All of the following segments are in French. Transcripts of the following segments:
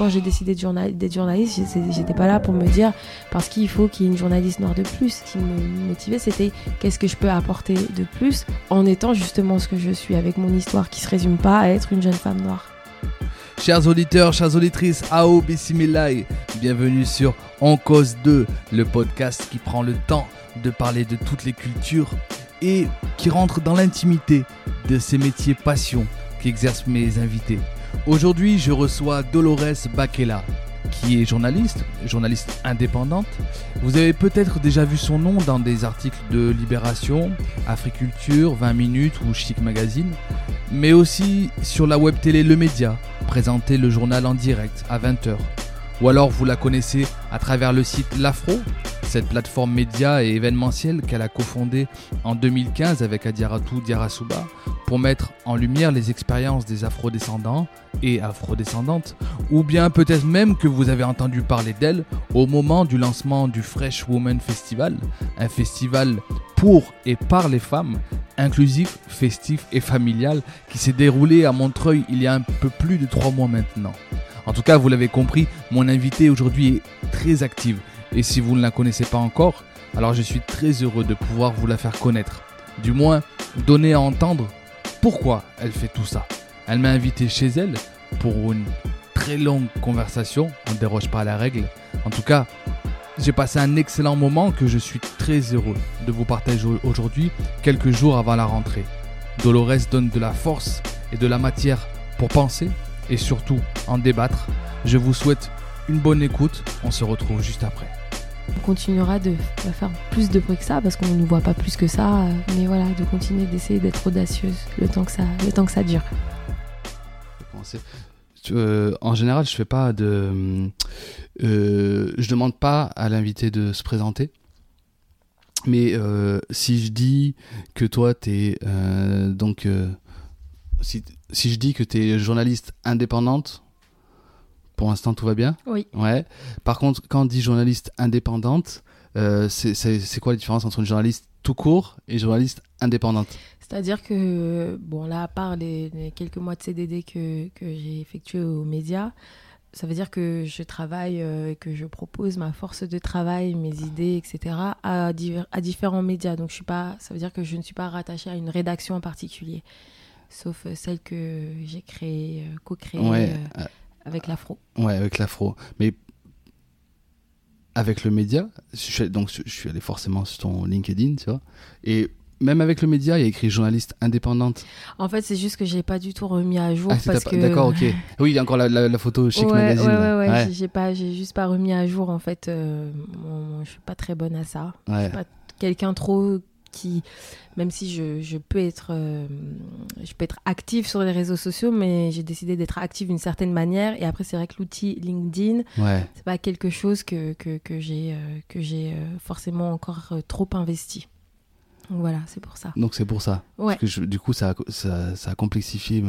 Quand j'ai décidé d'être journaliste, j'étais pas là pour me dire parce qu'il faut qu'il y ait une journaliste noire de plus. Ce qui me motivait, c'était qu'est-ce que je peux apporter de plus en étant justement ce que je suis avec mon histoire qui se résume pas à être une jeune femme noire. Chers auditeurs, chères auditrices, Ao Bissimilai, bienvenue sur En Cause 2, le podcast qui prend le temps de parler de toutes les cultures et qui rentre dans l'intimité de ces métiers passion qu'exercent mes invités. Aujourd'hui, je reçois Dolores Bakela, qui est journaliste, journaliste indépendante. Vous avez peut-être déjà vu son nom dans des articles de Libération, Africulture, 20 minutes ou Chic Magazine, mais aussi sur la web télé Le Média, présenter le journal en direct à 20h. Ou alors vous la connaissez à travers le site L'Afro, cette plateforme média et événementielle qu'elle a cofondée en 2015 avec Adiaratou Diarasuba pour mettre en lumière les expériences des afrodescendants et afrodescendantes, ou bien peut-être même que vous avez entendu parler d'elle au moment du lancement du Fresh Woman Festival, un festival pour et par les femmes, inclusif, festif et familial, qui s'est déroulé à Montreuil il y a un peu plus de trois mois maintenant. En tout cas, vous l'avez compris, mon invité aujourd'hui est très active. Et si vous ne la connaissez pas encore, alors je suis très heureux de pouvoir vous la faire connaître. Du moins, donner à entendre pourquoi elle fait tout ça. Elle m'a invité chez elle pour une très longue conversation. On ne déroge pas à la règle. En tout cas, j'ai passé un excellent moment que je suis très heureux de vous partager aujourd'hui, quelques jours avant la rentrée. Dolores donne de la force et de la matière pour penser et surtout en débattre. Je vous souhaite une bonne écoute. On se retrouve juste après. On continuera de faire plus de bruit que ça parce qu'on ne nous voit pas plus que ça. Mais voilà, de continuer d'essayer d'être audacieuse le temps que ça, le temps que ça dure. Euh, en général, je fais pas de, euh, je demande pas à l'invité de se présenter. Mais euh, si je dis que toi, tu es donc si, si, je dis que tu es journaliste indépendante, pour l'instant tout va bien Oui. Ouais. Par contre, quand on dit journaliste indépendante, euh, c'est quoi la différence entre une journaliste tout court et une journaliste indépendante? C'est-à-dire que, bon, là, à part les, quelques mois de CDD que, que j'ai effectué aux médias, ça veut dire que je travaille euh, et que je propose ma force de travail, mes idées, etc. à, à différents médias. Donc, je suis pas, ça veut dire que je ne suis pas rattachée à une rédaction en particulier sauf euh, celle que j'ai créée, euh, co-créée euh, avec l'afro. Ouais, avec l'afro. Mais avec le média, je donc je suis allé forcément sur ton LinkedIn, tu vois, et même avec le média, il y a écrit journaliste indépendante. En fait, c'est juste que j'ai pas du tout remis à jour ah, parce que. D'accord, ok. Oui, il y a encore la, photo chic magazine. Ouais, ouais, ouais. J'ai pas, j'ai juste pas remis à jour en fait. Euh, je suis pas très bonne à ça. Je suis pas quelqu'un trop qui, même si je, je peux être, euh, je peux être active sur les réseaux sociaux, mais j'ai décidé d'être active d'une certaine manière. Et après, c'est vrai que l'outil LinkedIn, ouais. c'est pas quelque chose que, que, que j'ai, euh, que j'ai euh, forcément encore trop investi voilà, c'est pour ça. Donc c'est pour ça. Ouais. Parce que du coup, ça, ça, ça a complexifié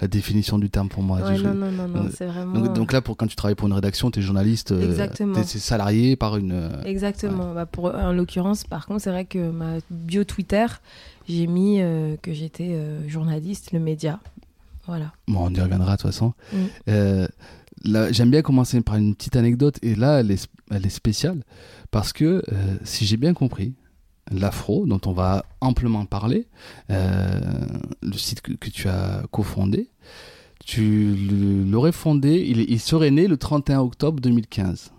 la définition du terme pour moi. non, non, non, non, c'est vraiment. Donc, là, pour, quand tu travailles pour une rédaction, tu es journaliste. Euh, Exactement. tu es, salarié par une. Euh, Exactement. Bah, pour, en l'occurrence, par contre, c'est vrai que ma bio Twitter, j'ai mis euh, que j'étais journaliste, le média. Voilà. Bon, on y reviendra de toute façon. Mm. J'aime bien commencer par une petite anecdote, et là, elle est, elle est spéciale, parce que si j'ai bien compris, l'Afro, dont on va amplement parler, euh, le site que, tu as cofondé. Tu l'aurais fondé, il, serait né le 31 octobre 2015.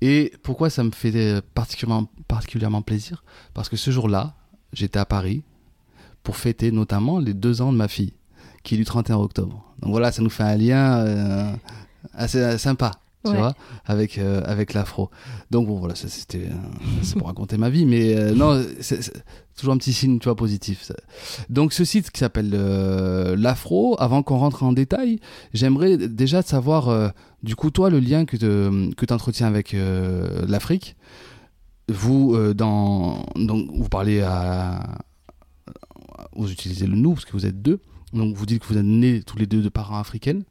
Et pourquoi ça me fait particulièrement, particulièrement plaisir? Parce que ce jour-là, j'étais à Paris pour fêter notamment les deux ans de ma fille, qui est du 31 octobre. Donc voilà, ça nous fait un lien euh, assez sympa tu vois, avec, euh, avec l'afro. Donc bon, voilà, c'était c'est pour raconter ma vie, mais euh, non, c'est toujours un petit signe, tu vois, positif. Donc ce site qui s'appelle euh, l'afro, avant qu'on rentre en détail, j'aimerais déjà savoir, du coup, toi, le lien que tu que entretiens avec l'Afrique. vous, euh, dans, donc, vous parlez à. Vous utilisez le nous parce que vous êtes deux. Donc vous dites que vous êtes nés tous les deux de parents africaines.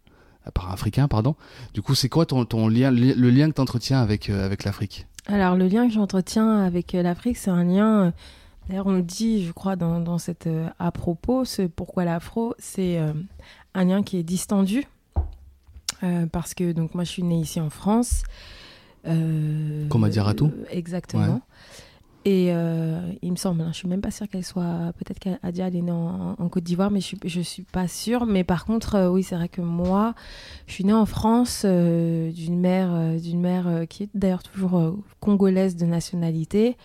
Euh, Parents africains, pardon. Du coup, c'est quoi ton, ton lien, le le lien que tu entretiens avec, euh, avec l'Afrique? Alors, le lien que j'entretiens avec euh, l'Afrique, c'est un lien. euh, D'ailleurs, on dit, je crois, dans, dans cette euh, à propos, ce pourquoi l'afro, c'est un lien qui est distendu. Parce que donc moi, je suis née ici en France. Comme à Diaratou euh, Exactement. Et euh, il me semble, hein, je suis même pas sûre qu'elle soit. Peut-être qu'Adia elle est née en, Côte d'Ivoire, mais je suis, suis pas sûre. Mais par contre, euh, oui, c'est vrai que moi, je suis née en France euh, d'une mère, d'une mère qui est d'ailleurs toujours congolaise de nationalité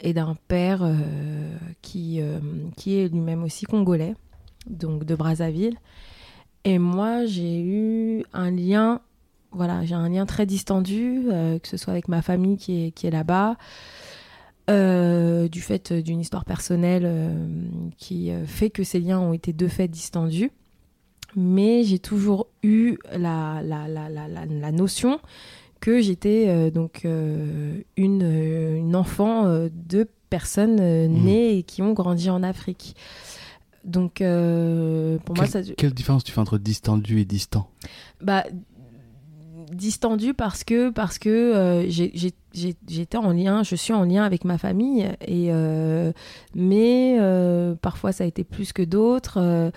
et d'un père qui, qui est lui-même aussi congolais, donc de Brazzaville. Et moi, j'ai eu un lien, voilà, j'ai un lien très distendu, que ce soit avec ma famille qui est, qui est là-bas, euh, du fait d'une histoire personnelle euh, qui euh, fait que ces liens ont été de fait distendus. Mais j'ai toujours eu la, la, la, la, la, la notion que j'étais euh, donc une, une enfant de personnes Mhm. nées et qui ont grandi en Afrique. Donc euh, pour moi, ça, Quelle différence tu fais entre distendu et distant? Bah, distendu parce que parce que euh, j'étais en lien, je suis en lien avec ma famille et euh, mais euh, parfois ça a été plus que d'autres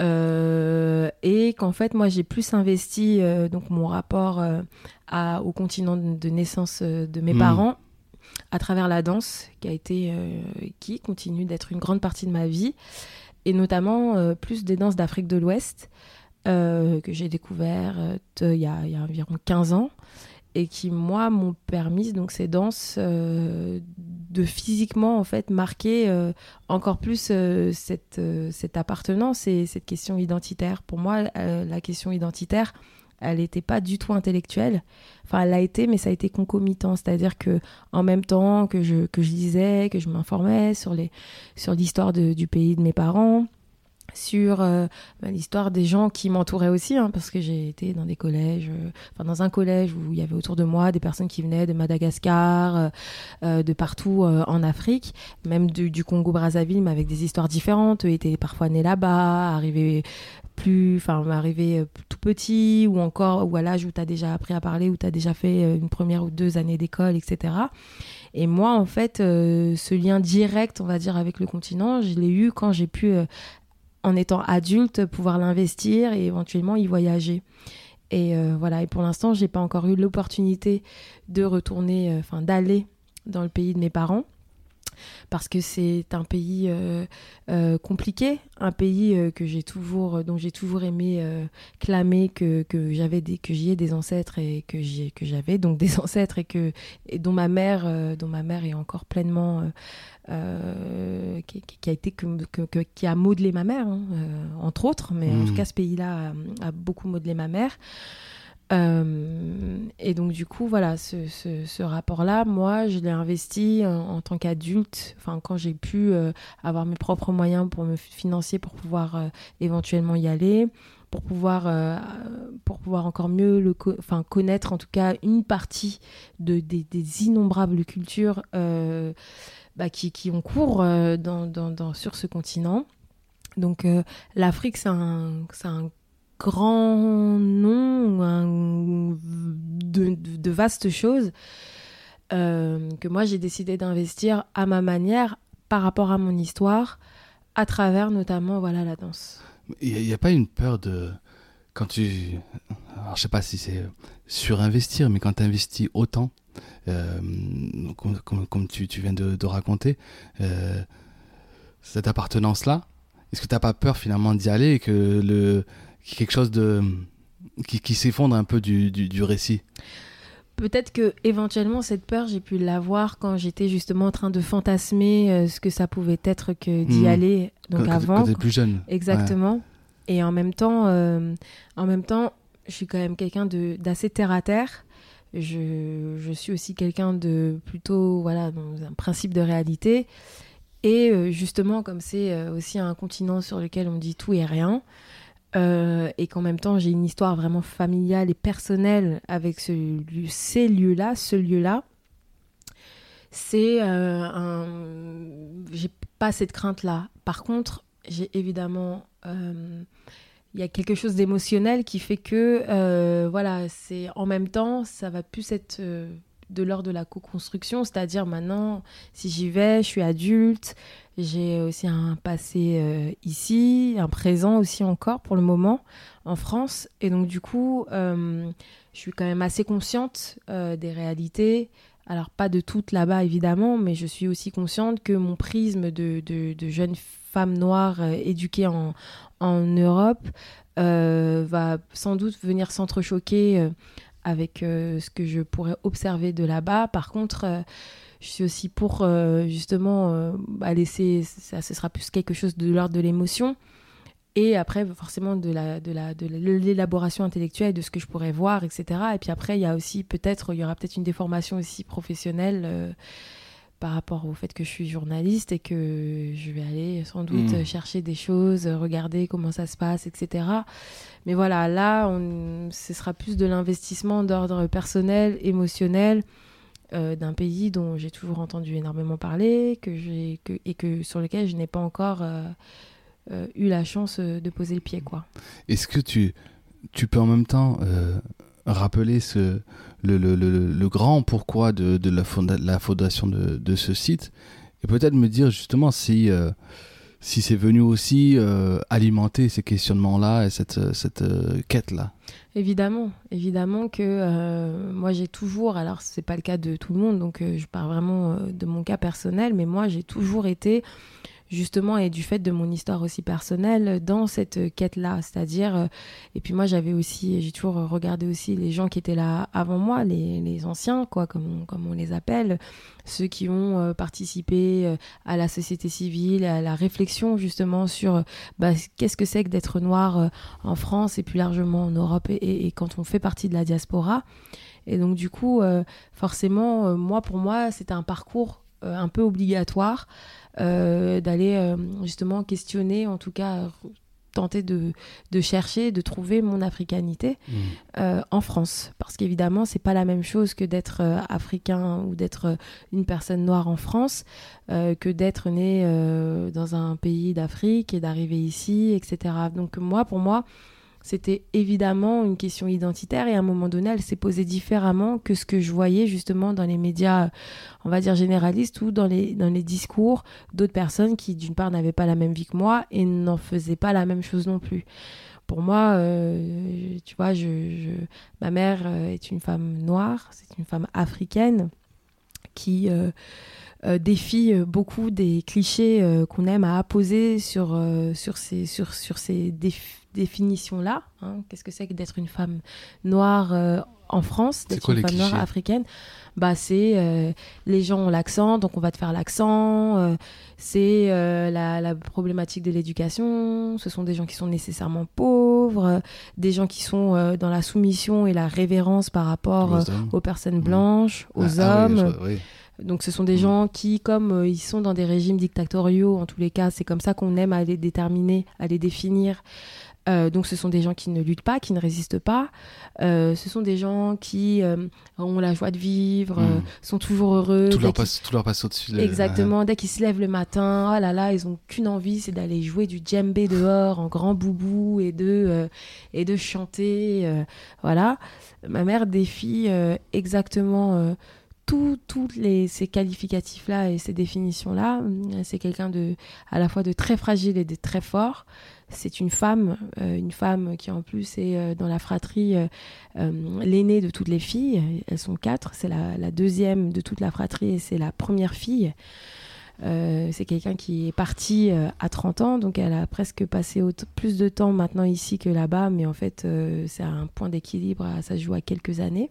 et qu'en fait moi j'ai plus investi donc mon rapport à, au continent de, naissance de mes Mhm. parents à travers la danse qui a été qui continue d'être une grande partie de ma vie et notamment plus des danses d'Afrique de l'Ouest euh, que j'ai découvert euh, il y, a, environ 15 ans et qui moi m'ont permis donc ces danses euh, de physiquement en fait marquer encore plus cette, appartenance et cette question identitaire. Pour moi la question identitaire elle n'était pas du tout intellectuelle. Enfin elle l'a été mais ça a été concomitant. C'est à dire que en même temps que je, que je lisais que je m'informais sur sur l'histoire du pays de mes parents sur euh, bah, l'histoire des gens qui m'entouraient aussi, hein, parce que j'ai été dans des collèges, euh, enfin dans un collège où il y avait autour de moi des personnes qui venaient de Madagascar, euh, de partout en Afrique, même du, Congo-Brazzaville, mais avec des histoires différentes. Eux étaient parfois nés là-bas, arrivés plus, enfin arrivés tout petits, ou encore ou à l'âge où tu as déjà appris à parler, où tu as déjà fait une première ou deux années d'école, etc. Et moi, en fait, ce lien direct, on va dire, avec le continent, je l'ai eu quand j'ai pu en étant adulte, pouvoir l'investir et éventuellement y voyager. Et euh, voilà, et pour l'instant, j'ai pas encore eu l'opportunité de retourner, euh, enfin d'aller dans le pays de mes parents. Parce que c'est un pays euh, euh, compliqué, un pays euh, que j'ai toujours, dont j'ai toujours aimé clamer que, que j'avais des, que j'y ai des ancêtres et que j'y- que j'avais donc des ancêtres et que et dont ma mère, dont ma mère est encore pleinement euh, qui, a été que, que- que- qui a modelé ma mère hein, euh, entre autres. Mais en tout cas ce pays-là a, a beaucoup modelé ma mère Euh, et donc du coup voilà ce, ce- rapport-là moi je l'ai investi en, tant qu'adulte enfin quand j'ai pu euh, avoir mes propres moyens pour me financer pour pouvoir euh, éventuellement y aller pour pouvoir pour pouvoir encore mieux le co- connaître en tout cas une partie de des, des innombrables cultures bah, qui, qui ont cours dans, dans, sur ce continent. Donc l'Afrique, c'est un grand nom un- de, vastes choses euh, que moi j'ai décidé d'investir à ma manière par rapport à mon histoire, à travers notamment voilà la danse. Il n'y a, pas une peur de. Quand tu. Alors, je sais pas si c'est surinvestir, mais quand tu investis autant, euh, comme, tu, viens de, raconter, euh, cette appartenance-là, est-ce que tu n'as pas peur finalement d'y aller et que le, quelque chose de. qui, qui s'effondre un peu du, du, du récit Peut-être que éventuellement cette peur, j'ai pu l'avoir quand j'étais justement en train de fantasmer euh, ce que ça pouvait être que d'y Mhm. aller. Donc quand, avant, es plus jeune Exactement. Et en même temps, euh, en même temps, je suis quand même quelqu'un de d'assez terre à terre. Je, je suis aussi quelqu'un de plutôt voilà dans un principe de réalité. Et euh, justement, comme c'est aussi un continent sur lequel on dit tout et rien, euh, et qu'en même temps j'ai une histoire vraiment familiale et personnelle avec ces lieux-là, ce lieu-là, c'est euh, un. J'ai pas cette crainte-là. Par contre, j'ai évidemment. euh, Il y a quelque chose d'émotionnel qui fait que, euh, voilà, c'est en même temps, ça va plus être de l'ordre de la co-construction, c'est-à-dire maintenant, si j'y vais, je suis adulte, j'ai aussi un passé euh, ici, un présent aussi encore pour le moment en France, et donc du coup, euh, je suis quand même assez consciente euh, des réalités. Alors pas de toutes là-bas évidemment, mais je suis aussi consciente que mon prisme de, jeune femme noire éduquée en, Europe va sans doute venir s'entrechoquer avec ce que je pourrais observer de là-bas. Par contre, je suis aussi pour euh, justement euh, bah, laisser, ça, ce sera plus quelque chose de l'ordre de l'émotion. Et après, forcément, de la, de la, de l'élaboration intellectuelle, de ce que je pourrais voir, etc. Et puis après, il y a aussi peut-être, il y aura peut-être une déformation aussi professionnelle euh, par rapport au fait que je suis journaliste et que je vais aller sans doute Mm. chercher des choses, regarder comment ça se passe, etc. Mais voilà, là, on, ce sera plus de l'investissement d'ordre personnel, émotionnel, euh, d'un pays dont j'ai toujours entendu énormément parler que j'ai, que, et que, sur lequel je n'ai pas encore euh, euh, eu la chance de poser le pied. Quoi. Est-ce que tu, tu peux en même temps rappeler ce, le, le, le, grand pourquoi de, de la, la fondation de, de ce site? Et peut-être me dire justement si, si c'est venu aussi alimenter ces questionnements-là et cette, cette quête-là Évidemment, évidemment que euh, moi j'ai toujours, alors c'est pas le cas de tout le monde, donc euh, je parle vraiment euh, de mon cas personnel, mais moi j'ai toujours été justement et du fait de mon histoire aussi personnelle dans cette quête-là, c'est-à-dire euh, et puis moi j'avais aussi, j'ai toujours regardé aussi les gens qui étaient là avant moi, les, les anciens quoi, comme on, comme on les appelle, ceux qui ont euh, participé euh, à la société civile, à la réflexion justement sur bah, qu'est-ce que c'est que d'être noir en France et plus largement en Europe et, quand on fait partie de la diaspora. Et donc du coup, forcément, moi pour moi, c'était un parcours un peu obligatoire d'aller euh, justement questionner, en tout cas euh, tenter de, de chercher, de trouver mon africanité euh, en France. Parce qu'évidemment, c'est pas la même chose que d'être euh, africain ou d'être euh, une personne noire en France euh, que d'être né euh, dans un pays d'Afrique et d'arriver ici, etc. Donc moi, pour moi, c'était évidemment une question identitaire et à un moment donné, elle s'est posée différemment que ce que je voyais justement dans les médias, on va dire généralistes ou dans les, dans les discours d'autres personnes qui, d'une part, n'avaient pas la même vie que moi et n'en faisaient pas la même chose non plus. Pour moi, euh, tu vois, je, ma mère euh, est une femme noire, c'est une femme africaine qui euh, euh, défie euh, beaucoup des clichés qu'on aime à apposer sur, sur ces, sur, sur ces déf- définitions-là. hein. Qu'est-ce que c'est que d'être une femme noire en France, d'être une femme noire africaine? Bah, C'est les gens ont l'accent, donc on va te faire l'accent. C'est euh, la, la problématique de l'éducation. Ce sont des gens qui sont nécessairement pauvres, des gens qui sont euh, dans la soumission et la révérence par rapport euh, Aux aux personnes blanches, aux Ah, ah oui, hommes. oui. Donc ce sont des Mm. gens qui, comme euh, ils sont dans des régimes dictatoriaux, en tous les cas, c'est comme ça qu'on aime à les déterminer, à les définir. Euh, donc ce sont des gens qui ne luttent pas, qui ne résistent pas. Euh, ce sont des gens qui euh, ont la joie de vivre, Mm. euh, sont toujours heureux. Tout leur, passe, tout leur passe au-dessus. là. Exactement, dès qu'ils se lèvent le matin, oh là là, ils ont qu'une envie, c'est d'aller jouer du djembé dehors en grand boubou et de, et de chanter. voilà. Ma mère défie exactement tous ces qualificatifs-là et ces définitions-là. Hum, C'est quelqu'un de à la fois de très fragile et de très fort. C'est une femme, euh, une femme qui en plus est euh, dans la fratrie euh, euh, l'aînée de toutes les filles. Elles sont quatre. C'est la, deuxième de toute la fratrie et c'est la première fille. Euh, c'est quelqu'un qui est parti euh, à 30 ans, donc elle a presque passé plus de temps maintenant ici que là-bas, mais en fait euh, c'est un point d'équilibre, ça joue à quelques années.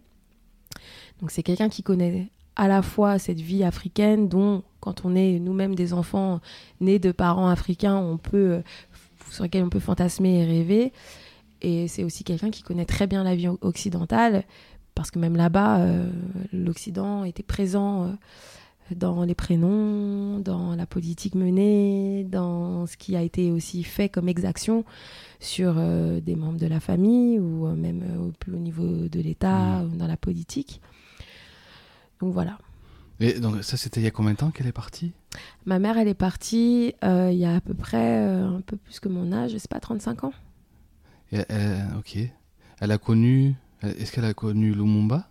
Donc c'est quelqu'un qui connaît à la fois cette vie africaine dont quand on est nous-mêmes des enfants nés de parents africains, on peut euh, sur lesquels on peut fantasmer et rêver. Et c'est aussi quelqu'un qui connaît très bien la vie occidentale, parce que même là-bas, euh, l'Occident était présent euh, dans les prénoms, dans la politique menée, dans ce qui a été aussi fait comme exaction sur euh, des membres de la famille ou même au plus haut niveau de l'État, ou dans la politique. Donc voilà. Et donc ça, c'était il y a combien de temps qu'elle est partie? Ma mère, elle est partie euh, il y a à peu près euh, un peu plus que mon âge, je sais pas, 35 ans. Et elle- Ok. Elle a connu. Est-ce qu'elle a connu Lumumba?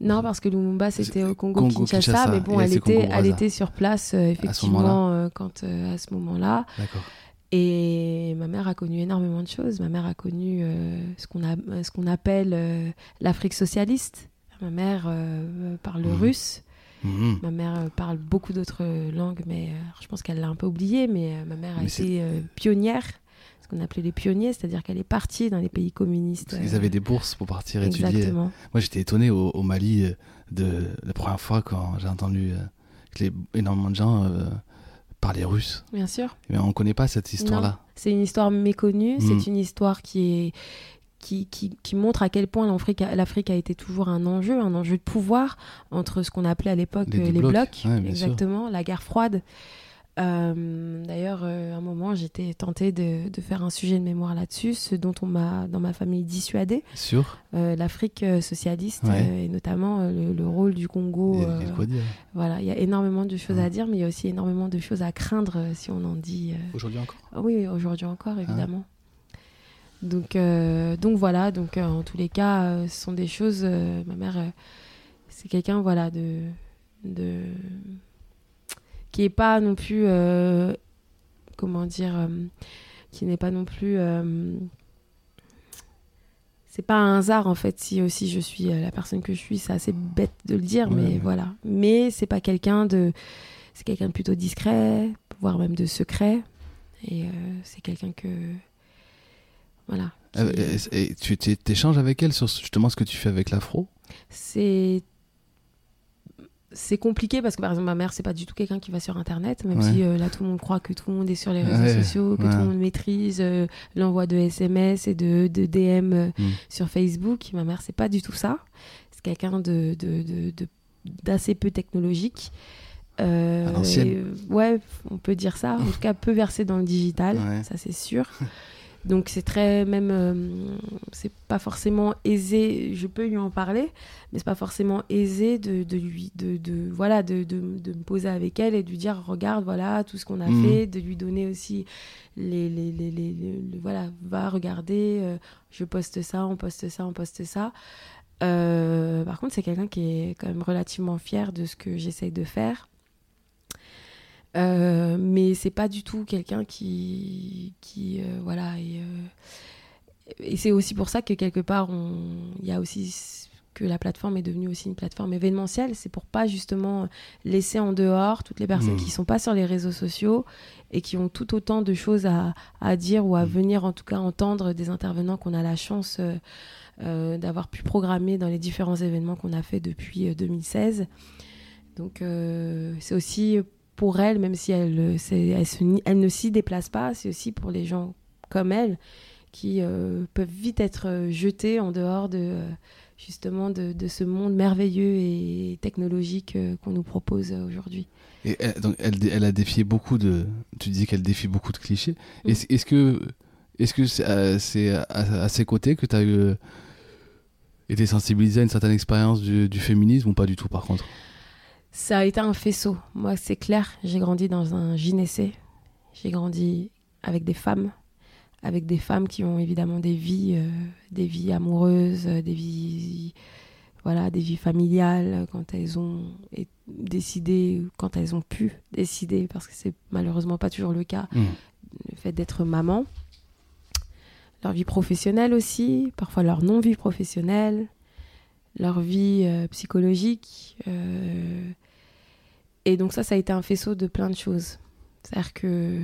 Non, parce que Lumumba, c'était au Congo, Congo, Kinshasa, Kinshasa, mais bon, elle était, elle était sur place, euh, effectivement, euh, quand, euh, à ce moment-là. D'accord. Et ma mère a connu énormément de choses. Ma mère a connu euh, ce qu'on ce appelle euh, l'Afrique socialiste. Ma mère euh, parle Mhm. russe. Mhm. Ma mère euh, parle beaucoup d'autres langues, mais euh, je pense qu'elle l'a un peu oublié. Mais euh, ma mère a Mais été euh, pionnière, ce qu'on appelait les pionniers, c'est-à-dire qu'elle est partie dans les pays communistes. Euh, avaient des bourses pour partir étudier. Exactement. Moi, j'étais étonné au, au Mali euh, de la première fois quand j'ai entendu euh, que les, énormément de gens euh, parlaient russe. Bien sûr. Mais on connaît pas cette histoire-là. C'est une histoire méconnue, c'est une histoire qui est qui, qui, qui montre à quel point l'Afrique a, été toujours un enjeu, un enjeu de pouvoir entre ce qu'on appelait à l'époque Les euh, les blocs. blocs, Ouais, bien sûr. exactement, la guerre froide. Euh, D'ailleurs, euh, à un moment, j'étais tentée de, de faire un sujet de mémoire là-dessus, ce dont on m'a, dans ma famille, dissuadé. Euh, L'Afrique euh, socialiste, Ouais. euh, et notamment euh, le, le rôle du Congo. Il y a- euh, quoi dire. voilà, il y a énormément de choses Ouais. à dire, mais il y a aussi énormément de choses à craindre euh, si on en dit. euh, Aujourd'hui encore? Oui, oui, aujourd'hui encore, Ah. évidemment. Donc, euh, donc voilà, donc euh, en tous les cas, euh, ce sont des choses. ma mère, c'est quelqu'un, voilà, de, de qui est pas non plus, comment dire, qui n'est pas non plus. c'est pas un hasard en fait si aussi je suis la personne que je suis, c'est assez bête de le dire, Ouais, mais ouais. voilà. Mais c'est pas quelqu'un de, c'est quelqu'un de plutôt discret, voire même de secret. Et c'est quelqu'un que. Voilà. qui- Euh, et, tu t'é- t'échanges avec elle sur justement ce que tu fais avec l'afro? C'est. C'est compliqué parce que par exemple ma mère c'est pas du tout quelqu'un qui va sur internet même Ouais. si euh, là tout le monde croit que tout le monde est sur les réseaux Ouais, sociaux que ouais. tout le monde maîtrise euh, l'envoi de SMS et de, de DM euh, Mm. sur Facebook ma mère c'est pas du tout ça c'est quelqu'un de d'assez peu technologique et, ouais on peut dire ça en tout cas peu versé dans le digital ça c'est sûr donc c'est très même euh, c'est pas forcément aisé je peux lui en parler mais c'est pas forcément aisé de, de lui de, de- voilà de, de, de me poser avec elle et de lui dire regarde voilà tout ce qu'on a Mhm. fait de lui donner aussi les, les, les, les- les- les- voilà va regarder euh, je poste ça on poste ça on poste ça Euh, par contre c'est quelqu'un qui est quand même relativement fier de ce que j'essaye de faire euh, mais c'est pas du tout quelqu'un qui, qui euh, voilà, et, euh, et c'est aussi pour ça que quelque part, on- il y a aussi que la plateforme est devenue aussi une plateforme événementielle. C'est pour pas justement laisser en dehors toutes les personnes Mm. qui sont pas sur les réseaux sociaux et qui ont tout autant de choses à, à dire ou à Mm. venir en tout cas entendre des intervenants qu'on a la chance euh, d'avoir pu programmer dans les différents événements qu'on a fait depuis euh, 2016. Donc euh, c'est aussi pour elle, même si elle, euh, elle, se ni- elle ne s'y déplace pas, c'est aussi pour les gens comme elle qui euh, peuvent vite être euh, jetés en dehors de justement de, de ce monde merveilleux et technologique qu'on nous propose aujourd'hui. Et elle, donc elle, elle a défié beaucoup de. Tu dis qu'elle défie beaucoup de clichés. Mm. Est-ce que est-ce que c'est à, c'est à- à ses côtés que tu as eu, été sensibilisé à une certaine expérience du, du féminisme ou pas du tout par contre? Ça a été un faisceau. Moi, c'est clair, j'ai grandi dans un gynécée. J'ai grandi avec des femmes, avec des femmes qui ont évidemment des vies, euh, des vies amoureuses, euh, des vies, voilà, des vies familiales quand elles ont décidé, quand elles ont pu décider, parce que c'est malheureusement pas toujours le cas, Mm. le fait d'être maman. Leur vie professionnelle aussi, parfois leur non-vie professionnelle, leur vie euh, psychologique. euh, Et donc ça, ça a été un faisceau de plein de choses. C'est-à-dire que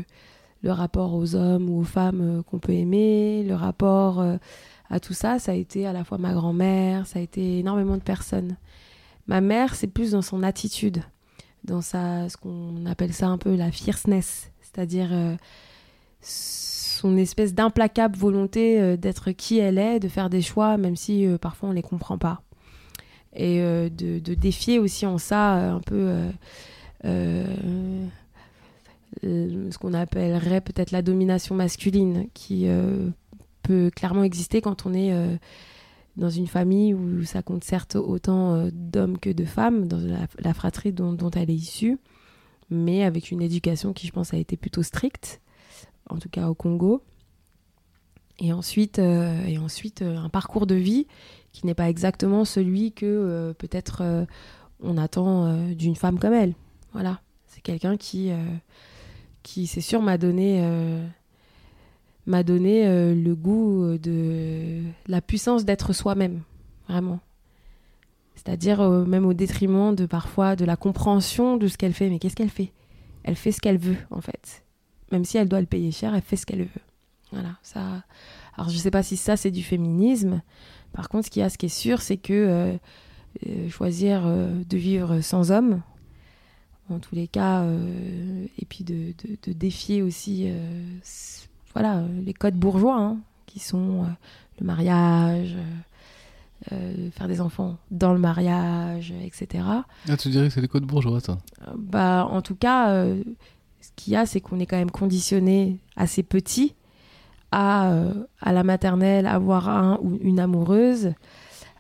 le rapport aux hommes ou aux femmes euh, qu'on peut aimer, le rapport euh, à tout ça, ça a été à la fois ma grand-mère, ça a été énormément de personnes. Ma mère, c'est plus dans son attitude, dans sa, ce qu'on appelle ça un peu la fierceness, c'est-à-dire euh, son espèce d'implacable volonté d'être qui elle est, de faire des choix, même si parfois on les comprend pas. Et de, défier aussi en ça un peu ce qu'on appellerait peut-être la domination masculine, qui euh, peut clairement exister quand on est euh, dans une famille où ça compte certes autant euh, d'hommes que de femmes, dans la, fratrie dont, elle est issue, mais avec une éducation qui, je pense, a été plutôt stricte, en tout cas au Congo. Et ensuite, euh, et ensuite euh, un parcours de vie qui n'est pas exactement celui que euh, peut-être euh, on attend euh, d'une femme comme elle. Voilà, c'est quelqu'un qui, euh, qui c'est sûr, m'a donné, euh, euh, le goût de la puissance d'être soi-même, vraiment. C'est-à-dire même au détriment de parfois de la compréhension de ce qu'elle fait. Mais qu'est-ce qu'elle fait? Elle fait ce qu'elle veut, en fait. Même si elle doit le payer cher, elle fait ce qu'elle veut. Voilà, ça. Alors je sais pas si ça c'est du féminisme. Par contre, ce qu'il y a, ce qui est sûr, c'est que choisir de vivre sans homme, en tous les cas, euh, et puis de, de- de défier aussi, euh, voilà, euh, les codes bourgeois, hein, qui sont euh, le mariage, faire des enfants dans le mariage, etc. Ah, tu dirais que c'est les codes bourgeois, ça? Bah, en tout cas, ce qu'il y a, c'est qu'on est quand même conditionné assez petit à, à la maternelle, avoir un ou une amoureuse,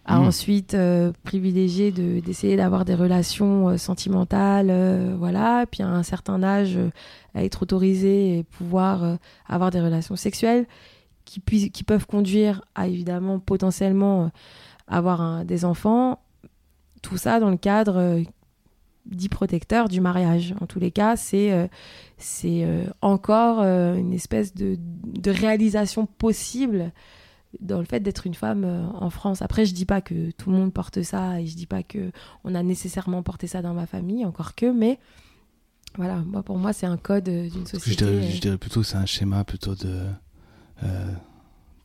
à Mm. ensuite euh, privilégier de- d'essayer d'avoir des relations euh, sentimentales, euh, voilà, puis à un certain âge, euh, à être autorisé et pouvoir avoir des relations sexuelles qui, qui peuvent conduire à évidemment potentiellement avoir un- des enfants. Tout ça dans le cadre dit protecteur du mariage. En tous les cas, c'est c'est encore une espèce de, de réalisation possible dans le fait d'être une femme euh, en France. Après, je dis pas que tout le monde porte ça et je dis pas que on a nécessairement porté ça dans ma famille, encore que, mais voilà, moi pour moi c'est un code euh, d'une je société. dirais, je dirais plutôt que c'est un schéma plutôt de euh,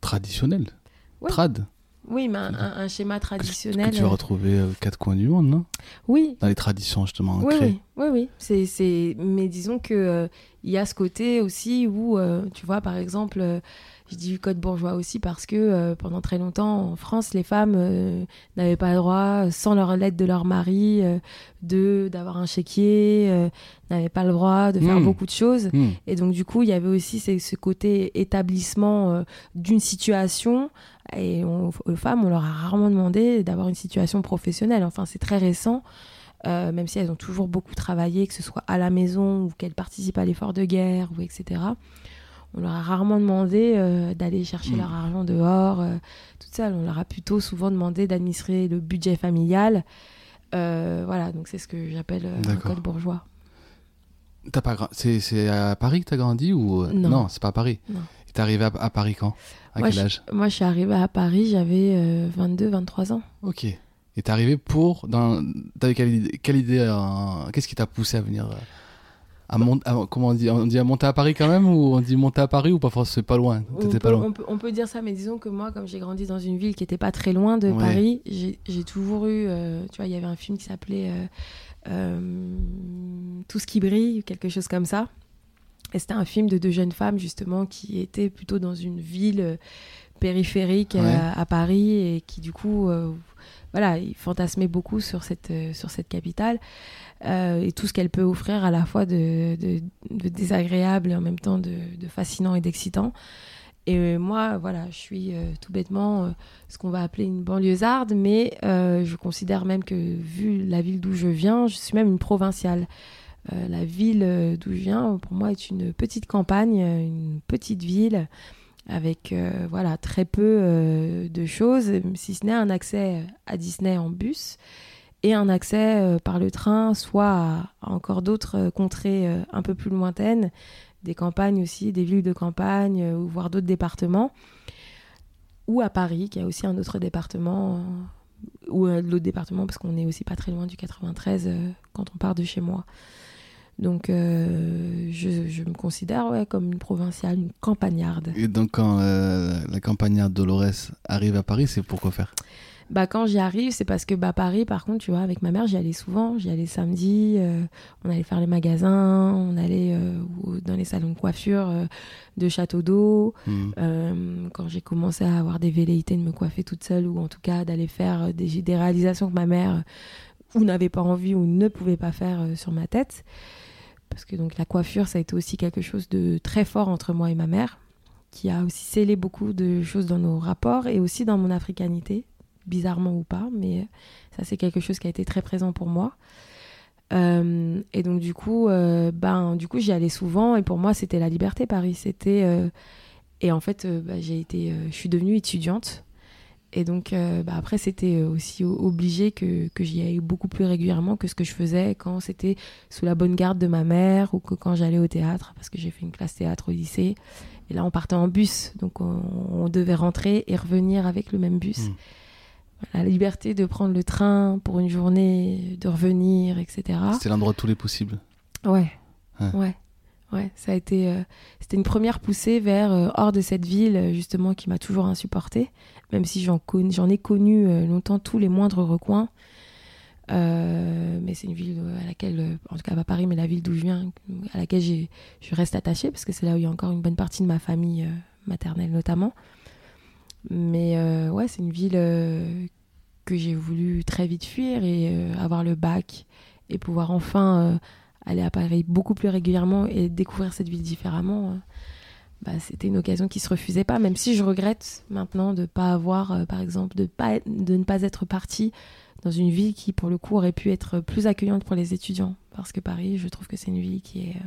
traditionnel. Trad. Oui, mais un, un- un schéma traditionnel. que tu vas retrouver aux quatre coins du monde, non? Oui, Dans les traditions, justement, Oui, ancrées. oui, oui, oui. C'est, c'est... Mais disons que euh, il y a ce côté aussi où, euh, tu vois, par exemple, je dis code bourgeois aussi parce que euh, pendant très longtemps, en France, les femmes euh, n'avaient pas le droit, sans leur lettre de leur mari, euh, de d'avoir un chéquier, euh, n'avaient pas le droit de faire Mm. beaucoup de choses. Hmm. Et donc, du coup, il y avait aussi ce, ce côté établissement euh, d'une situation. Et on- aux femmes, on leur a rarement demandé d'avoir une situation professionnelle. Enfin, c'est très récent, euh, même si elles ont toujours beaucoup travaillé, que ce soit à la maison ou qu'elles participent à l'effort de guerre, ou etc. On leur a rarement demandé euh, d'aller chercher Mm. leur argent dehors, euh, tout ça. On leur a plutôt souvent demandé d'administrer le budget familial. Euh, voilà, donc c'est ce que j'appelle euh, un code bourgeois. T'as pas gra- c'est, à Paris que t'as grandi ou euh, Non. c'est pas à Paris. Non. Et t'es arrivé à, à Paris quand? À Moi, quel âge? Moi, je suis arrivée à Paris, j'avais euh, 22, 23 ans. Ok. Et t'es arrivé pour dans t'avais quelle idée, quelle idée Qu'est-ce qui t'a poussé à venir à, comment on dit on dit à monter à Paris quand même ou on dit monter à Paris ou pas forcément c'est pas loin On T'étais peut, pas loin. on, peut, on peut dire ça, mais disons que moi, comme j'ai grandi dans une ville qui était pas très loin de Ouais. Paris, j'ai toujours eu, euh, tu vois, il y avait un film qui s'appelait euh, euh, Tout ce qui brille, quelque chose comme ça. Et c'était un film de deux jeunes femmes, justement, qui étaient plutôt dans une ville périphérique Ouais. à, Paris et qui, du coup, voilà, ils fantasmaient beaucoup sur cette, sur cette capitale euh, et tout ce qu'elle peut offrir à la fois de, désagréable et en même temps de, fascinant et d'excitant. Et euh, moi, voilà, je suis euh, tout bêtement ce qu'on va appeler une banlieusarde, mais je considère même que, vu la ville d'où je viens, je suis même une provinciale. La ville d'où je viens, pour moi, est une petite campagne, une petite ville, avec voilà, très peu de choses, si ce n'est un accès à Disney en bus et un accès euh, par le train, soit à, encore d'autres euh, contrées euh, un peu plus lointaines, des campagnes aussi, des villes de campagne, ou voire d'autres départements, ou à Paris, qui a aussi un autre département, ou l'autre département, parce qu'on n'est aussi pas très loin du 93 euh, quand on part de chez moi. Donc je, me considère ouais, comme une provinciale, une campagnarde. Et donc quand la campagnarde Dolores arrive à Paris, c'est pour quoi faire? Bah, quand j'y arrive, c'est parce que bah, Paris, par contre, tu vois, avec ma mère, j'y allais souvent. J'y allais samedi, euh, on allait faire les magasins, on allait euh, dans les salons de coiffure euh, de Château d'Eau. Euh, quand j'ai commencé à avoir des velléités de me coiffer toute seule ou en tout cas d'aller faire des, des réalisations que ma mère ou n'avait pas envie ou ne pouvait pas faire sur ma tête. Parce que donc la coiffure, ça a été aussi quelque chose de très fort entre moi et ma mère, qui a aussi scellé beaucoup de choses dans nos rapports et aussi dans mon africanité. Bizarrement ou pas, mais ça c'est quelque chose qui a été très présent pour moi. Euh, et donc du coup, euh, ben du coup j'y allais souvent et pour moi c'était la liberté Paris. C'était euh, et en fait bah, j'ai été, je suis devenue étudiante et donc bah, après c'était aussi obligé que, j'y aille beaucoup plus régulièrement que ce que je faisais quand c'était sous la bonne garde de ma mère ou que quand j'allais au théâtre parce que j'ai fait une classe théâtre au lycée et là on partait en bus donc on, devait rentrer et revenir avec le même bus. Mmh la liberté de prendre le train pour une journée, de revenir, etc. C'était l'endroit de tous les possibles. Ouais, ouais, ouais. Ça a été, euh, c'était une première poussée vers euh, hors de cette ville justement qui m'a toujours insupportée, même si j'en j'en ai connu euh, longtemps tous les moindres recoins. mais c'est une ville à laquelle, en tout cas pas Paris, mais la ville d'où je viens, à laquelle je reste attachée parce que c'est là où il y a encore une bonne partie de ma famille maternelle notamment. Mais euh, ouais, c'est une ville euh, que j'ai voulu très vite fuir et euh, avoir le bac et pouvoir enfin aller à Paris beaucoup plus régulièrement et découvrir cette ville différemment. Bah, c'était une occasion qui se refusait pas, même si je regrette maintenant de pas avoir, par exemple, de, pas, de ne pas être partie dans une ville qui, pour le coup, aurait pu être plus accueillante pour les étudiants. Parce que Paris, je trouve que c'est une ville qui est,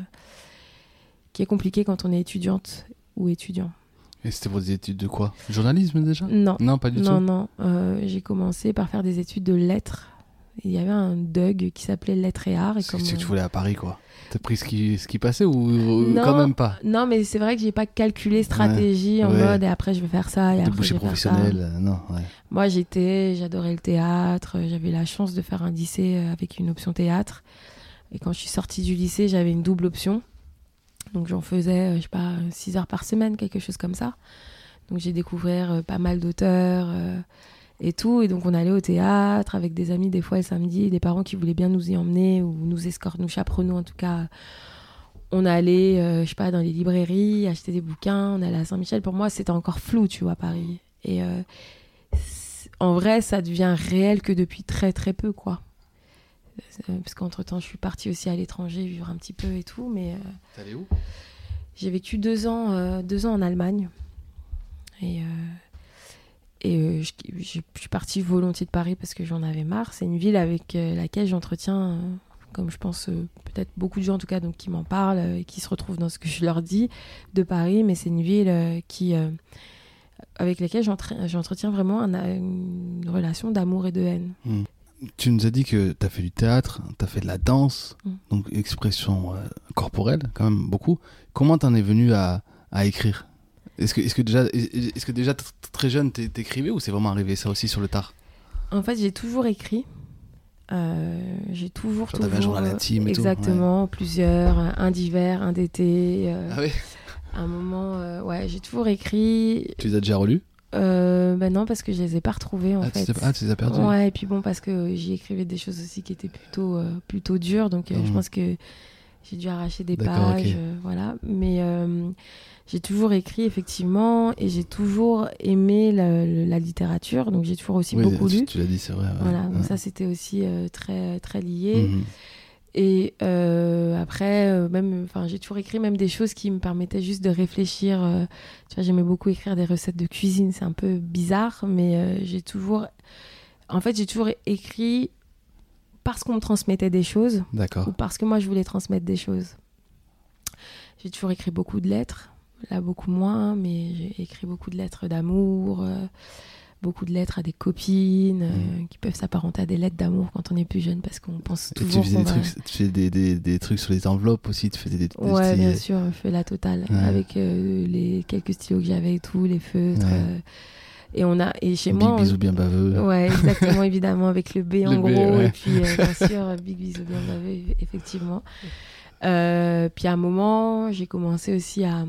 qui est compliquée quand on est étudiante ou étudiant. Et c'était vos études de quoi? Journalisme déjà? Non. Non, pas du tout. Non, non. Euh, j'ai commencé par faire des études de lettres. Il y avait un DUG qui s'appelait Lettres et Arts. C'est ce que tu voulais à Paris, quoi. T'as pris ce qui, ce qui passait ou quand même pas? Non, mais c'est vrai que j'ai pas calculé stratégie en mode et après je vais faire ça et après je vais professionnel, faire ça. non. Ouais. Moi j'étais, j'adorais le théâtre, j'avais la chance de faire un lycée avec une option théâtre. Et quand je suis sortie du lycée, j'avais une double option. Donc j'en faisais, euh, je sais pas, 6 heures par semaine, quelque chose comme ça. Donc j'ai découvert euh, pas mal d'auteurs euh, et tout. Et donc on allait au théâtre avec des amis des fois le samedi, des parents qui voulaient bien nous y emmener ou nous escorter, nous chaperonner en tout cas. On allait, je sais pas, dans les librairies, acheter des bouquins. On allait à Saint-Michel. Pour moi, c'était encore flou, tu vois, Paris. Et en vrai, ça devient réel que depuis très très peu, quoi. Euh, parce qu'entre temps, je suis partie aussi à l'étranger vivre un petit peu et tout. Mais euh, allé où? J'ai vécu deux ans, euh, deux ans en Allemagne. Et, et je, suis partie volontiers de Paris parce que j'en avais marre. C'est une ville avec laquelle j'entretiens, comme je pense peut-être beaucoup de gens en tout cas, donc qui m'en parlent et qui se retrouvent dans ce que je leur dis de Paris. Mais c'est une ville qui avec laquelle j'entretiens vraiment une relation d'amour et de haine. Hmm tu nous as dit que tu as fait du théâtre, tu as fait de la danse, mm. donc expression euh, corporelle, quand même beaucoup. Comment t'en es venu à, à écrire? Est-ce que, est que, déjà, est que déjà très jeune t'écrivais ou c'est vraiment arrivé ça aussi sur le tard? En fait, j'ai toujours écrit. Euh, j'ai toujours, Genre toujours un journal intime et exactement, plusieurs, un d'hiver, un d'été. Euh, ah oui? Un moment, ouais, j'ai toujours écrit. Tu les as déjà relus? Euh, bah non, parce que je les ai pas retrouvés en ah, fait. ah, tu les as perdus Ouais, et puis bon, parce que j'y écrivais des choses aussi qui étaient plutôt, euh, plutôt dures, donc euh, je mmh. pense que j'ai dû arracher des pages, euh, voilà. Mais j'ai toujours écrit effectivement, et j'ai toujours aimé la, littérature, donc j'ai toujours aussi beaucoup lu. Tu l'as dit, c'est vrai. Voilà, donc ça c'était aussi très, très lié. Mmh. Et euh, après, euh, même, enfin, j'ai toujours écrit même des choses qui me permettaient juste de réfléchir. Euh, tu vois, j'aimais beaucoup écrire des recettes de cuisine. C'est un peu bizarre, mais j'ai toujours, en fait, j'ai toujours écrit parce qu'on me transmettait des choses. D'accord. Ou parce que moi, je voulais transmettre des choses. J'ai toujours écrit beaucoup de lettres. Là, beaucoup moins, mais j'ai écrit beaucoup de lettres d'amour beaucoup de lettres à des copines euh, mm. qui peuvent s'apparenter à des lettres d'amour quand on est plus jeune parce qu'on pense toujours. Tu, faisais des trucs, tu fais des, des, des, trucs sur les enveloppes aussi, tu faisais des, des Ouais, bien sûr, je fais la totale avec euh, les quelques stylos que j'avais et tout, les feutres. Euh, et on a et chez big moi. Big bisou bien baveux. Ouais, exactement, évidemment avec le B en gros et puis bien sûr big bisou bien baveux effectivement. puis à un moment, j'ai commencé aussi à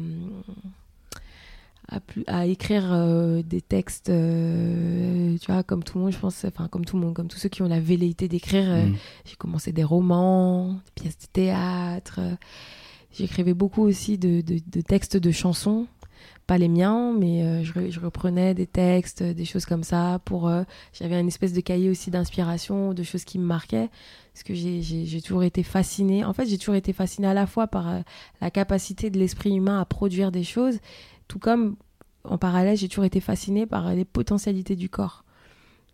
à, écrire euh, des textes, euh, tu vois, comme tout le monde, je pense, enfin, comme tout le monde, comme tous ceux qui ont la velléité d'écrire. Euh, mm. J'ai commencé des romans, des pièces de théâtre. J'écrivais beaucoup aussi de, de, textes de chansons, pas les miens, mais je, je, reprenais des textes, des choses comme ça. Pour, j'avais une espèce de cahier aussi d'inspiration, de choses qui me marquaient, parce que j'ai toujours été fascinée. En fait, j'ai toujours été fascinée à la fois par la capacité de l'esprit humain à produire des choses tout comme, en parallèle, j'ai toujours été fascinée par les potentialités du corps,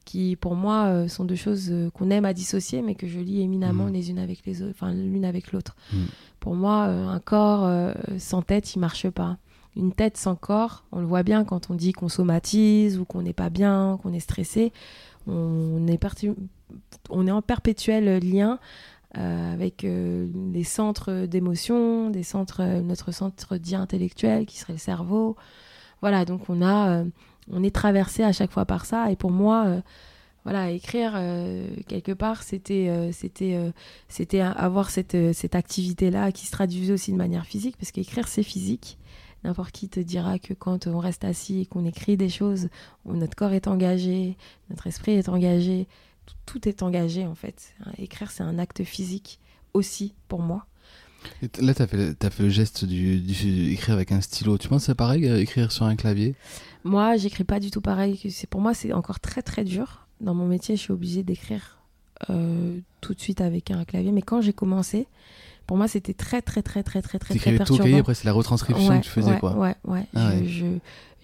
qui pour moi euh, sont deux choses euh, qu'on aime à dissocier, mais que je lis éminemment Mhm. les unes avec les autres, enfin l'une avec l'autre. Mhm. Pour moi, euh, un corps euh, sans tête, il marche pas. Une tête sans corps, on le voit bien quand on dit qu'on somatise ou qu'on n'est pas bien, qu'on est stressé. On est, on est en perpétuel lien euh, avec euh, les centres d'émotion, des centres, euh, notre centre dit intellectuel qui serait le cerveau. Voilà, donc on a, euh, on est traversé à chaque fois par ça. Et pour moi, euh, voilà, écrire euh, quelque part, c'était, euh, c'était, euh, c'était avoir cette, cette activité-là qui se traduisait aussi de manière physique, parce qu'écrire c'est physique. N'importe qui te dira que quand on reste assis et qu'on écrit des choses, notre corps est engagé, notre esprit est engagé, tout, est engagé en fait. Écrire c'est un acte physique aussi pour moi. Et Là, tu as, fait le geste du, du- écrire avec un stylo. Tu penses que c'est pareil, euh, écrire sur un clavier? Moi, j'écris pas du tout pareil. pour moi, c'est encore très très dur. Dans mon métier, je suis obligée d'écrire euh, tout de suite avec un clavier. Mais quand j'ai commencé, pour moi, c'était très très très très très très très perturbant. cahier, après c'est la retranscription Ouais, que tu faisais, ouais, quoi. Ouais, ouais. Ah je, ouais. Je,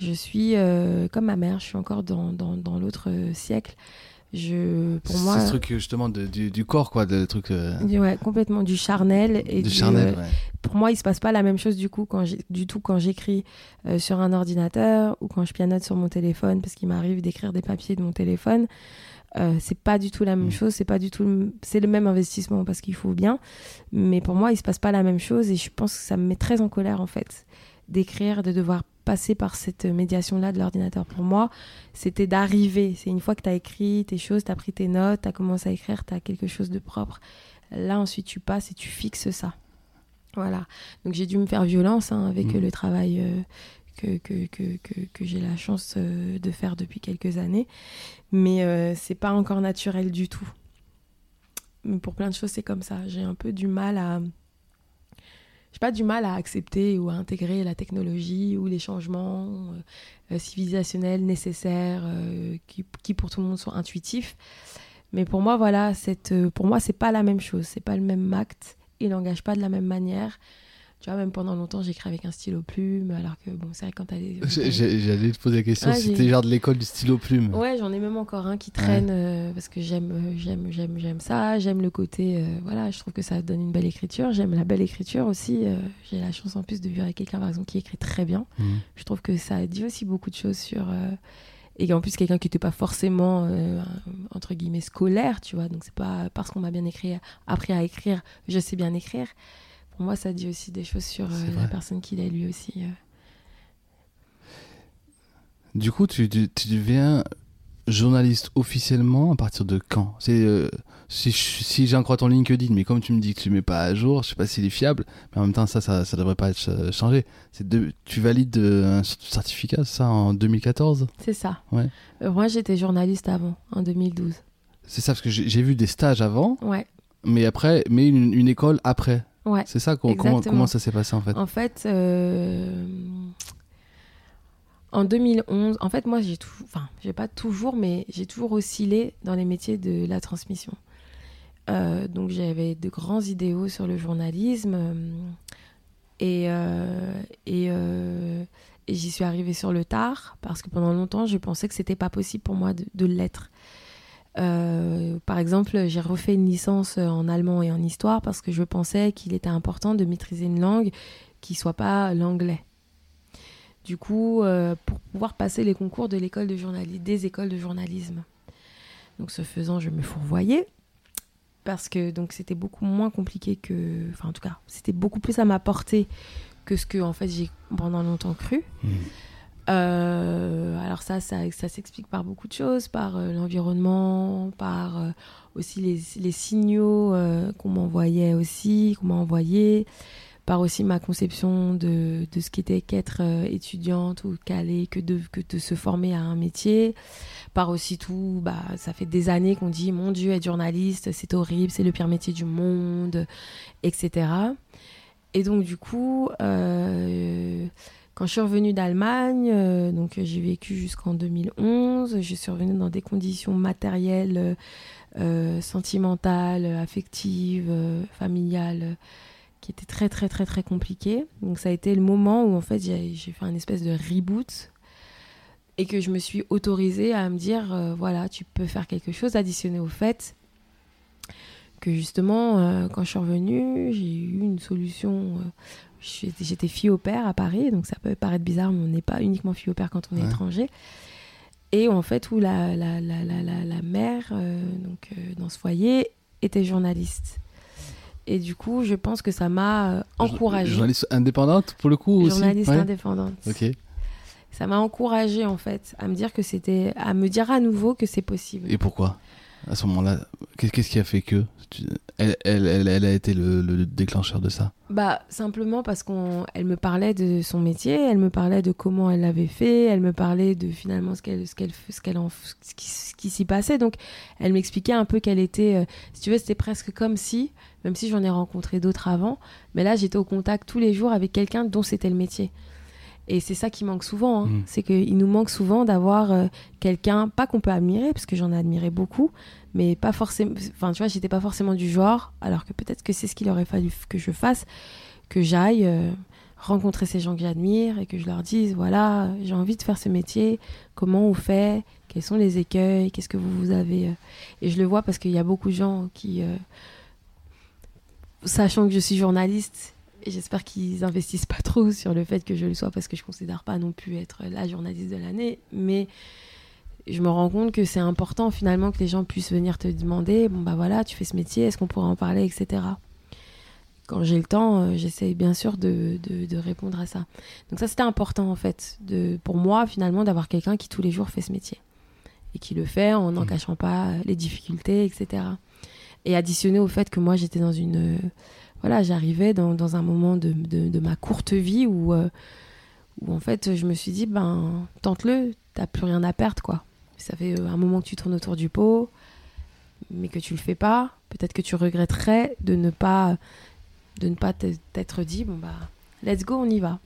je suis euh, comme ma mère. Je suis encore dans dans, dans l'autre siècle. Je, pour C'est moi, ce truc, justement, de- du, du corps, quoi, de truc euh, ouais, complètement du charnel et du charnel. euh, ouais. pour moi, il se passe pas la même chose du coup quand du tout quand j'écris euh, sur un ordinateur ou quand je pianote sur mon téléphone parce qu'il m'arrive d'écrire des papiers de mon téléphone. Euh, c'est pas du tout la même Mm. chose, c'est pas du tout le... c'est le même investissement parce qu'il faut bien, mais pour moi, il se passe pas la même chose et je pense que ça me met très en colère en fait d'écrire, de devoir passer par cette médiation là de l'ordinateur. Pour moi, c'était d'arriver, c'est une fois que tu as écrit tes choses, tu as pris tes notes, tu as commencé à écrire, tu as quelque chose de propre. Là, ensuite, tu passes et tu fixes ça. Voilà. Donc j'ai dû me faire violence hein, avec Mm. le travail euh, que, que, que, que, que j'ai la chance euh, de faire depuis quelques années. Mais euh, c'est pas encore naturel du tout. Mais pour plein de choses, c'est comme ça. J'ai un peu du mal à. J'ai pas du mal à accepter ou à intégrer la technologie ou les changements euh, euh, civilisationnels nécessaires euh, qui, pour tout le monde sont intuitifs. Mais pour moi, voilà, pour moi, c'est pas la même chose. C'est pas le même acte. Il n'engage pas de la même manière. Tu vois, même pendant longtemps, j'écris avec un stylo plume, alors que bon, c'est vrai quand t'as j'ai- J'allais te poser la question, Ah, si c'était genre de l'école du stylo plume. Ouais, j'en ai même encore un qui traîne euh, parce que j'aime, euh, j'aime, j'aime, j'aime ça. J'aime le côté, euh, voilà, je trouve que ça donne une belle écriture. J'aime la belle écriture aussi. euh, j'ai la chance en plus de vivre avec quelqu'un par exemple qui écrit très bien. Mhm. Je trouve que ça dit aussi beaucoup de choses sur. et en plus, quelqu'un qui n'était pas forcément, euh, entre guillemets, scolaire, tu vois. Donc, c'est pas parce qu'on m'a bien écrit, appris à écrire, je sais bien écrire. Pour moi, ça dit aussi des choses sur euh, la personne qu'il est lui aussi. euh. Du coup, tu, tu, tu deviens journaliste officiellement à partir de quand? C'est euh, si, je- si j'en crois ton LinkedIn, mais comme tu me dis que tu mets pas à jour, je sais pas s'il est fiable, mais en même temps ça, ça, ça devrait pas être changé. C'est tu valides un certificat, ça, en 2014 C'est ça. Ouais. Euh, moi, j'étais journaliste avant, en 2012. C'est ça parce que j'ai j'ai vu des stages avant, Ouais, mais après, mais une, une école après. Ouais. C'est ça comment, ça s'est passé en fait En fait, euh, en 2011, en fait, moi, j'ai tout, enfin, j'ai pas toujours, mais j'ai toujours oscillé dans les métiers de la transmission. Euh, donc, j'avais de grands idéaux sur le journalisme euh, et, euh, et, et j'y suis arrivée sur le tard parce que pendant longtemps, je pensais que c'était pas possible pour moi de, de l'être. Euh, par exemple, j'ai refait une licence en allemand et en histoire parce que je pensais qu'il était important de maîtriser une langue qui soit pas l'anglais. Du coup, euh, pour pouvoir passer les concours de de journalisme, des écoles de journalisme. Donc, ce faisant, je me fourvoyais parce que c'était beaucoup moins compliqué que, enfin en tout cas, c'était beaucoup plus à ma portée que ce que en fait j'ai pendant longtemps cru. Mhm. Euh, alors ça, ça, ça s'explique par beaucoup de choses, par euh, l'environnement, par euh, aussi les, signaux euh, qu'on m'envoyait aussi, qu'on m'a envoyé, par aussi ma conception de, de ce qu'était qu'être étudiante ou calée, que de, que de se former à un métier, par aussi tout, bah, ça fait des années qu'on dit, mon Dieu, être journaliste, c'est horrible, c'est le pire métier du monde, etc. Et donc du coup... quand je suis revenue d'Allemagne, euh, donc euh, j'ai vécu jusqu'en 2011, je suis revenue dans des conditions matérielles, euh, sentimentales, affectives, familiales, qui étaient très très très très compliquées. Donc ça a été le moment où en fait j'ai fait un espèce de reboot et que je me suis autorisée à me dire, voilà, tu peux faire quelque chose, additionner au fait que justement, quand je suis revenue, j'ai eu une solution. J'étais- fille au père à Paris, donc ça peut paraître bizarre, mais on n'est pas uniquement fille au père quand on est Ouais. étranger. Et en fait, où la, la, la, la, la, mère, euh, donc, euh, dans ce foyer, était journaliste. Et du coup, je pense que ça m'a euh, encouragée. Journaliste indépendante pour le coup aussi Journaliste Ouais. indépendante. Ok. Ça m'a encouragée en fait à me dire que c'était, à me dire à nouveau que c'est possible. Et pourquoi? À ce moment-là, qu'est- qu'est-ce qui a fait que elle, a été le, le déclencheur de ça? Bah simplement parce qu'on, elle me parlait de son métier, elle me parlait de comment elle l'avait fait, elle me parlait de finalement ce qu'elle, ce qu'elle, ce qu'elle ce qui s'y passait. Donc elle m'expliquait un peu qu'elle était, euh, si tu veux, c'était presque comme si, même si j'en ai rencontré d'autres avant, mais là j'étais au contact tous les jours avec quelqu'un dont c'était le métier. Et c'est ça qui manque souvent, hein. Mm. c'est qu'il nous manque souvent d'avoir euh, quelqu'un, pas qu'on peut admirer, parce que j'en ai admiré beaucoup, mais pas forcément, enfin tu vois, j'étais pas forcément du genre, alors que peut-être que c'est ce qu'il aurait fallu que je fasse, que j'aille euh, rencontrer ces gens que j'admire et que je leur dise, voilà, j'ai envie de faire ce métier, comment on fait, quels sont les écueils, qu'est-ce que vous, vous avez. euh. Et je le vois parce qu'il y a beaucoup de gens qui, sachant que je suis journaliste, et j'espère qu'ils investissent pas trop sur le fait que je le sois parce que je considère pas non plus être la journaliste de l'année, mais je me rends compte que c'est important finalement que les gens puissent venir te demander bon bah voilà tu fais ce métier est-ce qu'on pourrait en parler etc quand j'ai le temps euh, j'essaye bien sûr de, de, de répondre à ça. Donc ça c'était important en fait de, pour moi finalement d'avoir quelqu'un qui tous les jours fait ce métier. Et qui le fait en n'en Mhm. cachant pas les difficultés etc et additionné au fait que moi j'étais dans une euh, voilà j'arrivais dans, un moment de, ma courte vie où euh, où en fait je me suis dit ben tente-le t'as plus rien à perdre quoi. Ça fait euh, un moment que tu tournes autour du pot mais que tu le fais pas. Peut-être que tu regretterais de ne pas de ne pas t'être dit bon bah let's go on y va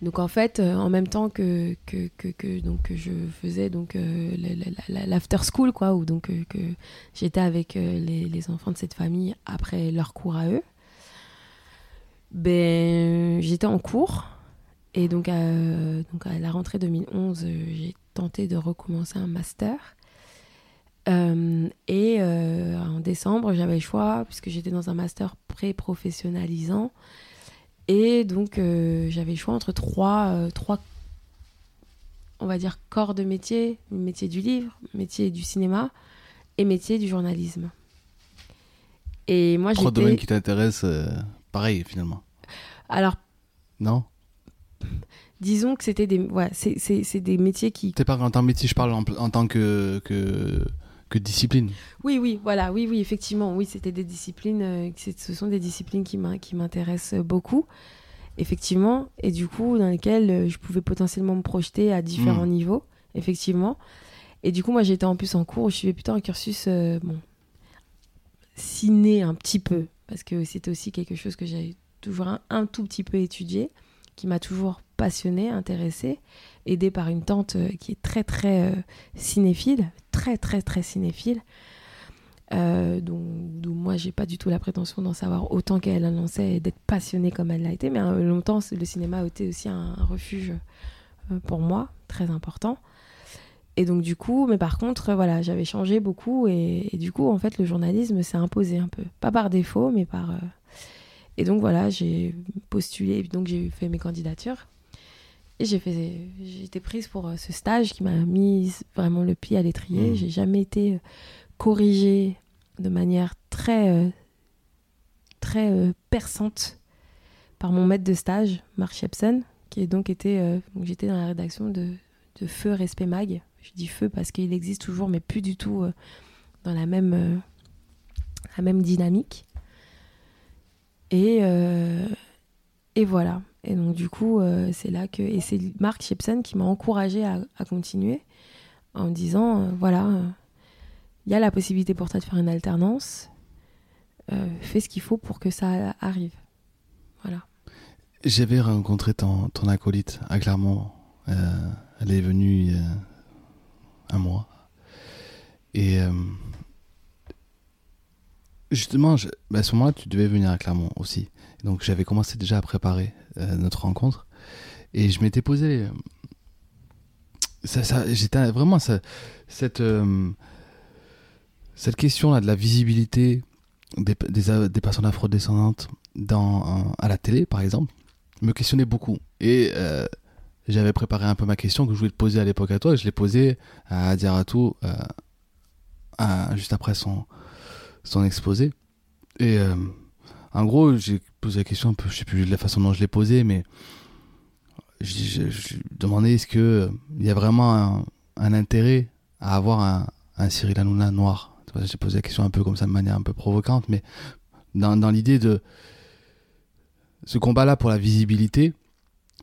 donc en fait euh, en même temps que que, que, donc je faisais donc euh, la- la- la- l'after school quoi ou donc euh, que j'étais avec les, enfants de cette famille après leur cours à eux ben j'étais en cours et donc, donc à la rentrée 2011, euh, j'ai tenté de recommencer un master. Et en décembre, j'avais le choix, puisque j'étais dans un master pré-professionnalisant. Et donc, euh, j'avais le choix entre trois, euh, trois, on va dire, corps de métier. Métier du livre, métier du cinéma et métier du journalisme. Et moi, Trois domaines qui t'intéressent, euh, pareil finalement. Alors, Non? disons que c'était des... Ouais, c'est des métiers qui T'es pas en tant que métier, je parle en, en tant que, que, que discipline. Oui, oui, voilà, oui, oui, effectivement, oui, c'était des disciplines, euh, ce sont des disciplines qui m'in- qui m'intéressent beaucoup, effectivement, et du coup, dans lesquelles euh, je pouvais potentiellement me projeter à différents Mm. niveaux, effectivement. Et du coup, moi, j'étais en plus en cours je suivais plutôt un cursus, euh, bon, ciné un petit peu, parce que c'était aussi quelque chose que j'avais toujours un, un tout petit peu étudié, qui m'a toujours passionnée, intéressée, aidée par une tante euh, qui est très, très euh, cinéphile, très, très, très cinéphile. Euh, donc, d'où moi, j'ai pas du tout la prétention d'en savoir autant qu'elle sait et d'être passionnée comme elle l'a été. Mais euh, longtemps, le cinéma a été aussi un, refuge pour moi, très important. Et donc, du coup, mais par contre, voilà, j'avais changé beaucoup et, et du coup, en fait, le journalisme s'est imposé un peu. Pas par défaut, mais par. Et donc, voilà, j'ai postulé, donc j'ai fait mes candidatures. J'ai fait, été prise pour euh, ce stage qui m'a mis vraiment le pied à l'étrier. Mhm. J'ai jamais été euh, corrigée de manière très, euh, très perçante par mon maître de stage, Marc Shepson, qui est donc été, j'étais dans la rédaction de, de Feu Respect Mag. Je dis Feu parce qu'il existe toujours, mais plus du tout dans la même, la même dynamique. Et, et voilà. Et donc du coup, euh, c'est là que et c'est Marc Shepson qui m'a encouragée à, à continuer en me disant euh, voilà, il y a la possibilité pour toi de faire une alternance. Euh, fais ce qu'il faut pour que ça arrive. Voilà. J'avais rencontré ton, ton acolyte à Clermont. Elle est venue un mois. Et justement, je- bah, à ce moment-là, tu devais venir à Clermont aussi. Donc j'avais commencé déjà à préparer notre rencontre. Et je m'étais posé euh, ça, j'étais vraiment cette, euh, cette question-là de la visibilité des, des, euh, personnes afrodescendantes dans, euh, à la télé, par exemple, me questionnait beaucoup. Et euh, j'avais préparé un peu ma question que je voulais te poser à l'époque à toi, et je l'ai posée à Diaratou euh, juste après son, son exposé. Et euh, en gros, j'ai posé la question un peu, je sais plus de la façon dont je l'ai posée, mais je, demandais est-ce que euh, y a vraiment un, intérêt à avoir un, un Cyril Hanouna noir? J'ai posé la question un peu comme ça de manière un peu provocante, mais dans, l'idée de ce combat-là pour la visibilité,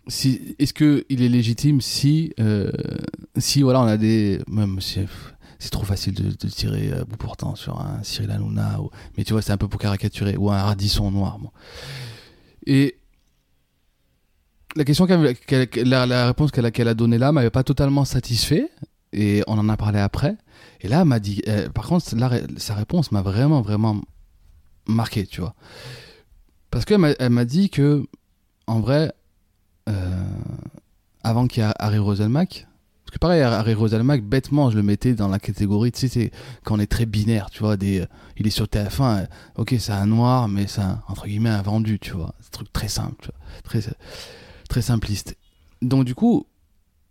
si, est-ce que il est légitime si, euh, si voilà, on a des, même si c'est trop facile de, tirer à bout portant sur un Cyril Hanouna, ou, mais tu vois, c'est un peu pour caricaturer, ou un Radisson noir. bon. Et la question la, réponse qu'elle a, donnée là m'avait pas totalement satisfait et on en a parlé après et là m'a dit euh, par contre la sa réponse m'a vraiment vraiment marqué tu vois parce qu'elle m'a m'a dit que en vrai euh, avant qu'il y ait Harry Roselmack que pareil Harry Roselmack bêtement je le mettais dans la catégorie tu sais quand on est très binaire tu vois des euh, il est sur TF1 euh, ok c'est un noir mais c'est un, entre guillemets un vendu tu vois c'est un truc très simple tu vois, très très simpliste. Donc du coup,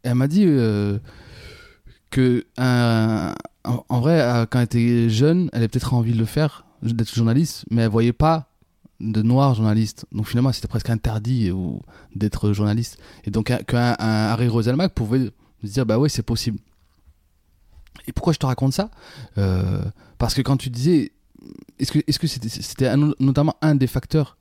elle m'a dit euh, que en, vrai, euh, quand elle était jeune, elle avait peut-être envie de le faire, d'être journaliste, mais elle voyait pas de noirs journalistes. Donc finalement, c'était presque interdit d'être journaliste. Et donc un- qu'un un Harry Roselmack pouvait se dire bah ouais, c'est possible. Et pourquoi je te raconte ça? Euh, Parce que quand tu disais, est-ce que est-ce que c'était notamment un des facteurs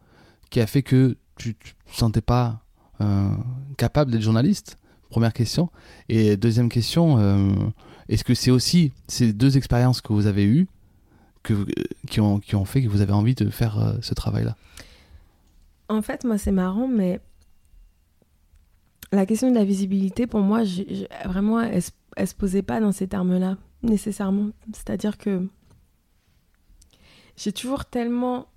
qui a fait que tu, tu te sentais pas euh, capable d'être journaliste? Première question. Et deuxième question, euh, est-ce que c'est aussi ces deux expériences que vous avez eues que, qui, ont, qui ont fait que vous avez envie de faire ce travail-là? En fait, moi, c'est marrant, mais la question de la visibilité, pour moi, vraiment, elle, elle se posait pas dans ces termes-là, nécessairement. C'est-à-dire que j'ai toujours tellement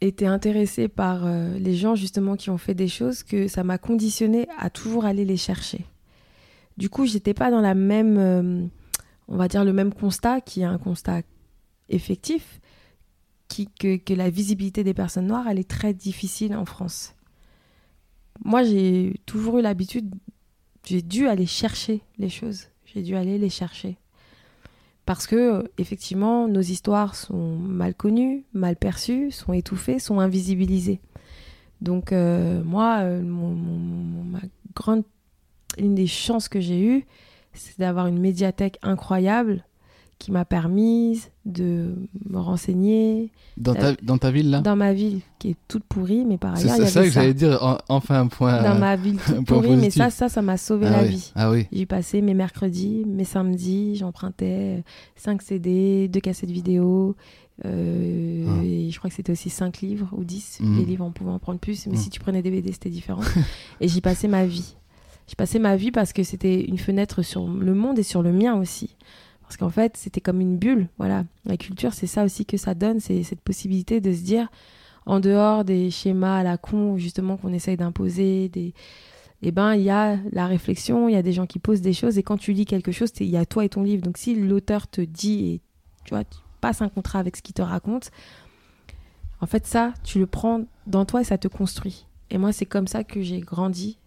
été intéressée par euh, les gens, justement, qui ont fait des choses que ça m'a conditionnée à toujours aller les chercher. Du coup, j'étais pas dans la même, euh, on va dire, le même constat, qui est un constat effectif, qui, que, que la visibilité des personnes noires, elle est très difficile en France. Moi, j'ai toujours eu l'habitude, j'ai dû aller chercher les choses. J'ai dû aller les chercher. Parce que, effectivement, nos histoires sont mal connues, mal perçues, sont étouffées, sont invisibilisées. Donc, euh, moi, euh, ma grande. Une des chances que j'ai eues, c'est d'avoir une médiathèque incroyable qui m'a permis de me renseigner, dans ta, dans ta ville, là? dans ma ville qui est toute pourrie, mais par ailleurs, il y c'est ça que j'allais dire, en- enfin un point. Dans euh, ma ville toute pourrie, mais ça, ça, ça m'a sauvé ah la oui, vie. Ah oui. J'y passais mes mercredis, mes samedis, j'empruntais 5 CD, 2 cassettes vidéo, euh, Ah. et je crois que c'était aussi 5 livres ou 10. Mm. Les livres, on pouvait en prendre plus, mais Mm. si tu prenais des BD, c'était différent. et j'y passais ma vie. J'y passais ma vie parce que c'était une fenêtre sur le monde et sur le mien aussi. Parce qu'en fait, c'était comme une bulle. Voilà. La culture, c'est ça aussi que ça donne, c'est cette possibilité de se dire, en dehors des schémas à la con, justement, qu'on essaye d'imposer, des... eh ben, il y a la réflexion, il y a des gens qui posent des choses, et quand tu lis quelque chose, il y a toi et ton livre. Donc, si l'auteur te dit, et tu vois, tu passes un contrat avec ce qu'il te raconte, en fait, ça, tu le prends dans toi et ça te construit. Et moi, c'est comme ça que j'ai grandi.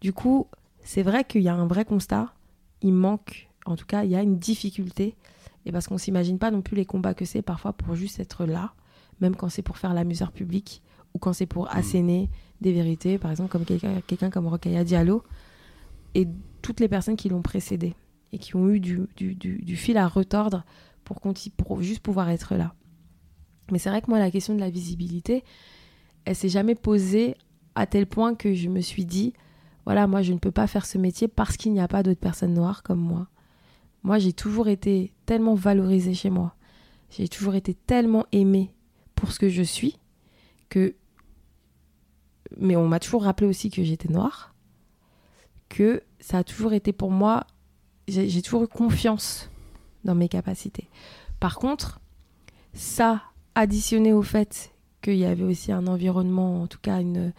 Du coup, c'est vrai qu'il y a un vrai constat. Il manque, en tout cas, il y a une difficulté. Et parce qu'on s'imagine pas non plus les combats que c'est parfois pour juste être là, même quand c'est pour faire l'amuseur public ou quand c'est pour asséner des vérités, par exemple, comme quelqu'un comme Rokhaya Diallo et toutes les personnes qui l'ont précédé et qui ont eu du, du, du- du fil à retordre pour, pour juste pouvoir être là. Mais c'est vrai que moi, la question de la visibilité, elle s'est jamais posée à tel point que je me suis dit, voilà, moi, je ne peux pas faire ce métier parce qu'il n'y a pas d'autres personnes noires comme moi. Moi, j'ai toujours été tellement valorisée chez moi. J'ai toujours été tellement aimée pour ce que je suis que. Mais on m'a toujours rappelé aussi que j'étais noire. Que ça a toujours été pour moi. J'ai toujours eu confiance dans mes capacités. Par contre, ça, additionné au fait qu'il y avait aussi un environnement, en tout cas une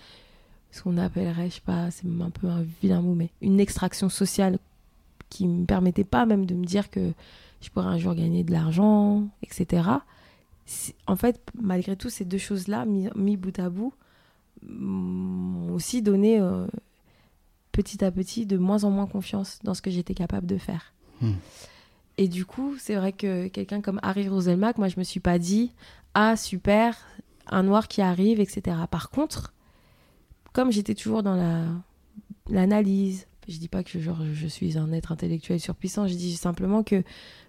ce qu'on appellerait, je sais pas, c'est un peu un vilain mot, mais une extraction sociale qui me permettait pas même de me dire que je pourrais un jour gagner de l'argent, etc. En fait, malgré tout, ces deux choses-là, mis, mis, bout à bout, m'ont aussi donné euh, petit à petit de moins en moins confiance dans ce que j'étais capable de faire. Hmm. Et du coup, c'est vrai que quelqu'un comme Harry Roselmack, moi, je me suis pas dit, ah, super, un noir qui arrive, etc. Par contre, comme j'étais toujours dans la l'analyse, je dis pas que je suis un être intellectuel surpuissant, je dis simplement que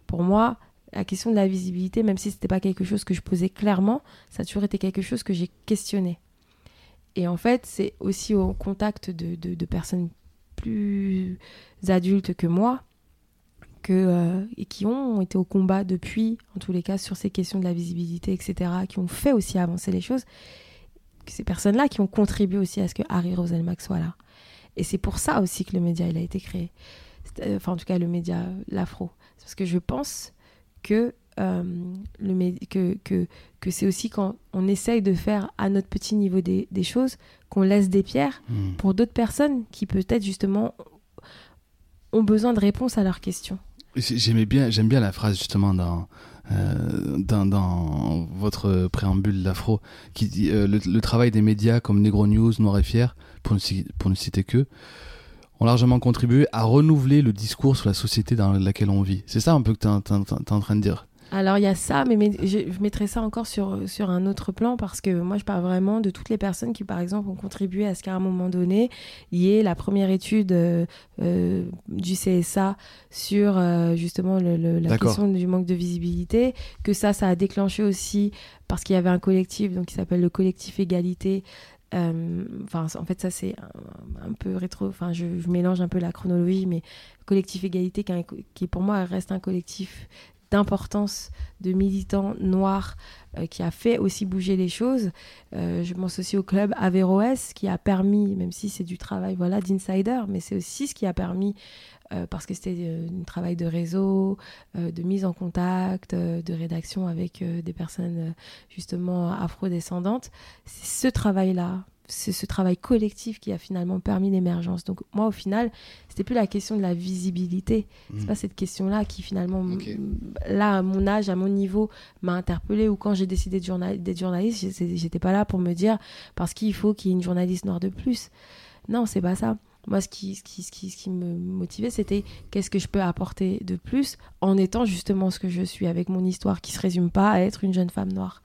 pour moi, la question de la visibilité, même si c'était pas quelque chose que je posais clairement, ça a toujours été quelque chose que j'ai questionné. Et en fait, c'est aussi au contact de, personnes plus adultes que moi, que, euh, et qui ont été au combat depuis, en tous les cas, sur ces questions de la visibilité, etc., qui ont fait aussi avancer les choses, ces personnes-là qui ont contribué aussi à ce que Harry Roselmack soit là. Et c'est pour ça aussi que le média il a été créé. Euh, enfin, en tout cas, le média, l'afro. Parce que je pense que, euh, le, que, que, que c'est aussi quand on essaye de faire à notre petit niveau des, des choses qu'on laisse des pierres hmm. pour d'autres personnes qui peut-être justement ont besoin de réponses à leurs questions. J'aimais bien, j'aime bien la phrase justement dans, euh, dans, votre préambule l'afro qui dit euh, le, travail des médias comme Negro News, Noir et Fier, pour ne, citer que, ont largement contribué à renouveler le discours sur la société dans laquelle on vit. C'est ça un peu que tu es, en train de dire? Alors il y a ça, mais, je, mettrai ça encore sur, sur un autre plan parce que moi je parle vraiment de toutes les personnes qui par exemple ont contribué à ce qu'à un moment donné, il y ait la première étude euh, euh, du CSA sur euh, justement le, la question du manque de visibilité, que ça, ça a déclenché aussi parce qu'il y avait un collectif donc qui s'appelle le collectif Égalité enfin en fait ça c'est un, peu rétro enfin je, mélange un peu la chronologie mais collectif égalité qui, qui, pour moi reste un collectif d'importance de militants noirs euh, qui a fait aussi bouger les choses. Euh, je pense aussi au club Averroès qui a permis, même si c'est du travail voilà d'insider, mais c'est aussi ce qui a permis euh, parce que c'était un travail de réseau, de mise en contact, de rédaction avec des personnes justement afrodescendantes. C'est ce travail-là c'est ce travail collectif qui a finalement permis l'émergence. Donc moi, au final, c'était plus la question de la visibilité. C'est hmm. pas cette question-là qui finalement, là, à mon âge, à mon niveau, m'a interpellée. Ou quand j'ai décidé d'être journaliste, j'étais pas là pour me dire parce qu'il faut qu'il y ait une journaliste noire de plus. Non, c'est pas ça. Moi, ce qui, ce qui, ce qui, ce qui me motivait, c'était qu'est-ce que je peux apporter de plus en étant justement ce que je suis, avec mon histoire qui se résume pas à être une jeune femme noire.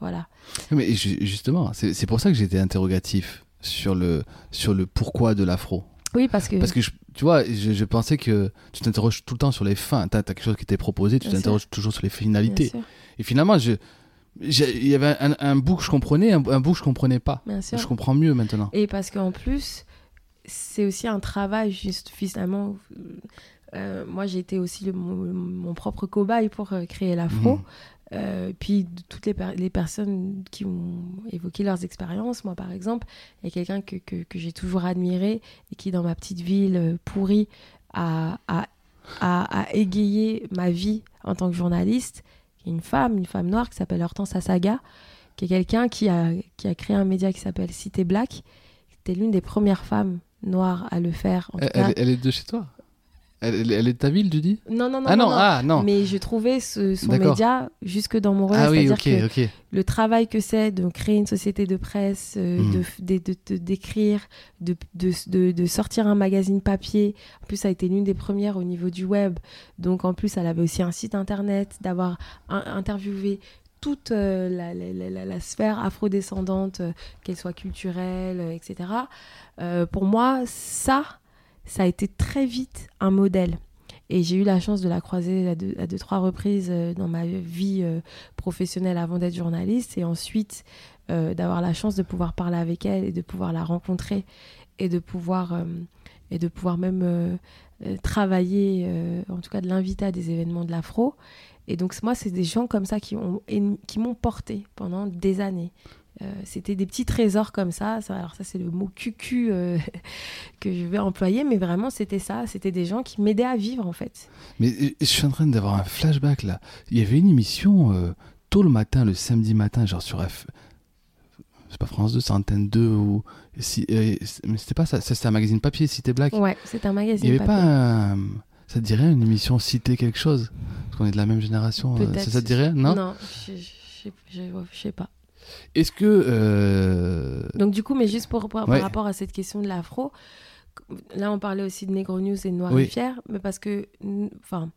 Voilà. Mais justement, c'est pour ça que j'étais interrogatif sur le, sur le pourquoi de l'afro. Oui, parce que. Parce que, tu vois, je, pensais que tu t'interroges tout le temps sur les fins. Tu as, quelque chose qui t'est proposé, tu t'interroges toujours sur les finalités. Et finalement, je. Il y avait un, bout que je comprenais, un, bout que je comprenais pas. Bien sûr. Je comprends mieux maintenant. Et parce qu'en plus, c'est aussi un travail, juste finalement. Euh, moi, j'ai été aussi mon, propre cobaye pour euh, créer l'afro. Mmh. Euh, puis toutes les, les, personnes qui ont évoqué leurs expériences, moi par exemple, il y a quelqu'un que, que, que j'ai toujours admiré et qui dans ma petite ville euh, pourrie a, a, a, a, égayé ma vie en tant que journaliste, qui est une femme, une femme noire qui s'appelle Hortense Asaga, qui est quelqu'un qui a, qui a créé un média qui s'appelle Cité Black, qui était l'une des premières femmes noires à le faire. En elle, elle est de chez toi? Elle, est de ta ville, tu dis non non, non, ah non, Ah, non. Mais je trouvais ce, son média jusque dans mon rôle. Ah oui, ok, ok. Le travail que c'est de créer une société de presse, euh, de d'écrire, de, de, de, de, sortir un magazine papier. En plus, ça a été l'une des premières au niveau du web. Donc, en plus, elle avait aussi un site internet, d'avoir interviewé toute euh, la, la, la, sphère afrodescendante, euh, qu'elle soit culturelle, etc. pour moi, ça ça a été très vite un modèle. Et j'ai eu la chance de la croiser à deux, à deux trois reprises euh, dans ma vie euh, professionnelle avant d'être journaliste et ensuite euh, d'avoir la chance de pouvoir parler avec elle et de pouvoir la rencontrer et de pouvoir, et de pouvoir même travailler, en tout cas de l'inviter à des événements de l'afro. Et donc moi, c'est des gens comme ça qui m'ont qui porté pendant des années. Euh, c'était des petits trésors comme ça. alors ça, c'est le mot cucu euh, que je vais employer, mais vraiment, c'était ça. C'était des gens qui m'aidaient à vivre, en fait. Mais euh, je suis en train d'avoir un flashback, là. Il y avait une émission tôt le matin, le samedi matin, genre sur F... c'est pas France 2, c'est Antenne 2 ou si, euh, mais c'était pas ça, c'était un magazine papier Cité Black. Ouais, c'est un magazine. Il y avait papier. pas un- ça te dirait une émission Cité quelque chose? Parce qu'on est de la même génération. euh. Ça, ça te dirait? Non? Non, je- je- je sais pas. Est-ce que euh, Donc du coup, mais juste pour, par, rapport à cette question de l'afro, là on parlait aussi de Negro News et de Noir Oui. et Fier, mais parce que, enfin,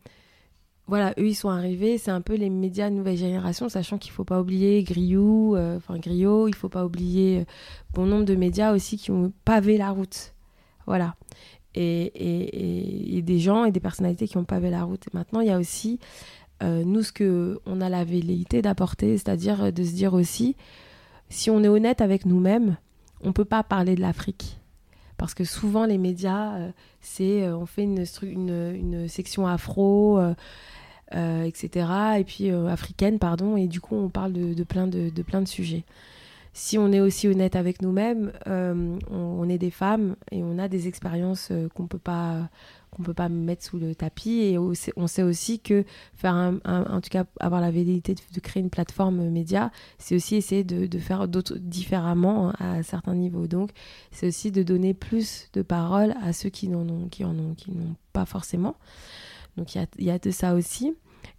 voilà, eux ils sont arrivés, c'est un peu les médias nouvelle génération, sachant qu'il faut pas oublier Griot, euh, enfin Griot, il faut pas oublier euh, bon nombre de médias aussi qui ont pavé la route, voilà. Et, et, et- et des gens et des personnalités qui ont pavé la route. Et maintenant, il y a aussi euh, nous ce que on a la velléité d'apporter, c'est-à-dire euh, de se dire aussi, si on est honnête avec nous-mêmes, on peut pas parler de l'Afrique. Parce que souvent, les médias, euh, c'est on fait une, section afro, etc. Et puis africaine, pardon. Et du coup, on parle de, plein, de, de plein de sujets. Si on est aussi honnête avec nous-mêmes, on, on est des femmes et on a des expériences qu'on peut pas qu'on peut pas mettre sous le tapis et on sait- aussi que faire un, en tout cas avoir la velléité de, créer une plateforme média c'est aussi essayer de, faire d'autres différemment à certains niveaux. Donc, c'est aussi de donner plus de parole à ceux qui n'en ont, qui en ont, qui n'ont pas forcément. Donc, il y y a de ça aussi.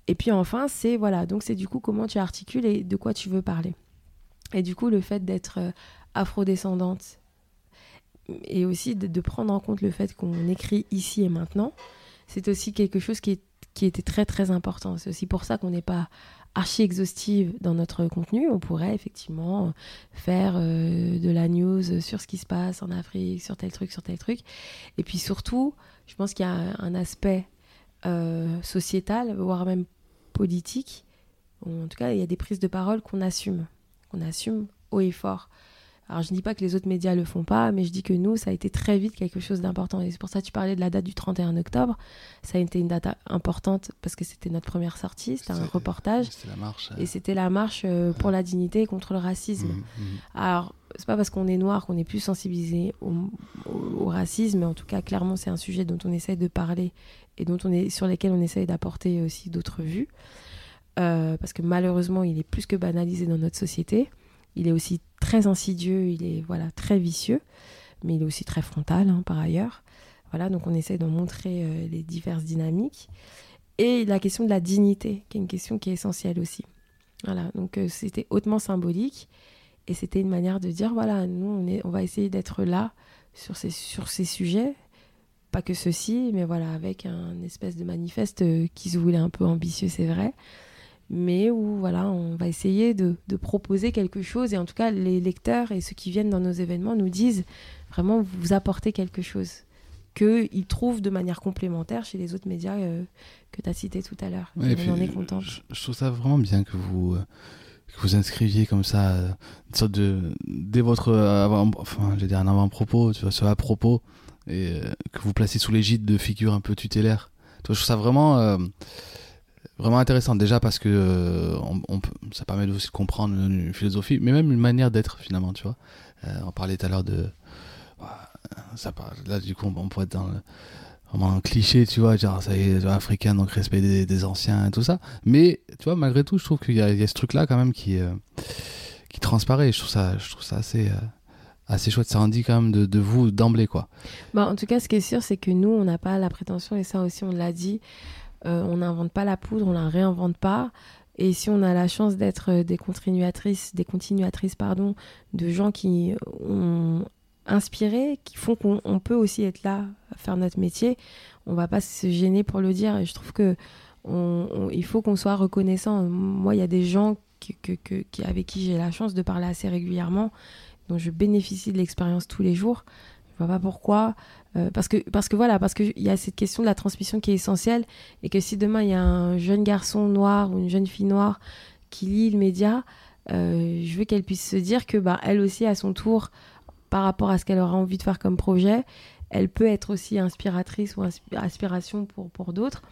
Et puis enfin, c'est voilà. Donc, c'est du coup comment tu articules et de quoi tu veux parler. Et du coup, le fait d'être euh, afrodescendante et aussi de, prendre en compte le fait qu'on écrit ici et maintenant, c'est aussi quelque chose qui était très très important. C'est aussi pour ça qu'on n'est pas archi exhaustive dans notre contenu. On pourrait effectivement faire euh, de la news sur ce qui se passe en Afrique, sur tel truc, sur tel truc. Et puis surtout, je pense qu'il y a un aspect euh, sociétal, voire même politique. En tout cas, il y a des prises de parole qu'on assume, qu'on assume haut et fort. Alors, je ne dis pas que les autres médias le font pas, mais je dis que nous, ça a été très vite quelque chose d'important. Et c'est pour ça que tu parlais de la date du 31 octobre. Ça a été une date importante parce que c'était notre première sortie, c'était un reportage. C'était la marche. Et c'était la marche euh, pour la dignité et contre le racisme. Mhm, mhm. Alors, c'est pas parce qu'on est noir qu'on est plus sensibilisé au, au- au racisme, mais en tout cas, clairement, c'est un sujet dont on essaye de parler et dont on est, sur lesquels on essaye d'apporter aussi d'autres vues. Euh, parce que malheureusement, il est plus que banalisé dans notre société. Il est aussi très insidieux, il est voilà très vicieux, mais il est aussi très frontal hein, par ailleurs. Voilà, donc on essaie d'en montrer euh, les diverses dynamiques. Et la question de la dignité, qui est une question qui est essentielle aussi. Voilà, donc euh, c'était hautement symbolique. Et c'était une manière de dire, voilà, nous, on, est, on va essayer d'être là sur ces, sur ces sujets. Pas que ceci, mais voilà, avec un espèce de manifeste euh, qui se voulait un peu ambitieux, c'est vrai. Mais où, voilà, on va essayer de, de proposer quelque chose. Et en tout cas, les lecteurs et ceux qui viennent dans nos événements nous disent, vraiment, vous apportez quelque chose qu'ils trouvent de manière complémentaire chez les autres médias euh, que tu as cités tout à l'heure. Ouais, Et et on en est content. Je, je trouve ça vraiment bien que vous, euh, que vous inscriviez comme ça, euh, une sorte de, dès votre avant, enfin, j'ai dire un avant-propos, tu vois, ce à-propos, et euh, que vous placez sous l'égide de figures un peu tutélaires. Tu vois, je trouve ça vraiment, vraiment intéressant. Déjà parce que euh, on, on ça permet aussi de comprendre une philosophie, mais même une manière d'être finalement, tu vois. Euh, on parlait tout à l'heure de, ça parle, là du coup on, pourrait être dans le, vraiment cliché, tu vois, genre ça y est, africain, donc respect des, anciens et tout ça. Mais tu vois, malgré tout, je trouve qu'il y, a- ce truc-là quand même qui, euh, qui transparaît. Je trouve ça, je trouve ça assez, assez chouette. Ça en dit quand même de, de vous d'emblée, quoi. Bah, en tout cas, ce qui est sûr, c'est que nous, on n'a pas la prétention, et ça aussi, on l'a dit, euh, on n'invente pas la poudre, on la réinvente pas. Et si on a la chance d'être euh, des continuatrices, des continuatrices, pardon, de gens qui ont inspiré, qui font qu'on on peut aussi être là, faire notre métier, on va pas se gêner pour le dire. Et je trouve que on- il faut qu'on soit reconnaissant. Moi, il y a des gens avec qui j'ai la chance de parler assez régulièrement, dont je bénéficie de l'expérience tous les jours. Pas pourquoi. Euh, parce que parce que voilà parce qu'il y a cette question de la transmission qui est essentielle et que si demain il y a un jeune garçon noir ou une jeune fille noire qui lit le média, euh, je veux qu'elle puisse se dire que bah elle aussi à son tour par rapport à ce qu'elle aura envie de faire comme projet, elle peut être aussi inspiratrice ou inspi- inspiration pour pour d'autres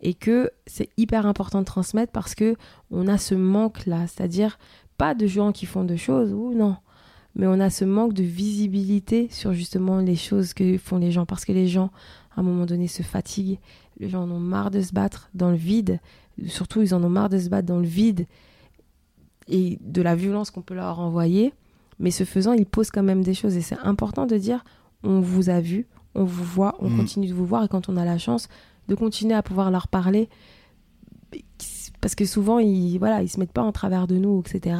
et que c'est hyper important de transmettre parce que on a ce manque là, c'est-à-dire pas de gens qui font de choses ou non mais on a ce manque de visibilité sur justement les choses que font les gens parce que les gens à un moment donné se fatiguent les gens en ont marre de se battre dans le vide surtout ils en ont marre de se battre dans le vide et de la violence qu'on peut leur envoyer Mais ce faisant, il pose quand même des choses. Et c'est important de dire on vous a vu, on vous voit, on Mm. continue de vous voir. Et quand on a la chance de continuer à pouvoir leur parler, parce que souvent, ils voilà, ils se mettent pas en travers de nous, etc.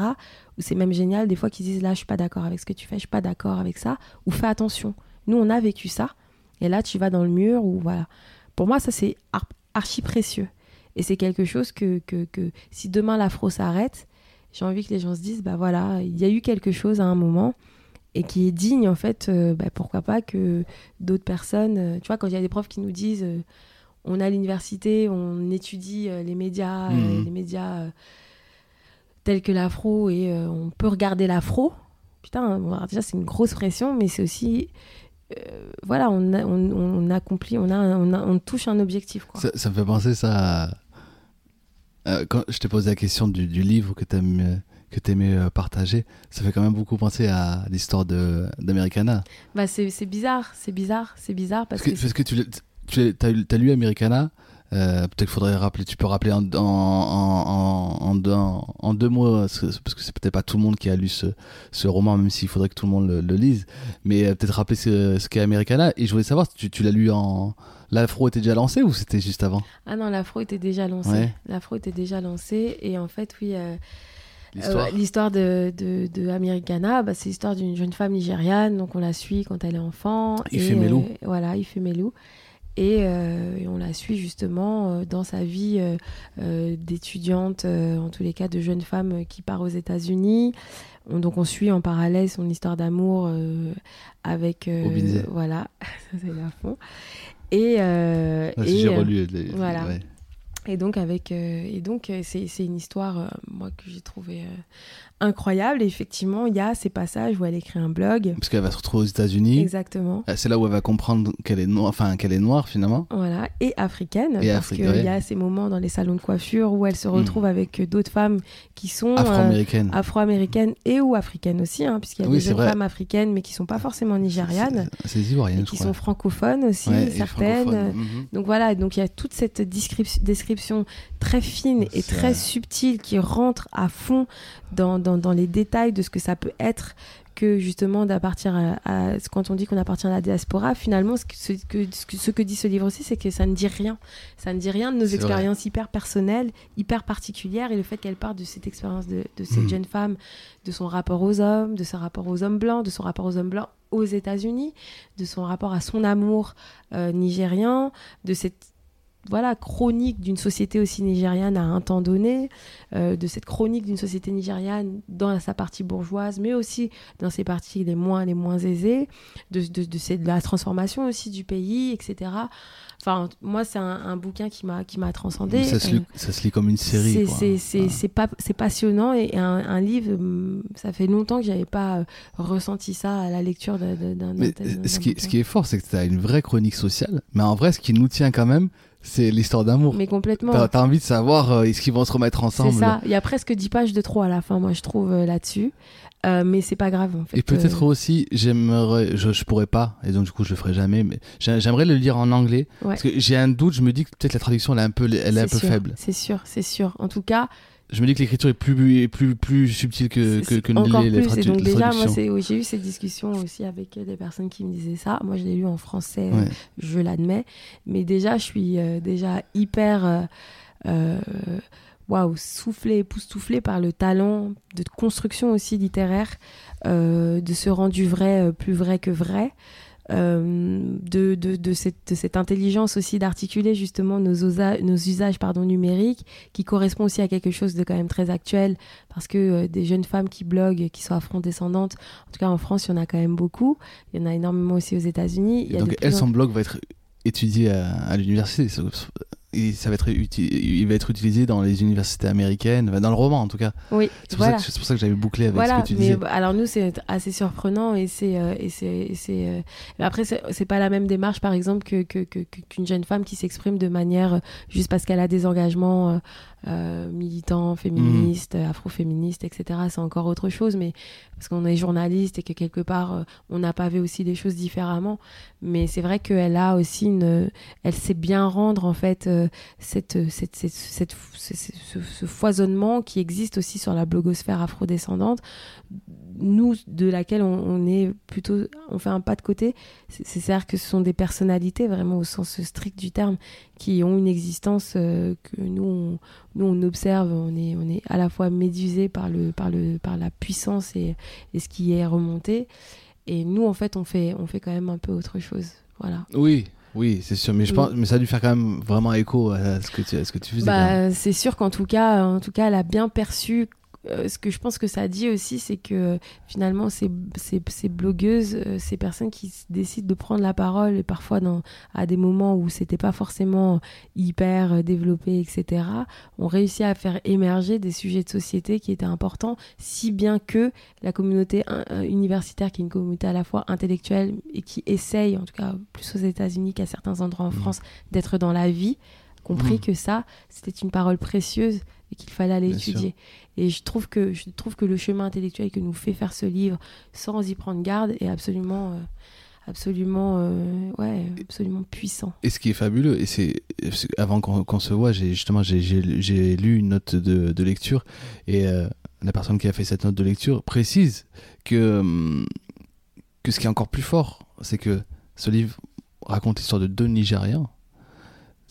Ou c'est même génial, des fois, qu'ils disent là, je suis pas d'accord avec ce que tu fais, je suis pas d'accord avec ça. Ou fais attention. Nous, on a vécu ça. Et là, tu vas dans le mur, ou voilà. Pour moi, ça, c'est ar- archi précieux. Et c'est quelque chose que, que, que si demain l'afro s'arrête, j'ai envie que les gens se disent, bah voilà, il y a eu quelque chose à un moment et qui est digne, en fait, euh, bah, pourquoi pas que d'autres personnes, euh, tu vois, quand il y a des profs qui nous disent, euh, on est à l'université, on étudie euh, les médias, Mhm. les médias tels que l'afro et euh, on peut regarder l'afro. Putain, bon, déjà c'est une grosse pression, mais c'est aussi, euh, voilà, on, a- on, on accomplit, on, a, on, a- on touche un objectif. Quoi. Ça, ça me fait penser ça à- euh, quand je t'ai posé la question du, du livre que t'aimes que t'aimais euh, partager, ça fait quand même beaucoup penser à l'histoire d'Americana. Bah, c'est bizarre, c'est bizarre, c'est bizarre parce, Parce que, que, parce que tu, tu t'as lu Americana, euh, peut-être qu'il faudrait rappeler, tu peux rappeler en, en, en, en, en deux, mots, ce- parce que c'est peut-être pas tout le monde qui a lu ce, ce roman, même s'il faudrait que tout le monde le, le lise, mais euh, peut-être rappeler ce, ce qu'est Americana. Et je voulais savoir, tu, tu l'as lu en. L'afro était déjà lancé ou c'était juste avant? Ah non, l'afro était déjà lancé, Ouais. l'afro était déjà lancé et en fait oui. euh, L'histoire Euh, de, de, de Americana, bah, c'est l'histoire d'une jeune femme nigériane, donc on la suit quand elle est enfant. et, Ifemelou. euh, voilà, Ifemelou. Et, euh, et on la suit justement euh, dans sa vie euh, d'étudiante, en tous les cas de jeune femme qui part aux États-Unis. On- donc on suit en parallèle son histoire d'amour avec... voilà, ça c'est la fond. Et, Ah, et, j'ai relu. les- voilà. ouais. et donc, avec, et donc c'est, c'est une histoire, moi, que j'ai trouvé incroyable. Et effectivement, il y a ces passages où elle écrit un blog. Parce qu'elle va se retrouver aux États-Unis. Exactement. Euh, C'est là où elle va comprendre qu'elle est noire, enfin qu'elle est noire finalement. Voilà, et africaine, Et parce qu'il y a ces moments dans les salons de coiffure où elle se retrouve avec euh, d'autres femmes qui sont euh, Afro-américaine. afro-américaines et ou africaines aussi, hein, puisqu'il y a Oui, des jeunes femmes africaines, mais qui sont pas forcément nigérianes, C'est- C'est ivoirien, et qui crois. sont francophones aussi, Ouais, certaines. francophone. Mhm. Donc voilà, donc il y a toute cette description, très fine et très subtile qui rentre à fond dans, dans, dans les détails de ce que ça peut être que justement d'appartir à, à- quand on dit qu'on appartient à la diaspora finalement ce que, ce que, ce que, dit ce livre aussi c'est que ça ne dit rien ça ne dit rien de nos vrai. expériences hyper personnelles hyper particulières et le fait qu'elle part de cette expérience de, de cette Mhm. jeune femme de son rapport aux hommes de son rapport aux hommes blancs de son rapport aux hommes blancs aux États-Unis de son rapport à son amour euh, nigérien de cette voilà, chronique d'une société aussi nigériane à un temps donné, euh, de cette chronique d'une société nigériane dans sa partie bourgeoise, mais aussi dans ses parties les moins, les moins aisées, de, de, de, cette- de la transformation aussi du pays, etc. Enfin, moi, c'est un, un bouquin qui m'a qui m'a transcendé. Ça, se lit, ça se lit comme une série. C'est-. C'est pas passionnant et un, un livre, hum, ça fait longtemps que j'avais pas euh, ressenti ça à la lecture d'un ce d'un qui, bouquin. ce qui est fort, c'est que tu as une vraie chronique sociale. Mais en vrai, ce qui nous tient quand même, c'est l'histoire d'amour. Mais complètement. T'as as envie de savoir euh, est-ce qu'ils vont se remettre C'est ensemble. ça. Il y a presque 10 pages de trop à la fin, moi, je trouve, euh, là-dessus. Euh, mais c'est pas grave, en fait. Et peut-être aussi, j'aimerais, je, je pourrais pas, et donc du coup je le ferai jamais, mais j'ai- j'aimerais le lire en anglais, Ouais. parce que j'ai un doute, je me dis que peut-être la traduction elle est un peu, elle est un c'est peu faible. C'est sûr, c'est sûr. En tout cas, Je me dis que l'écriture est plus, est plus, plus subtile que, que, que encore les, plus. Et donc, déjà, moi, oui, j'ai eu ces discussions aussi avec des personnes qui me disaient ça. Moi, je l'ai lu en français, Ouais. je l'admets. Mais déjà, je suis euh, déjà hyper. euh, euh, Waouh, soufflé, époustouflé par le talent de construction aussi littéraire, euh, de ce rendu vrai plus vrai que vrai, de, de, de, cette, de cette intelligence aussi d'articuler justement nos, osa- nos usages pardon, numériques, qui correspond aussi à quelque chose de quand même très actuel, parce que euh, des jeunes femmes qui bloguent, qui sont afro-descendantes, en tout cas en France, il y en a quand même beaucoup, il y en a énormément aussi aux États-Unis. Donc elle, en- son blog va être étudié à, à l'université. Ça- et ça va être uti- il va être utilisé dans les universités américaines, dans le roman en tout cas. Oui, C'est pour, voilà. ça que- c'est pour ça que j'avais bouclé avec Voilà, ce que tu mais disais. bah, alors nous c'est assez surprenant et c'est euh, et c'est euh, après c'est pas la même démarche par exemple que que- que- qu'une jeune femme qui s'exprime de manière euh, juste parce qu'elle a des engagements euh, euh, militants, féministes, afroféministes, etc. C'est encore autre chose, mais parce qu'on est journaliste et que quelque part, on a pavé aussi des choses différemment. Mais c'est vrai qu'elle a aussi une. Elle sait bien rendre, en fait, cette, ce, foisonnement qui existe aussi sur la blogosphère afrodescendante, nous, de laquelle on, est plutôt. On fait un pas de côté. C'est- C'est-à-dire que ce sont des personnalités, vraiment au sens strict du terme, qui ont une existence euh, que nous, on, nous, on observe. On est, on est à la fois médusé par, le, par, le, par la puissance et, et ce qui est remonté. Et nous, en fait, on fait, on fait quand même un peu autre chose. Voilà. Oui, oui, c'est sûr. Mais je Oui. pense, mais ça a dû faire quand même vraiment écho à ce que tu, à ce que tu faisais. Bah, c'est sûr qu'en tout cas, en tout cas, elle a bien perçu. Euh, ce que je pense que ça dit aussi, c'est que finalement, ces, ces, ces blogueuses, euh, ces personnes qui décident de prendre la parole, et parfois dans, à des moments où c'était pas forcément hyper euh, développé, etc., ont réussi à faire émerger des sujets de société qui étaient importants, si bien que la communauté un- euh, universitaire, qui est une communauté à la fois intellectuelle et qui essaye, en tout cas plus aux États-Unis qu'à certains endroits en Mhm. France, d'être dans la vie, compris Mhm. que ça, c'était une parole précieuse et qu'il fallait aller Bien étudier. Et je trouve, que, je trouve que le chemin intellectuel que nous fait faire ce livre, sans y prendre garde, est absolument, euh, absolument, euh, ouais, absolument puissant. Et ce qui est fabuleux, et c'est avant qu'on qu'on se voit, j'ai justement j'ai- lu une note de, de lecture et euh, la personne qui a fait cette note de lecture précise que hum, que ce qui est encore plus fort, c'est que ce livre raconte l'histoire de deux Nigériens.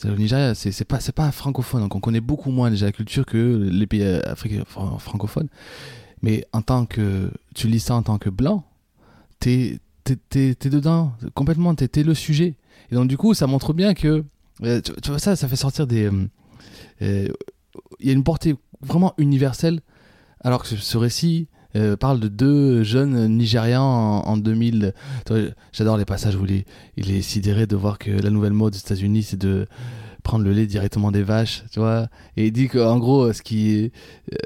Le Nigeria, c'est pas pas francophone, donc on connaît beaucoup moins déjà la culture que les pays africains fran- francophones. Mais en tant que tu lis ça en tant que blanc, t'es t'es t'es dedans complètement, t'es t'es le sujet. Et donc du coup, ça montre bien que euh, tu, vois ça, ça fait sortir des. euh, euh, Il y a une portée vraiment universelle, alors que ce récit euh, parle de deux jeunes Nigérians en, en 2000. Tu vois, J'adore les passages où il est, sidéré de voir que la nouvelle mode aux États-Unis, c'est de prendre le lait directement des vaches, tu vois. Et il dit qu'en gros, ce qui, euh,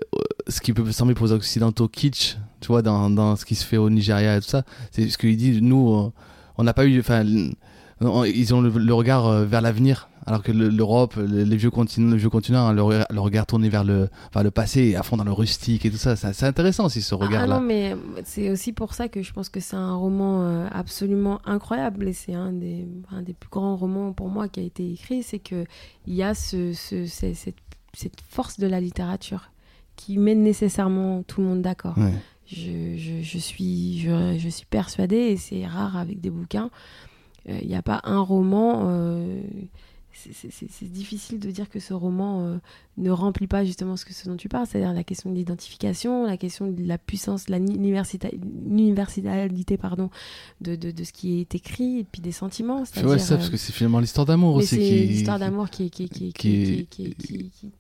ce qui peut sembler pour les Occidentaux kitsch, tu vois, dans, dans ce qui se fait au Nigeria et tout ça, c'est ce qu'il dit, nous, on n'a pas eu. Ils ont le, le regard euh, vers l'avenir, alors que le- l'Europe, le- les vieux continents, le vieux continent, hein, le, re- le regard tourné vers le, vers le passé, à fond dans le rustique et tout ça. C'est intéressant aussi ce Ah regard-là. non, mais c'est aussi pour ça que je pense que c'est un roman euh, absolument incroyable et c'est un des, un des plus grands romans pour moi qui a été écrit. C'est qu'il y a ce, ce- cette, cette force de la littérature qui met nécessairement tout le monde d'accord. Ouais. Je, je, je suis, je, je suis persuadée, et c'est rare avec des bouquins, euh, il n'y a pas un roman. euh, c'est difficile de dire que ce roman euh, ne remplit pas justement ce, que, ce dont tu parles, c'est-à-dire la question de l'identification, la question de la puissance, de la ni- universita- universalité pardon, de, de, de ce qui est écrit, et puis des sentiments. Ouais, c'est-à-dire, ça, parce que c'est finalement l'histoire d'amour aussi c'est qui, une histoire d'amour qui, qui, qui,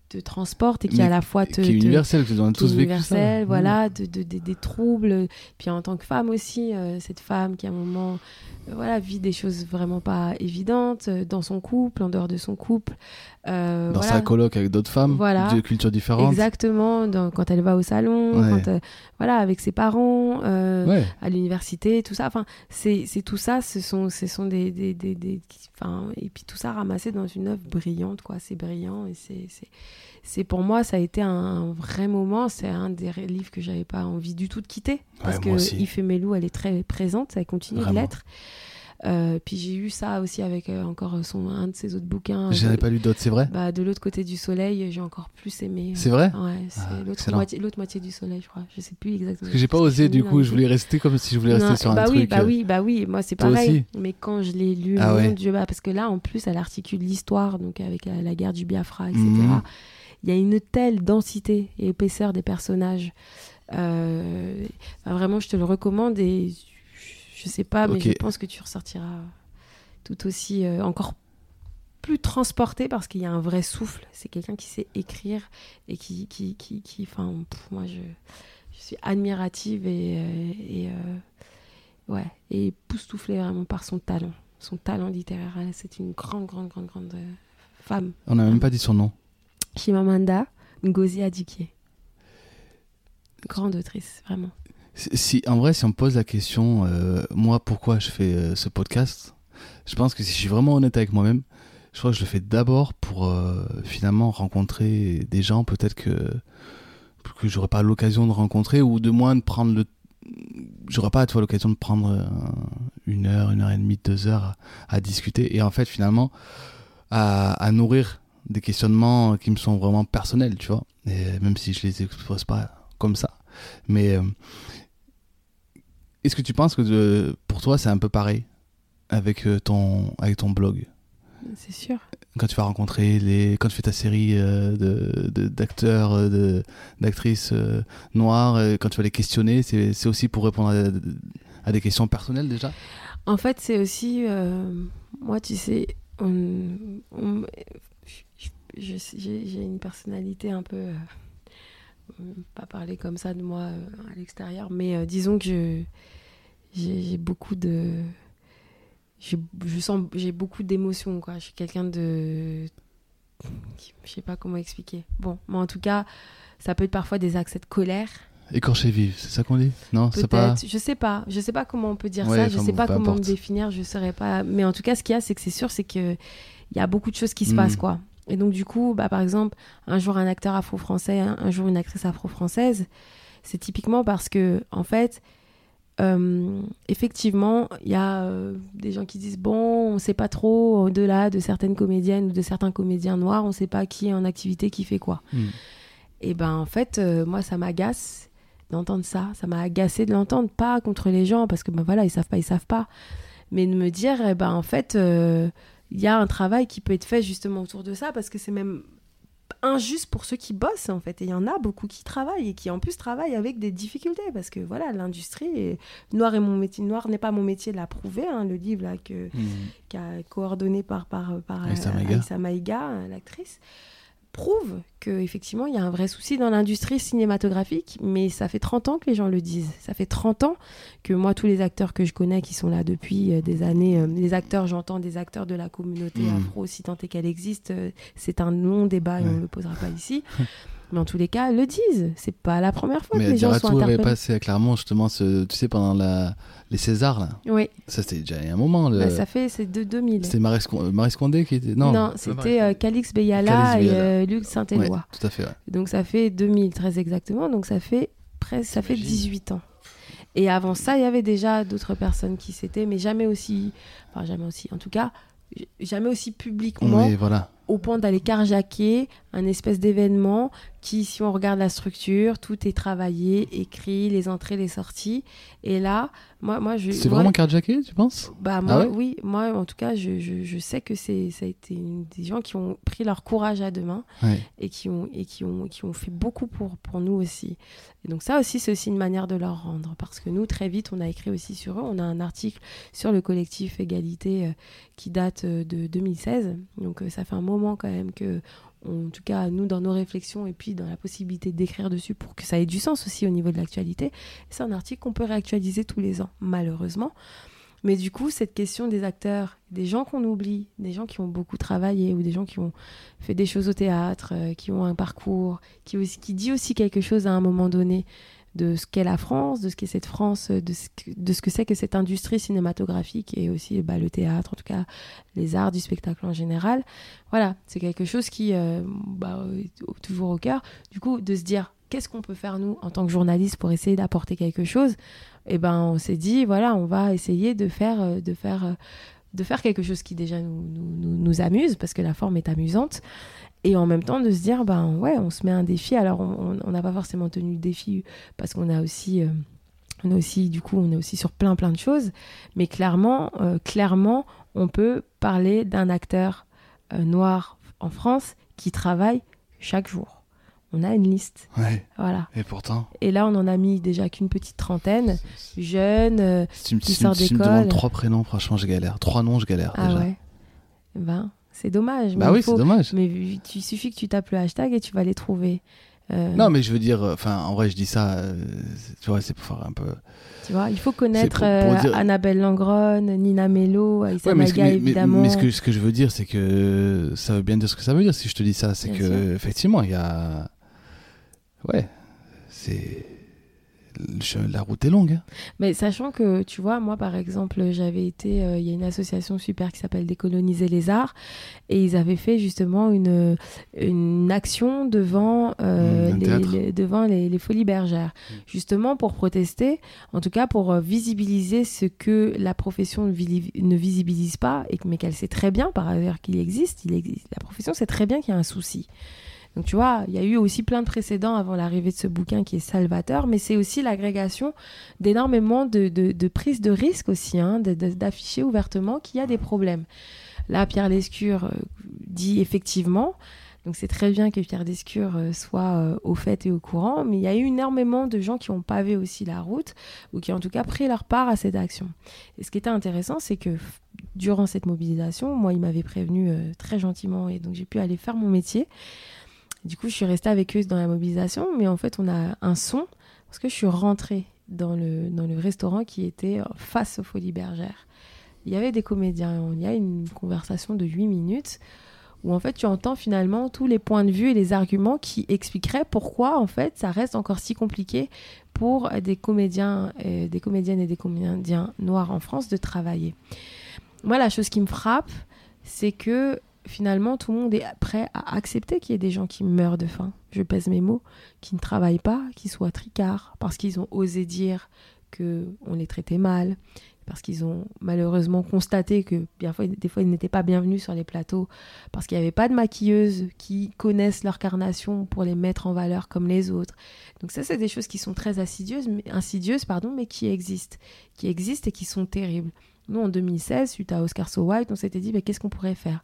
te transporte et qui Mais à la fois te, qui est universelle, que on a tous vécu ça. Mmh. voilà, de, de- de- des troubles. Puis en tant que femme aussi, euh, cette femme qui à un moment euh, voilà, vit des choses vraiment pas évidentes euh, dans son couple, en dehors de son couple. Euh, Dans voilà. sa coloc avec d'autres femmes, Voilà. de cultures différentes. Exactement, dans- quand elle va au salon, Ouais. quand, euh, voilà, avec ses parents, euh, Ouais. à l'université, tout ça. Enfin, c'est tout ça, ce sont, ce sont des, des, des, des- enfin, et puis tout ça ramassé dans une œuvre brillante, quoi. C'est brillant et c'est, pour moi, ça a été un vrai moment. C'est un des livres que j'avais pas envie du tout de quitter parce Ouais, que. Yves Melou, elle est très présente, ça continue Vraiment. de l'être. Euh, puis j'ai eu ça aussi avec euh, encore son un de ses autres bouquins. J'en ai pas lu d'autres, c'est vrai? Bah, de l'autre côté du soleil, j'ai encore plus aimé. C'est vrai? Ouais, c'est Ah, l'autre moitié, l'autre moitié du soleil, je crois. Je sais plus exactement. Parce que j'ai pas osé, du coup, un je voulais rester comme si je voulais rester non, sur un bah truc. oui, bah euh, oui, bah oui, moi c'est pareil. aussi Mais quand je l'ai lu, Ah mon ouais. Dieu, bah, parce que là en plus elle articule l'histoire, donc avec la, la guerre du Biafra, etc. Mhm. Il y a une telle densité et épaisseur des personnages. Euh, bah, vraiment, je te le recommande et je, sais pas, mais je pense que tu ressortiras tout aussi euh, encore plus transporté parce qu'il y a un vrai souffle. C'est quelqu'un qui sait écrire et qui, qui, qui, qui enfin, moi je, je suis admirative et, euh, et euh, ouais, et vraiment par son talent, son talent littéraire. Elle, C'est une grande, grande, grande, grande euh, femme. On n'a même pas dit son nom. Chimamanda Ngozi Adichie. Grande autrice, vraiment. Si, en vrai, si on me pose la question, euh, moi, pourquoi je fais euh, ce podcast, je pense que si je suis vraiment honnête avec moi-même, je crois que je le fais d'abord pour euh, finalement rencontrer des gens peut-être que que j'aurais pas l'occasion de rencontrer ou de moins de prendre le j'aurais pas toi l'occasion de prendre une heure une heure et demie deux heures à, discuter. Et en fait finalement à, à nourrir des questionnements qui me sont vraiment personnels tu vois. Et même si je les expose pas comme ça. Mais est-ce que tu penses que de- pour toi c'est un peu pareil avec euh, ton avec ton blog? C'est sûr. quand tu vas rencontrer les quand tu fais ta série euh, de- d'acteurs euh, de d'actrices euh, noires euh, quand tu vas les questionner c'est aussi pour répondre à, à des questions personnelles déjà? En fait, c'est aussi. euh, moi, tu sais, on- on- j'ai une personnalité un peu. Euh, pas parler comme ça de moi euh, à l'extérieur, mais euh, disons que j'ai beaucoup de. Je sens j'ai beaucoup d'émotions, quoi. Je suis quelqu'un de. Je sais pas comment expliquer. Bon, mais en tout cas, ça peut être parfois des accès de colère. écorché vif c'est ça qu'on dit? Non c'est pas je sais pas, je sais pas comment on peut dire Ouais, ça, je sais bon, pas comment me définir, je saurais pas. Mais en tout cas, ce qu'il y a, c'est que c'est sûr, c'est que il y a beaucoup de choses qui se Mm. passent, quoi. Et donc du coup, bah, par exemple, un jour un acteur afro-français, un, un jour une actrice afro-française, c'est typiquement parce que, en fait, euh, effectivement, il y a euh, des gens qui disent bon, on sait pas trop au-delà de certaines comédiennes ou de certains comédiens noirs, on sait pas qui est en activité, qui fait quoi. Hmm. Et ben en fait, euh, moi ça m'agace d'entendre ça, ça m'a agacé de l'entendre, pas contre les gens parce que ben voilà ils savent pas, ils savent pas, mais de me dire eh ben en fait il y a un travail qui peut être fait justement autour de ça parce que c'est même injuste pour ceux qui bossent en fait. Et il y en a beaucoup qui travaillent et qui en plus travaillent avec des difficultés parce que voilà l'industrie est... noir est mon métier noir n'est pas mon métier l'a prouvé hein, le livre là que qui a coordonné par, par, par Aïssa Maïga. L'actrice, prouve qu'effectivement, il y a un vrai souci dans l'industrie cinématographique, mais ça fait 30 ans que les gens le disent. Ça fait 30 ans que moi, tous les acteurs que je connais qui sont là depuis euh, des années, euh, les acteurs, j'entends des acteurs de la communauté Mm. afro, si tant est qu'elle existe, euh, c'est un long débat et on ne le posera pas ici. mais en tous les cas, le disent. C'est pas la première fois que mais les gens sont Diarratou avait interpellés. passé à Clermont justement ce, tu sais pendant la les Césars là Oui, ça c'était déjà il y a un moment le... bah, ça fait, c'est de 2000. c'était Maris, Con- Maris Condé qui était non, Non, c'était euh, Calix Beyala et euh, Luc. Saint-Éloi. Ouais, tout à fait ouais. Donc ça fait 2000 très exactement, donc ça fait presque ça fait T'imagines 18 ans. Et avant ça, il y avait déjà d'autres personnes qui s'étaient, mais jamais aussi, enfin jamais aussi, en tout cas, jamais aussi publiquement, Oui, voilà au point d'aller carjacker un espèce d'événement qui, si on regarde la structure, tout est travaillé, écrit, les entrées, les sorties. Et là, moi, moi je. c'est moi, vraiment carjacké tu penses? Bah moi, Ah ouais? oui, moi en tout cas, je, je, je sais que c'est ça a été une- des gens qui ont pris leur courage à deux mains ouais. et qui ont et qui ont qui ont fait beaucoup pour pour nous aussi. Et donc ça aussi c'est aussi une manière de leur rendre parce que nous très vite on a écrit aussi sur eux, on a un article sur le collectif égalité euh, qui date euh, de 2016. Donc euh, ça fait un moment quand même que en tout cas nous dans nos réflexions et puis dans la possibilité d'écrire dessus pour que ça ait du sens aussi au niveau de l'actualité. C'est un article qu'on peut réactualiser tous les ans malheureusement. Mais du coup, cette question des acteurs, des gens qu'on oublie, des gens qui ont beaucoup travaillé ou des gens qui ont fait des choses au théâtre, euh, qui ont un parcours, qui, qui dit aussi quelque chose à un moment donné de ce qu'est la France, de ce qu'est cette France, de ce que, c'est que cette industrie cinématographique et aussi bah, le théâtre, en tout cas les arts du spectacle en général. Voilà, c'est quelque chose qui euh, bah, est toujours au cœur. Du coup, de se dire qu'est-ce qu'on peut faire nous en tant que journaliste pour essayer d'apporter quelque chose, et ben on s'est dit voilà, on va essayer de faire, euh, de faire, euh, de faire quelque chose qui déjà nous, nous amuse parce que la forme est amusante et en même temps de se dire ben ouais on se met un défi. Alors on n'a pas forcément tenu le défi parce qu'on a aussi euh, on a aussi du coup on est aussi sur plein plein de choses. Mais clairement euh, clairement on peut parler d'un acteur euh, noir en France qui travaille chaque jour. On a une liste. Ouais. Voilà. Et pourtant. Et là on en a mis déjà qu'une petite trentaine jeunes si qui si tu me- sort si tu me d'école. demandes trois prénoms franchement je galère. Trois noms je galère ah déjà. ouais. Ben c'est dommage mais bah il oui faut- c'est dommage mais il suffit que tu tapes le hashtag et tu vas les trouver Euh, non mais je veux dire enfin en vrai je dis ça euh, tu vois c'est pour faire un peu Tu vois, il faut connaître pour- euh, Annabelle Langronne, Nina Mello, Aïssa Ouais, mais, que, mais- mais- évidemment. mais ce, que, ce que je veux dire, c'est que ça veut bien dire ce que ça veut dire si je te dis ça. C'est Bien que, sûr. effectivement, il y a. Ouais. C'est. La route est longue. hein. Mais sachant que, tu vois, moi, par exemple, j'avais été. euh, Il y a une association super qui s'appelle Décoloniser les arts. Et ils avaient fait justement une, une action devant, euh, Mmh, les, devant les, les Folies Bergères. Justement pour protester, en tout cas pour euh, visibiliser ce que la profession ne visibilise pas, et, mais qu'elle sait très bien par ailleurs qu'il existe. Il existe. La profession sait très bien qu'il y a un souci. Donc tu vois, il y a eu aussi plein de précédents avant l'arrivée de ce bouquin qui est salvateur, mais c'est aussi l'agrégation d'énormément de, de, prises de risques aussi, hein, d'afficher ouvertement qu'il y a des problèmes. Là, Pierre Lescure euh, dit effectivement, donc c'est très bien que Pierre Lescure euh, soit euh, au fait et au courant, mais il y a eu énormément de gens qui ont pavé aussi la route, ou qui ont en tout cas pris leur part à cette action. Et ce qui était intéressant, c'est que durant cette mobilisation, moi, il m'avait prévenu très gentiment, et donc j'ai pu aller faire mon métier. Du coup, je suis restée avec eux dans la mobilisation, mais en fait, on a un son parce que je suis rentrée dans le, dans le restaurant qui était euh, face aux Folies Bergères. Il y avait des comédiens, il y a une conversation de 8 minutes où en fait tu entends finalement tous les points de vue et les arguments qui expliqueraient pourquoi en fait ça reste encore si compliqué pour des comédiens, euh, des comédiennes et des comédiens noirs en France de travailler. Moi, la chose qui me frappe, c'est que finalement tout le monde est prêt à accepter qu'il y ait des gens qui meurent de faim. Je pèse mes mots, qui ne travaillent pas, qui soient tricards parce qu'ils ont osé dire que on les traitait mal, parce qu'ils ont malheureusement constaté que des fois ils n'étaient pas bienvenus sur les plateaux, parce qu'il n'y avait pas de maquilleuses qui connaissent leur carnation pour les mettre en valeur comme les autres. Donc ça, c'est des choses qui sont très mais, insidieuses pardon, mais qui existent, qui existent et qui sont terribles. Nous, en 2016, suite à Oscar So White, on s'était dit, mais qu'est-ce qu'on pourrait faire?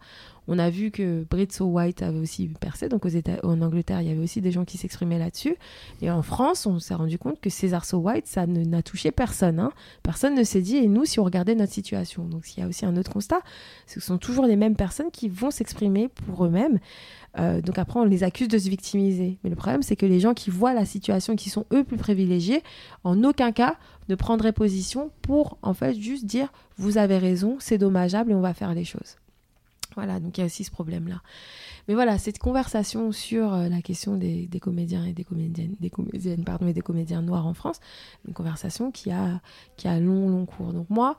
On a vu que Brit So White avait aussi percé, donc aux États en Angleterre, il y avait aussi des gens qui s'exprimaient là-dessus. Et en France, on s'est rendu compte que César So White, ça n'a touché personne. hein. Personne ne s'est dit, et nous, si on regardait notre situation. Donc il y a aussi un autre constat, ce sont toujours les mêmes personnes qui vont s'exprimer pour eux-mêmes. Euh, donc après, on les accuse de se victimiser. Mais le problème, c'est que les gens qui voient la situation, qui sont eux plus privilégiés, en aucun cas ne prendraient position pour en fait juste dire vous avez raison, c'est dommageable et on va faire les choses. Voilà, donc il y a aussi ce problème-là. Mais voilà, cette conversation sur euh, la question des, des comédiens et des comédiennes, des comédiennes pardon, et des comédiens noirs en France, une conversation qui a, qui a long, long cours. Donc moi,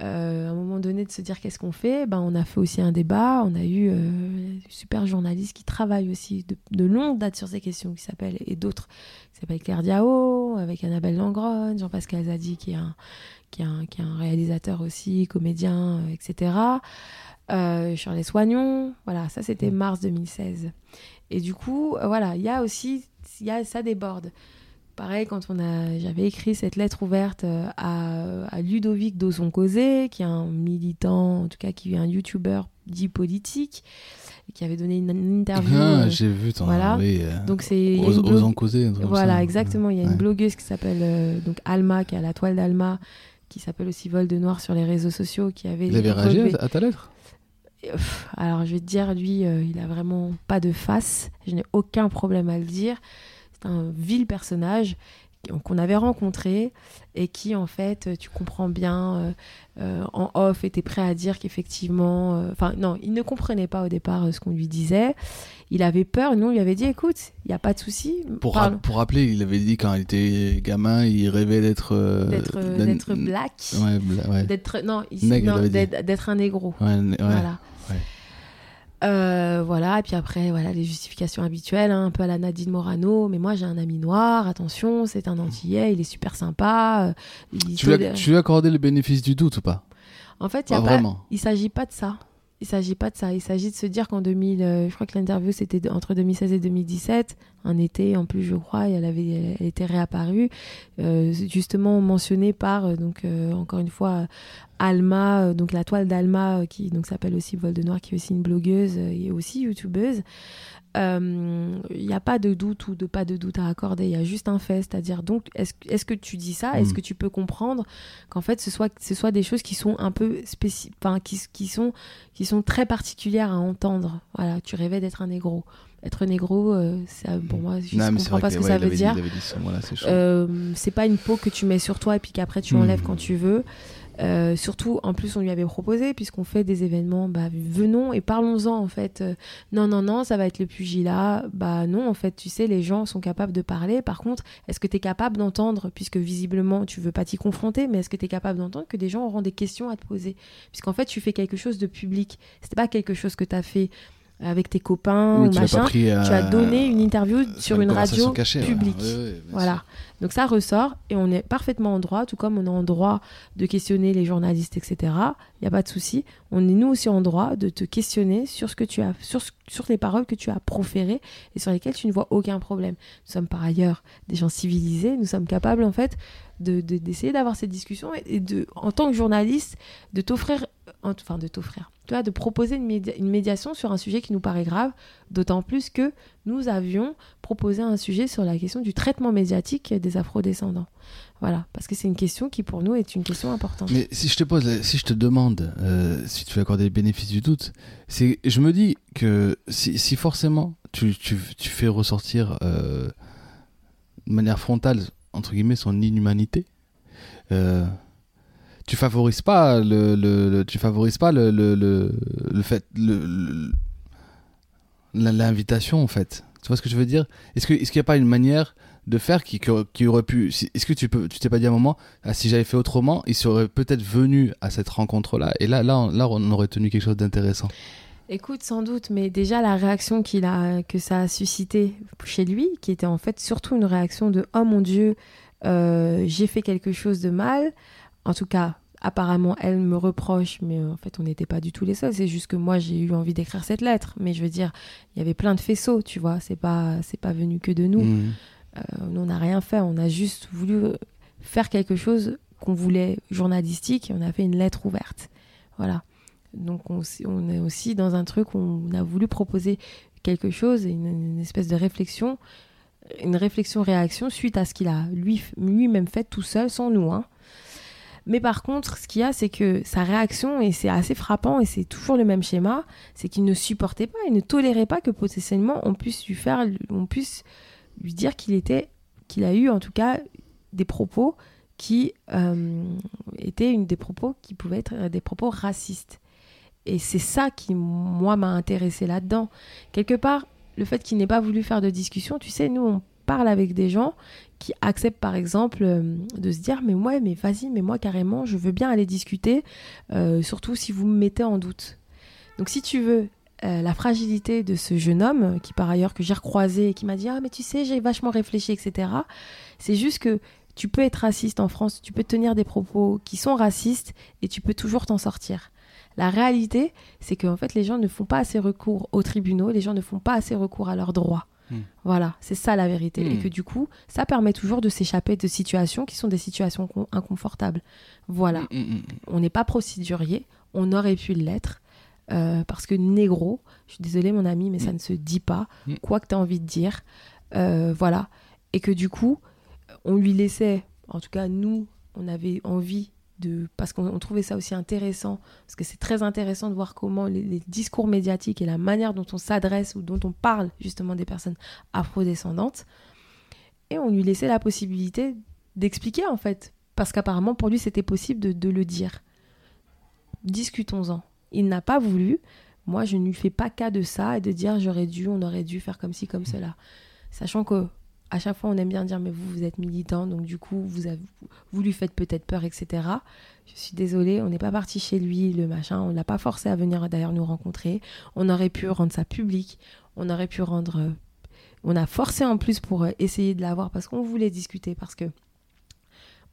euh, à un moment donné de se dire qu'est-ce qu'on fait, ben, on a fait aussi un débat, on a eu euh, super journalistes qui travaillent aussi de, de longue date sur ces questions, qui s'appellent, et d'autres, qui s'appellent Claire Diao, avec Annabelle Langrone, Jean-Pascal Zadi, qui est un, qui est un, qui est un réalisateur aussi, comédien, euh, etc. Euh, Shirley Soignon, voilà, ça c'était mars 2016. Et du coup, euh, voilà, il y a aussi, y a, ça déborde. Pareil, quand on a, j'avais écrit cette lettre ouverte euh, à, à Ludovic Dawson-Causé, qui est un militant, en tout cas qui est un youtubeur dit politique, et qui avait donné une, une interview. Ah, euh, j'ai vu ton. voilà. oui, euh, donc c'est il y a Ose- une blog- Osons causer. un truc comme voilà, ça. exactement. Il y a une blogueuse qui s'appelle euh, donc Alma, qui a la toile d'Alma, qui s'appelle aussi Vol de Noir sur les réseaux sociaux, qui avait. Il avait réagi à à ta lettre? Et, pff, Alors, je vais te dire, lui, il a vraiment pas de face. Je n'ai aucun problème à le dire. C'est un vil personnage qu'on avait rencontré et qui, en fait, euh, tu comprends bien, euh, euh, en off, était prêt à dire qu'effectivement... euh, Enfin, non, il ne comprenait pas au départ ce qu'on lui disait. Il avait peur. Nous, on lui avait dit, écoute, il n'y a pas de souci. pour, rappeler, il avait dit quand il était gamin, il rêvait d'être. d'être black. Ouais, bla- ouais. D'être... Non, d'être un négro. Ouais. Voilà. Euh, voilà, et puis après, voilà, les justifications habituelles, hein, un peu à la Nadine Morano. Mais moi, j'ai un ami noir, attention, c'est un Antillais, il est super sympa. euh, il Tu lui, as, tu lui as accordé le bénéfice du doute ou pas? En fait, il y a pas... il s'agit pas de ça. Il s'agit pas de ça. Il s'agit de se dire qu'en 2000, euh, je crois que l'interview c'était entre 2016 et 2017, un été en plus, je crois, et elle avait, elle, était réapparue, euh, justement mentionnée par euh, donc euh, encore une fois Alma, euh, donc la toile d'Alma euh, qui donc s'appelle aussi Vol de Noir, qui est aussi une blogueuse et aussi youtubeuse. Euh, Il n'y a pas de doute ou de pas de doute à accorder. Il y a juste un fait, c'est-à-dire donc est-ce est-ce que tu dis ça, est-ce Mm. que tu peux comprendre qu'en fait ce soit ce soit des choses qui sont un peu spécifiques, qui, qui sont qui sont très particulières à entendre? Voilà, tu rêvais d'être un négro. Être négro, euh, ça, pour moi, je ne comprends pas ce que ouais, ça veut dire. c'est chaud. Euh, c'est pas une peau que tu mets sur toi et puis qu'après tu enlèves quand tu veux. Euh, surtout, en plus, on lui avait proposé, puisqu'on fait des événements, bah, venons et parlons-en, en fait. Euh, non, non, non, ça va être le pugilat. Bah non, en fait, tu sais, les gens sont capables de parler. Par contre, est-ce que tu es capable d'entendre, puisque visiblement, tu veux pas t'y confronter, mais est-ce que tu es capable d'entendre que des gens auront des questions à te poser? Puisqu'en fait, tu fais quelque chose de public. C'était pas quelque chose que tu as fait avec tes copains Oui, ou tu machin. pris, euh, tu as donné une interview sur une radio cachée, publique. Ouais, ouais, bien Voilà. sûr. Donc ça ressort et on est parfaitement en droit, tout comme on est en droit de questionner les journalistes, etc. Il n'y a pas de souci. On est nous aussi en droit de te questionner sur ce que tu as, sur, sur les paroles que tu as proférées et sur lesquelles tu ne vois aucun problème. Nous sommes par ailleurs des gens civilisés. Nous sommes capables en fait de de- d'essayer d'avoir cette discussion et, et de, en tant que journaliste, de t'offrir, enfin de t'offrir, tu de proposer une, média- une médiation sur un sujet qui nous paraît grave. D'autant plus que nous avions proposé un sujet sur la question du traitement médiatique des afrodescendants. Voilà, parce que c'est une question qui pour nous est une question importante. Mais si je te pose, si je te demande euh, si tu veux accorder le bénéfice du doute, c'est, je me dis que si, forcément tu fais ressortir euh, de manière frontale entre guillemets son inhumanité, euh, tu favorises pas le, le- le- tu favorises pas le, le, fait l'invitation en fait. Tu vois ce que je veux dire? Est-ce que est-ce qu'il n'y a pas une manière de faire qui, qui, aurait pu Est-ce que tu peux tu t'es pas dit à un moment ah, si j'avais fait autrement, il serait peut-être venu à cette rencontre-là? Et là, là, on, là, on aurait tenu quelque chose d'intéressant. Écoute, sans doute, mais déjà la réaction qu'il a, que ça a suscité chez lui, qui était en fait surtout une réaction de oh mon Dieu, euh, j'ai fait quelque chose de mal. En tout cas, apparemment, elle me reproche, mais en fait, on n'était pas du tout les seuls. C'est juste que moi, j'ai eu envie d'écrire cette lettre. Mais je veux dire, il y avait plein de faisceaux, tu vois. C'est pas, c'est pas venu que de nous. Mhm. Euh, nous, on n'a rien fait. On a juste voulu faire quelque chose qu'on voulait journalistique et on a fait une lettre ouverte. Voilà. Donc, on est aussi dans un truc où on a voulu proposer quelque chose, une, une espèce de réflexion, une réflexion-réaction suite à ce qu'il a lui- lui-même fait tout seul, sans nous. hein. Mais par contre, ce qu'il y a, c'est que sa réaction, et c'est assez frappant, et c'est toujours le même schéma, c'est qu'il ne supportait pas, il ne tolérait pas que potentiellement on puisse lui faire, on puisse lui dire qu'il était, qu'il a eu en tout cas des propos qui euh, étaient une des propos qui pouvaient être des propos racistes. Et c'est ça qui, moi, m'a intéressé là-dedans. Quelque part, le fait qu'il n'ait pas voulu faire de discussion, tu sais, nous, on parle avec des gens qui acceptent, par exemple, euh, de se dire, mais ouais, mais vas-y, mais moi, carrément, je veux bien aller discuter, euh, surtout si vous me mettez en doute. Donc, si tu veux, euh, la fragilité de ce jeune homme, qui par ailleurs que j'ai recroisé et qui m'a dit Ah, mais tu sais, j'ai vachement réfléchi, etc. C'est juste que tu peux être raciste en France, tu peux tenir des propos qui sont racistes et tu peux toujours t'en sortir. La réalité, c'est qu'en fait, les gens ne font pas assez recours aux tribunaux, les gens ne font pas assez recours à leurs droits. Hmm. Voilà, c'est ça la vérité. Hmm. Et que du coup, ça permet toujours de s'échapper de situations qui sont des situations con- inconfortables. Voilà mhm. on n'est pas procédurier, on aurait pu l'être, euh, parce que négro, je suis désolée mon ami, mais ça ne se dit pas, quoi que tu as envie de dire, euh, voilà. Et que du coup, on lui laissait, en tout cas nous, on avait envie parce qu'on on trouvait ça aussi intéressant, parce que c'est très intéressant de voir comment les, les discours médiatiques et la manière dont on s'adresse ou dont on parle justement des personnes afrodescendantes, et on lui laissait la possibilité d'expliquer en fait, parce qu'apparemment pour lui c'était possible de, de le dire. Discutons-en. Il n'a pas voulu. Moi, je ne lui fais pas cas de ça et de dire j'aurais dû, on aurait dû faire comme ci, comme cela. Sachant que à chaque fois, on aime bien dire mais vous, vous êtes militant, donc du coup, vous, avez, vous lui faites peut-être peur, etc. Je suis désolée, on n'est pas parti chez lui, le machin, on l'a pas forcé à venir d'ailleurs nous rencontrer. On aurait pu rendre ça public, on aurait pu rendre. euh, on a forcé en plus pour euh, essayer de l'avoir parce qu'on voulait discuter, parce que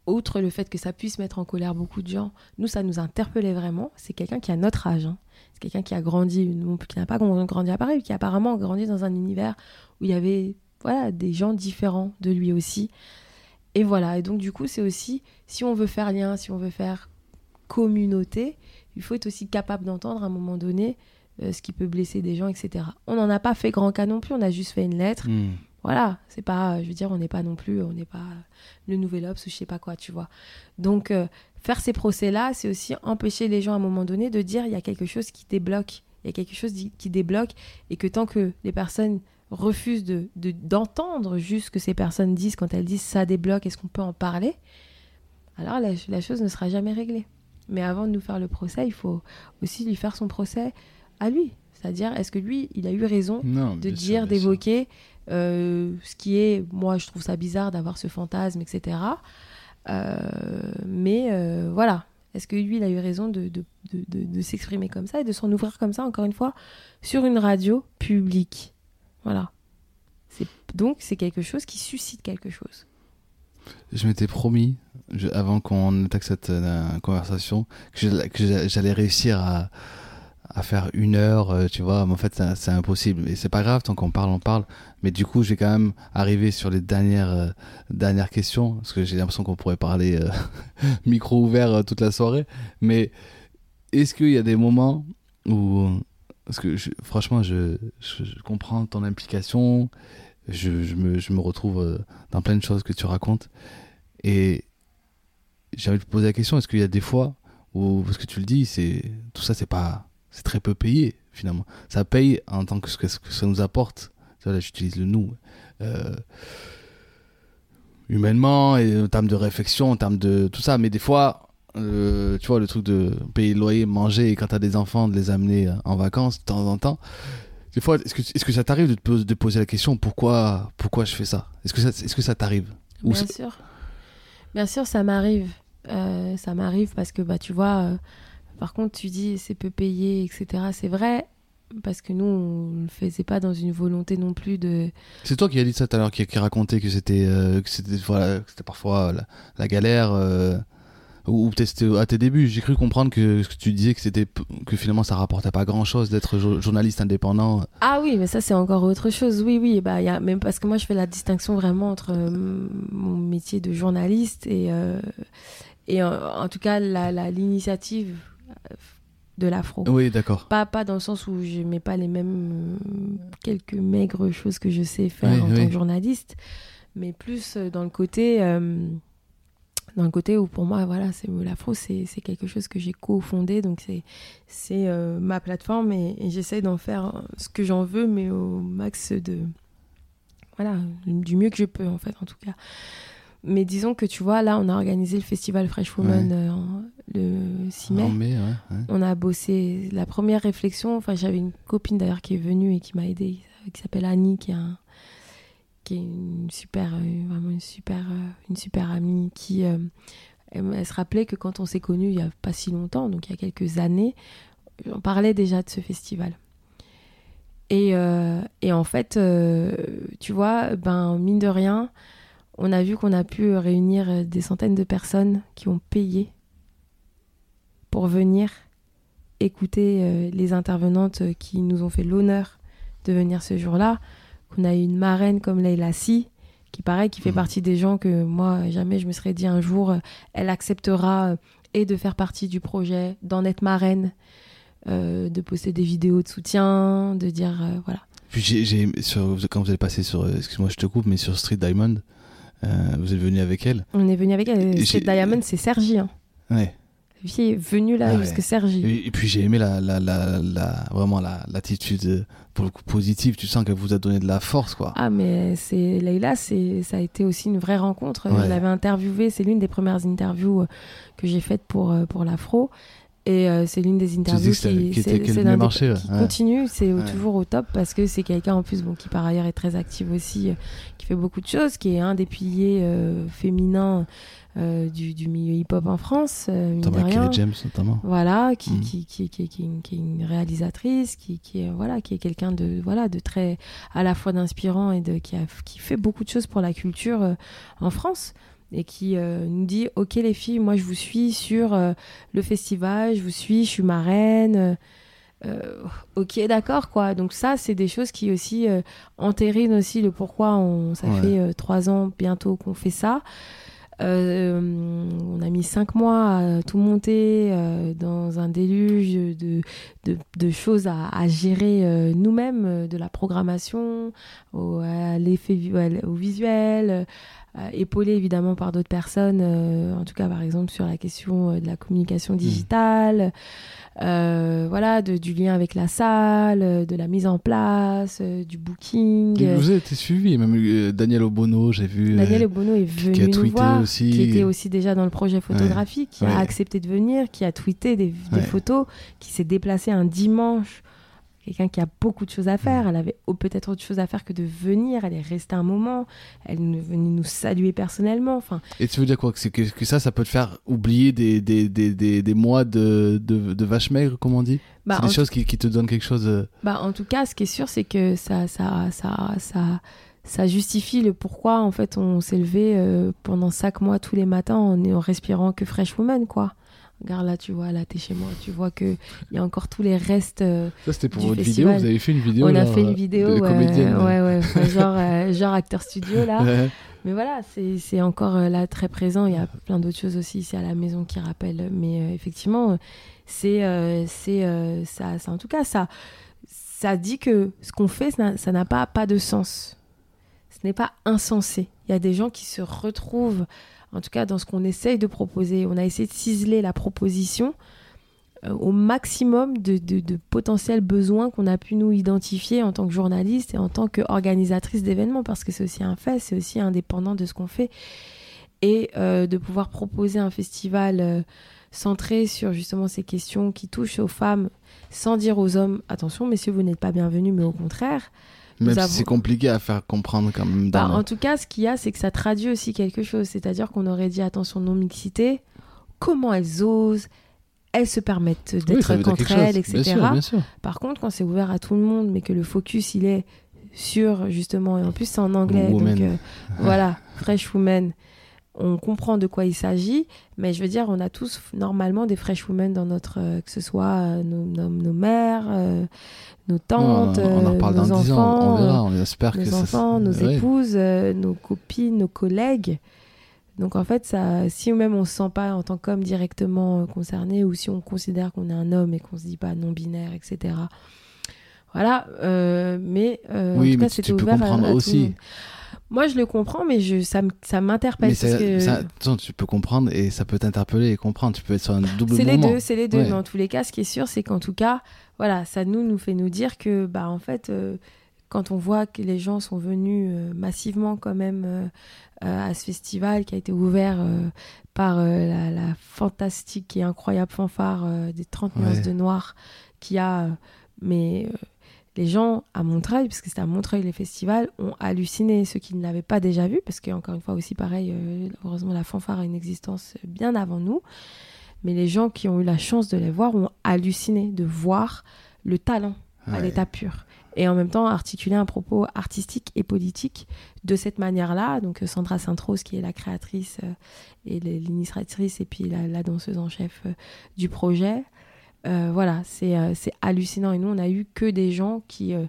outre le fait que ça puisse mettre en colère beaucoup de gens, nous, ça nous interpellait vraiment. C'est quelqu'un qui a notre âge. hein. C'est quelqu'un qui a grandi, qui n'a pas grandi à Paris, qui a apparemment grandi dans un univers où il y avait voilà, des gens différents de lui aussi. Et voilà, et donc du coup, c'est aussi, si on veut faire lien, si on veut faire communauté, il faut être aussi capable d'entendre à un moment donné euh, ce qui peut blesser des gens, etc. On n'en a pas fait grand cas non plus, on a juste fait une lettre Mhm. voilà, c'est pas, je veux dire, on n'est pas non plus, on n'est pas le Nouvel Obs ou je sais pas quoi, tu vois. Donc, euh, faire ces procès-là, c'est aussi empêcher les gens à un moment donné de dire il y a quelque chose qui débloque, il y a quelque chose qui débloque, et que tant que les personnes refusent de de- d'entendre juste ce que ces personnes disent quand elles disent ça débloque, est-ce qu'on peut en parler? Alors la, la chose ne sera jamais réglée. Mais avant de nous faire le procès, il faut aussi lui faire son procès à lui. C'est-à-dire, est-ce que lui, il a eu raison Non, de dire, d'évoquer euh, ce qui est, moi je trouve ça bizarre d'avoir ce fantasme, etc. Euh, mais euh, voilà, est-ce que lui il a eu raison de, de- de s'exprimer comme ça et de s'en ouvrir comme ça, encore une fois, sur une radio publique? Voilà. Donc c'est quelque chose qui suscite quelque chose. Je m'étais promis, avant qu'on attaque cette euh, conversation, que j'allais réussir à, à faire une heure, euh, tu vois. Mais en fait, c'est impossible. Et c'est pas grave, tant qu'on parle, on parle. Mais du coup, je vais quand même arriver sur les dernières, euh, dernières questions, parce que j'ai l'impression qu'on pourrait parler micro ouvert toute la soirée. Mais est-ce qu'il y a des moments où. Parce que je- franchement, je, je- comprends ton implication. Je, je me, me retrouve euh, dans plein de choses que tu racontes. Et j'ai envie de te poser la question est-ce qu'il y a des fois où, parce que tu le dis, c'est tout ça, c'est pas. C'est très peu payé, finalement. Ça paye en tant que ce que, ça nous apporte. Là, j'utilise le nous. euh, humainement, et en termes de réflexion, en termes de tout ça. Mais des fois, euh, tu vois, le truc de payer le loyer, manger, et quand t'as des enfants, de les amener euh, en vacances de temps en temps. Des fois, est-ce que, est-ce que ça t'arrive de te de poser la question pourquoi, pourquoi je fais ça? Est-ce que ça, est-ce que ça t'arrive? Ou Bien c'est- sûr. Bien sûr, ça m'arrive. Euh, ça m'arrive parce que, bah, tu vois, euh, par contre, tu dis c'est peu payé, etc. C'est vrai, parce que nous, on ne le faisait pas dans une volonté non plus de. C'est toi qui as dit ça tout à l'heure, qui, qui racontait que c'était euh, que c'était voilà, parfois la, la galère, euh, ou, peut-être à tes débuts. J'ai cru comprendre que, que tu disais que c'était que finalement ça rapportait pas grand chose d'être jo- journaliste indépendant. Ah oui, mais ça, c'est encore autre chose. Oui, oui, bah, y a, même parce que moi, je fais la distinction vraiment entre euh, mon métier de journaliste et, euh, et en, en tout cas, l'initiative euh, de l'afro. Oui, d'accord. Pas, pas dans le sens où je mets pas les mêmes euh, quelques maigres choses que je sais faire Oui, en oui. tant que journaliste, mais plus euh, dans le côté le côté où pour moi voilà c'est l'afro c'est c'est quelque chose que j'ai cofondé donc c'est c'est euh, ma plateforme et, et j'essaie d'en faire ce que j'en veux mais au max de voilà du mieux que je peux en fait en tout cas mais disons que tu vois là on a organisé le festival Fresh Woman Ouais. euh, le 6 mai En mai, ouais, ouais. on a bossé la première réflexion. Enfin, j'avais une copine d'ailleurs qui est venue et qui m'a aidée, qui s'appelle Annie, qui est, un- qui est une super, euh, vraiment une super, euh, une super amie. Qui, euh, elle, se rappelait que quand on s'est connus il y a pas si longtemps, donc il y a quelques années, on parlait déjà de ce festival. Et, et en fait, tu vois, ben mine de rien, on a vu qu'on a pu réunir des centaines de personnes qui ont payé pour venir écouter les intervenantes qui nous ont fait l'honneur de venir ce jour-là. Qu'on a eu une marraine comme Leila Si, qui pareil, qui fait Mhm. partie des gens que moi, jamais je me serais dit un jour, euh, elle acceptera euh, et de faire partie du projet, d'en être marraine, euh, de poster des vidéos de soutien, de dire, euh, voilà. Puis j'ai, quand vous allez passer sur, excuse-moi, je te coupe, mais sur Street Diamond, euh, vous êtes venu avec elle. On est venu avec elle. Et C'est j'ai- Diamond, c'est Sergi. Hein. Ouais. Fille est venue là Ah ouais. jusqu'à Sergi. Et, et puis j'ai aimé la, la, la, la- vraiment la, l'attitude pour le coup positive. Tu sens qu'elle vous a donné de la force, quoi. Ah mais c'est Leïla, c'est ça a été aussi une vraie rencontre. Ouais. Je l'avais interviewée, c'est l'une des premières interviews euh, que j'ai faites pour euh, pour l'Afro et euh, c'est l'une des interviews qui, était- des- ouais. Ouais. continue, c'est Ouais. toujours au top parce que c'est quelqu'un en plus bon qui par ailleurs est très active aussi, euh, qui fait beaucoup de choses, qui est un des piliers euh, féminins euh, du, du milieu hip-hop en France. euh, Thomas James, notamment. Voilà, qui, Mhm. qui, qui, qui, qui, qui est une réalisatrice, qui, qui est, voilà, qui est quelqu'un de, voilà, de très, à la fois d'inspirant et de, qui, a, qui fait beaucoup de choses pour la culture euh, en France. Et qui euh, nous dit Ok, les filles, moi je vous suis sur euh, le festival, je vous suis, je suis marraine. euh, ok, d'accord, quoi. Donc, ça, c'est des choses qui aussi entérinent aussi le pourquoi on, ça Ouais. fait trois ans bientôt qu'on fait ça. Euh, on a mis cinq mois à tout monter euh, dans un déluge de, de, de choses à, à gérer euh, nous-mêmes, euh, de la programmation au, à l'effet au visuel, épaulé évidemment par d'autres personnes, euh, en tout cas par exemple sur la question euh, de la communication digitale, euh, voilà, de- du lien avec la salle, euh, de la mise en place, euh, du booking. Et Vous avez été suivi, même euh, Daniel Obono, j'ai vu. euh, Daniel Obono est venu qui a nous tweeté voir, aussi. qui était aussi déjà dans le projet photographique, qui Ouais. a accepté de venir, qui a tweeté des, des Ouais. photos, qui s'est déplacé un dimanche. Quelqu'un qui a beaucoup de choses à Mm. faire. Elle avait peut-être autre chose à faire que de venir. Elle est restée un moment. Elle est venue nous saluer personnellement. Enfin, Et tu veux dire quoi que, c'est que, que ça, ça peut te faire oublier des, des, des, des, des mois de, de, de vache maigre, comme on dit? Bah, C'est des choses qui, qui te donnent quelque chose. euh, Bah, en tout cas, ce qui est sûr, c'est que ça, ça, ça, ça, ça justifie le pourquoi en fait on s'est levé euh, pendant cinq mois tous les matins en, en respirant que Fresh Woman, quoi. Regarde là, tu vois, là, t'es chez moi, tu vois que il y a encore tous les restes. euh, Ça, c'était pour votre festival. vidéo. Vous avez fait une vidéo on a fait une vidéo, de ouais, comédienne. ouais, ouais, ouais, genre, euh, genre acteur studio là. Mais voilà, c'est encore euh, là très présent. Il y a plein d'autres choses aussi ici à la maison qui rappellent. Mais effectivement, c'est ça, ça, en tout cas, ça, ça dit que ce qu'on fait, ça n'a- ça n'a pas, pas de sens. Ce n'est pas insensé. Il y a des gens qui se retrouvent, en tout cas dans ce qu'on essaye de proposer. On a essayé de ciseler la proposition euh, au maximum de, potentiels besoins qu'on a pu nous identifier en tant que journaliste et en tant qu'organisatrice d'événements, parce que c'est aussi un fait, c'est aussi indépendant de ce qu'on fait. Et euh, de pouvoir proposer un festival euh, centré sur justement ces questions qui touchent aux femmes, sans dire aux hommes, attention messieurs, vous n'êtes pas bienvenus, mais au contraire. Même si c'est compliqué à faire comprendre quand même. Bah, dans en tout cas, ce qu'il y a, c'est que ça traduit aussi quelque chose. C'est-à-dire qu'on aurait dit attention non-mixité, comment elles osent, elles se permettent Oui, d'être dire contre elles, etc. Bien sûr, bien sûr. Par contre, quand c'est ouvert à tout le monde, mais que le focus, il est sur, justement, et en plus c'est en anglais, Woman. donc euh, voilà, Fresh Women, on comprend de quoi il s'agit, mais je veux dire, on a tous normalement des Fresh Women dans notre, euh, que ce soit euh, nos, nos, nos mères, euh, nos tantes, on, on en euh, reparle nos dans 10 ans, enfants, on verra, on espère que nos ça- enfants, nos ouais. épouses, euh, nos copines, nos collègues. Donc en fait, ça, si même on se sent pas en tant qu'homme directement euh, concerné, ou si on considère qu'on est un homme et qu'on se dit pas non binaire, etc. Voilà. euh, mais euh, en Oui, tout mais cas, c'était ouvert à- à tout le aussi. monde. Moi, je le comprends, mais je, ça, ça m'interpelle que ça- attends, tu peux comprendre et ça peut t'interpeller et comprendre. Tu peux être sur un double c'est les deux, c'est les deux. Ouais. Mais en tous les cas, ce qui est sûr, c'est qu'en tout cas, voilà, ça nous nous fait nous dire que, bah, en fait, euh, quand on voit que les gens sont venus euh, massivement quand même euh, à ce festival qui a été ouvert par la, la fantastique et incroyable fanfare des 30 nuances Ouais. de noir, qui a, mais euh, les gens à Montreuil, parce que c'était à Montreuil les festivals, ont halluciné ceux qui ne l'avaient pas déjà vu, parce qu'encore une fois aussi pareil, euh, heureusement la fanfare a une existence bien avant nous. Mais les gens qui ont eu la chance de les voir ont halluciné de voir le talent à l'état pur. Et en même temps, articuler un propos artistique et politique de cette manière-là. Donc, euh, Sandra Saint-Rose, qui est la créatrice euh, et l'initiatrice, et puis la, la danseuse en chef euh, du projet. Euh, voilà, c'est euh, c'est hallucinant. Et nous, on a eu que des gens qui, euh,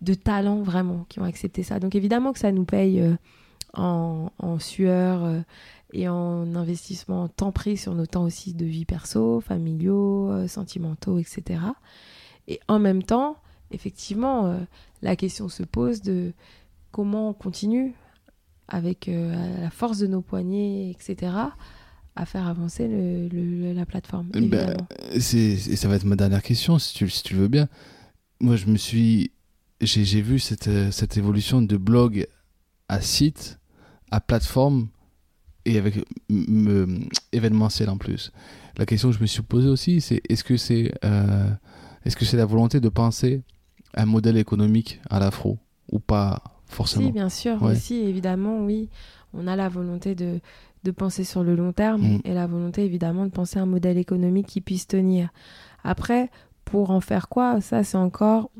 de talent vraiment, qui ont accepté ça. Donc, évidemment que ça nous paye en, en sueur et en investissement en temps pris sur nos temps aussi de vie perso, familiaux, sentimentaux, etc. Et en même temps, effectivement, la question se pose de comment on continue avec la force de nos poignets, etc., à faire avancer le- le- la plateforme. C'est, et ça va être ma dernière question, si tu, si tu veux bien. Moi, je me suis. J'ai, vu cette, euh, cette évolution de blog à site, à plateforme, et avec m- m- événementiel en plus. La question que je me suis posée aussi, c'est est-ce que c'est, euh, est-ce que c'est la volonté de penser un modèle économique à l'afro ou pas forcément? Si, bien sûr, Ouais. aussi, évidemment, oui. On a la volonté de, de penser sur le long terme Mm. et la volonté, évidemment, de penser un modèle économique qui puisse tenir. Après, pour en faire quoi? Ça, c'est encore.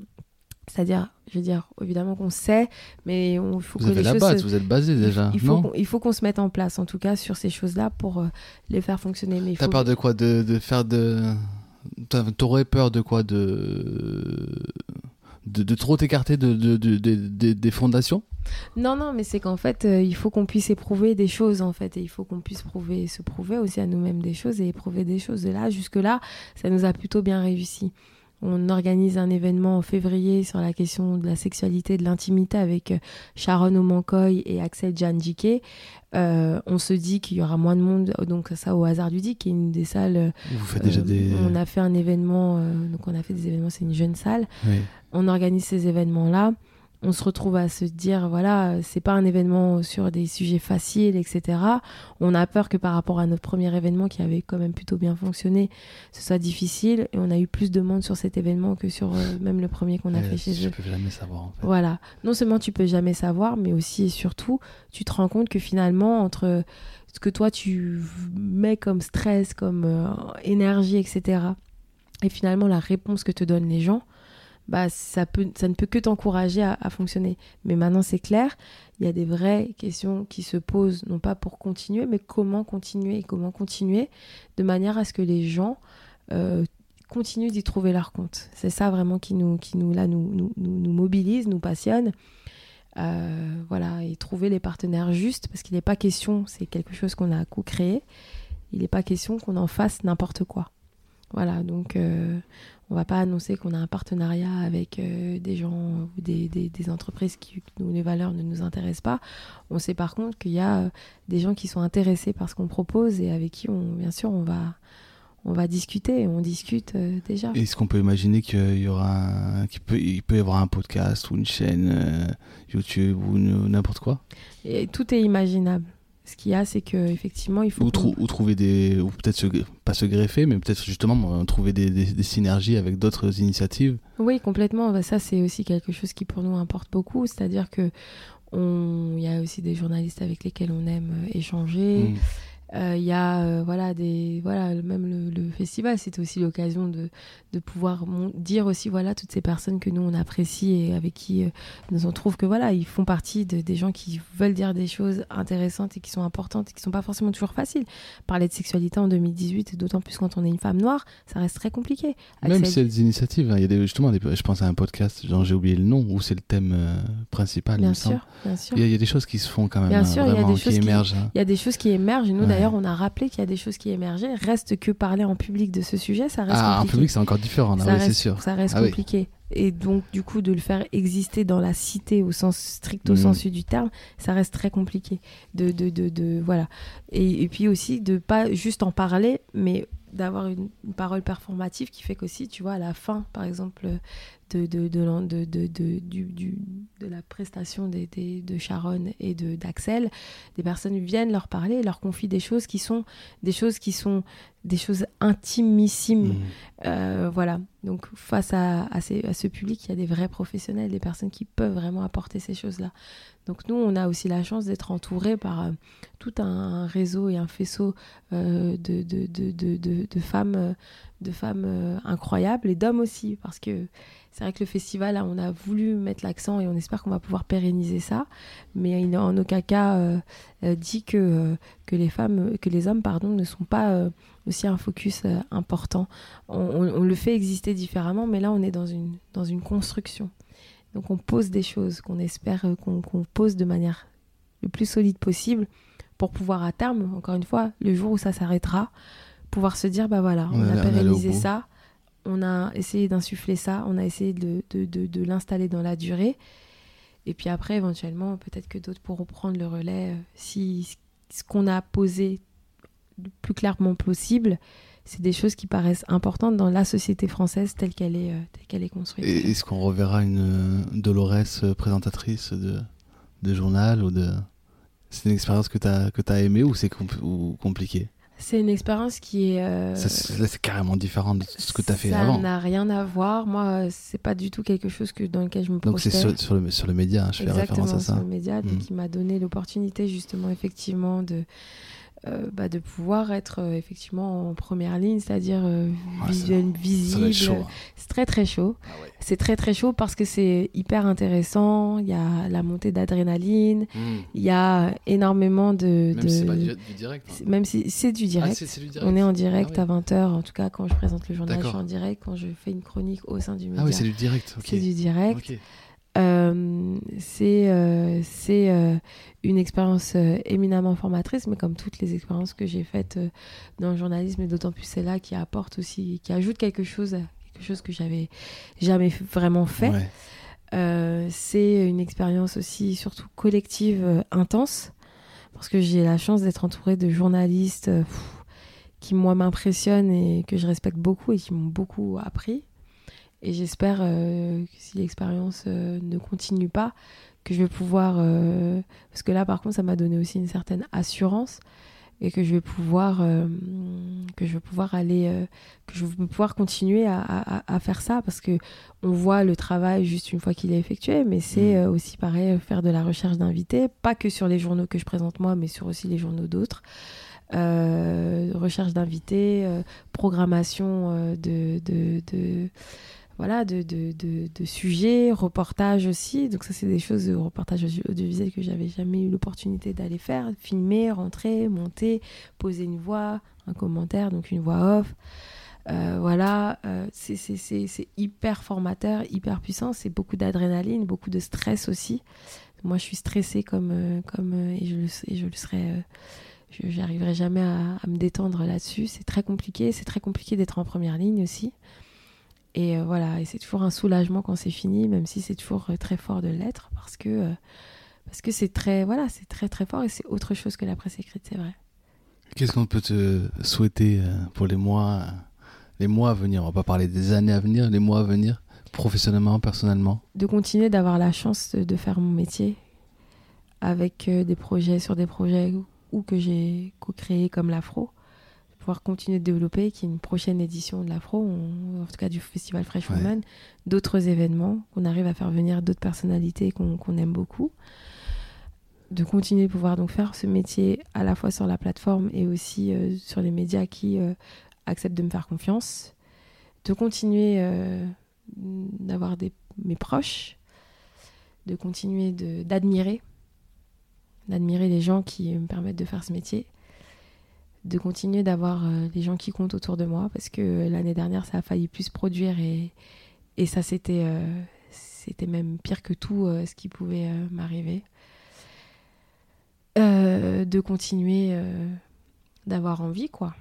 C'est-à-dire, je veux dire, évidemment qu'on sait, mais on- il faut Vous que avez les la choses. base, se- vous êtes basé déjà, il faut non? il faut qu'on se mette en place, en tout cas, sur ces choses-là pour euh, les faire fonctionner. Mais T'as faut... peur de quoi? De, de faire de. T'aurais peur de quoi? De. De, de trop t'écarter de, de, de- de- de- des fondations Non, non, mais c'est qu'en fait, euh, il faut qu'on puisse éprouver des choses, en fait, et il faut qu'on puisse prouver, se prouver aussi à nous-mêmes des choses et éprouver des choses. Et là, jusque-là, ça nous a plutôt bien réussi. On organise un événement en février sur la question de la sexualité, de l'intimité avec euh, Sharon Omankoy et Axel Janjike. Euh, on se dit qu'il y aura moins de monde, donc ça au hasard du dit, qui est une des salles. Vous faites déjà des. On a fait un événement, euh, donc on a fait des événements, c'est une jeune salle. Oui. On organise ces événements-là. On se retrouve à se dire, voilà, c'est pas un événement sur des sujets faciles, etc. On a peur que par rapport à notre premier événement qui avait quand même plutôt bien fonctionné, ce soit difficile. Et on a eu plus de monde sur cet événement que sur euh, même le premier qu'on a fait chez je eux. peux jamais savoir en fait. Voilà. Non seulement tu peux jamais savoir, mais aussi et surtout, tu te rends compte que finalement, entre ce que toi tu mets comme stress, comme euh, énergie, etc., et finalement la réponse que te donnent les gens, bah ça, ne peut que t'encourager à, fonctionner. Mais maintenant, c'est clair, il y a des vraies questions qui se posent, non pas pour continuer, mais comment continuer et comment continuer de manière à ce que les gens euh, continuent d'y trouver leur compte. C'est ça vraiment qui nous, qui nous, là, nous, nous, nous, nous mobilise, nous passionne. Euh, voilà, et trouver les partenaires justes, parce qu'il n'est pas question, c'est quelque chose qu'on a co-créé, il n'est pas question qu'on en fasse n'importe quoi. Voilà, donc euh, on va pas annoncer qu'on a un partenariat avec euh, des gens ou des, des, des entreprises qui, où les valeurs ne nous intéressent pas. On sait par contre qu'il y a euh, des gens qui sont intéressés par ce qu'on propose et avec qui, on, bien sûr, on va, on va discuter. On discute euh, déjà. Est-ce qu'on peut imaginer qu'il y aura un... qu'il peut... Il peut y avoir un podcast ou une chaîne YouTube ou n'importe quoi? Et tout est imaginable. Ce qu'il y a, c'est que effectivement, il faut. ou, qu'on- trou- ou trouver des ou peut-être se... pas se greffer mais peut-être justement euh, trouver des, des- des synergies avec d'autres initiatives Oui, complètement. Bah, ça, c'est aussi quelque chose qui pour nous importe beaucoup. C'est-à-dire que on... il y a aussi des journalistes avec lesquels on aime euh, échanger. Mm. Euh, Il y a euh, voilà des voilà même le, le festival, c'était aussi l'occasion de, de pouvoir dire aussi voilà toutes ces personnes que nous on apprécie et avec qui euh, nous on trouve que voilà ils font partie de, des gens qui veulent dire des choses intéressantes et qui sont importantes et qui sont pas forcément toujours faciles. Parler de sexualité en 2018, et d'autant plus quand on est une femme noire, ça reste très compliqué. même Axel- s'il y a des initiatives hein, il y a des... justement des... je pense à un podcast dont j'ai oublié le nom où c'est le thème euh, principal il bien sûr, bien sûr. il y, a, il y a des choses qui se font quand même Bien hein, sûr, il y a vraiment des choses qui- émergent hein. Il y a des choses qui émergent et nous Ouais. d'ailleurs on a rappelé qu'il y a des choses qui émergeaient. Reste que parler en public de ce sujet, ça reste ah en compliqué. public c'est encore différent oui, c'est sûr Ça reste Ah oui. compliqué. Et donc, du coup, de le faire exister dans la cité au sens stricto Mhm. sensu du terme, ça reste très compliqué. De, de, de, de- voilà. Et, et puis aussi, de pas juste en parler, mais d'avoir une, une parole performative qui fait qu'aussi, tu vois, à la fin, par exemple, de, de, de, de, de, de- du, du- de la prestation des, des- de Sharon et de d'Axel, des personnes viennent leur parler et leur confient des choses qui sont des choses qui sont des choses intimissimes. Mm. Euh, voilà. Donc face à, à, ces- à ce public, il y a des vrais professionnels, des personnes qui peuvent vraiment apporter ces choses-là. Donc nous, on a aussi la chance d'être entourés par euh, tout un réseau et un faisceau euh, de, de, de, de, femmes, de femmes incroyables et d'hommes aussi, parce que c'est vrai que le festival, là, on a voulu mettre l'accent et on espère qu'on va pouvoir pérenniser ça, mais il n'a en aucun cas euh, euh, dit que, euh, que les femmes, que les hommes, pardon, ne sont pas aussi un focus important. On, on- on le fait exister différemment, mais là, on est dans une, dans une construction. Donc, on pose des choses qu'on espère qu'on pose de manière le plus solide possible pour pouvoir à terme, encore une fois, le jour où ça s'arrêtera, pouvoir se dire, bah voilà, on, On a pérennisé ça, on a essayé d'insuffler ça, on a essayé de, de, de- l'installer dans la durée. Et puis après, éventuellement, peut-être que d'autres pourront prendre le relais euh, si ce qu'on a posé le plus clairement possible, c'est des choses qui paraissent importantes dans la société française telle qu'elle est, euh, telle qu'elle est construite. Et Est-ce qu'on reverra une euh, Dolores présentatrice de, de journal ou de... C'est une expérience que tu as, que aimée ou c'est ou compliqué? C'est une expérience qui est. euh, Ça, c'est- Là, c'est carrément différent de ce que tu as fait ça avant. n'a rien à voir. Moi, euh, c'est pas du tout quelque chose que, dans lequel je me Donc c'est sur, sur le, sur le média, hein, je fais référence à sur ça. le média, donc Mm. il m'a donné l'opportunité justement effectivement de, euh, bah, de pouvoir être euh, effectivement en première ligne, c'est-à-dire euh, Ouais, visuel, visible. hein. C'est très très chaud. Ah ouais. C'est très très chaud parce que c'est hyper intéressant. Il y a la montée d'adrénaline, Mm. il y a énormément de... Même de- si c'est pas du, du direct. hein. même si c'est du Ah, direct. c'est du direct. On est en direct Ah à 20h, en tout cas quand je présente le journal, je suis en direct, quand je fais une chronique au sein du média, Ah oui, c'est du direct. ok. c'est du direct. Euh, c'est euh, c'est euh, une expérience éminemment formatrice, mais comme toutes les expériences que j'ai faites dans le journalisme, et d'autant plus celle-là qui apporte aussi, qui ajoute quelque chose, à- quelque chose que j'avais jamais vraiment fait. Ouais. C'est une expérience aussi surtout collective intense parce que j'ai la chance d'être entourée de journalistes pff, qui moi m'impressionnent et que je respecte beaucoup et qui m'ont beaucoup appris et j'espère euh, que si l'expérience euh, ne continue pas que je vais pouvoir euh, parce que là par contre ça m'a donné aussi une certaine assurance et que je vais pouvoir que je vais pouvoir aller que je vais pouvoir continuer à, à- à faire ça parce que on voit le travail juste une fois qu'il est effectué mais c'est euh, aussi pareil faire de la recherche d'invités pas que sur les journaux que je présente moi mais sur aussi les journaux d'autres. Euh, recherche d'invités euh, programmation euh, de, de, de- voilà de, de, de, de sujets reportage aussi. Donc ça c'est des choses de reportage audio- audiovisuel que j'avais jamais eu l'opportunité d'aller faire. Filmer rentrer monter poser une voix un commentaire donc une voix off. Euh, voilà euh, c'est hyper formateur hyper puissant. C'est beaucoup d'adrénaline beaucoup de stress aussi. Moi je suis stressée comme euh, comme euh, et je le et je le serai euh, j'arriverai jamais à, à me détendre là-dessus. C'est très compliqué. C'est très compliqué d'être en première ligne aussi et euh, voilà et c'est toujours un soulagement quand c'est fini même si c'est toujours euh, très fort de l'être parce que euh, parce que c'est très voilà c'est très très fort et c'est autre chose que la presse écrite c'est vrai. Qu'est-ce qu'on peut te souhaiter pour les mois, les mois à venir? On va pas parler des années à venir, les mois à venir, professionnellement, personnellement? de continuer d'avoir la chance de, faire mon métier avec des projets sur des projets ou que j'ai co-créé comme l'Afro, pouvoir continuer de développer, qu'il y ait une prochaine édition de l'Afro, en tout cas du festival Fresh Ouais. Woman, d'autres événements, qu'on arrive à faire venir d'autres personnalités qu'on aime beaucoup, de continuer de pouvoir donc faire ce métier à la fois sur la plateforme et aussi euh, sur les médias qui euh, acceptent de me faire confiance, de continuer euh, d'avoir mes proches, de continuer de- d'admirer, d'admirer les gens qui me permettent de faire ce métier, de continuer d'avoir euh, les gens qui comptent autour de moi, parce que l'année dernière, ça a failli plus produire et, ça, c'était euh, c'était même pire que tout euh, ce qui pouvait euh, m'arriver. Euh, de continuer euh, d'avoir envie, quoi.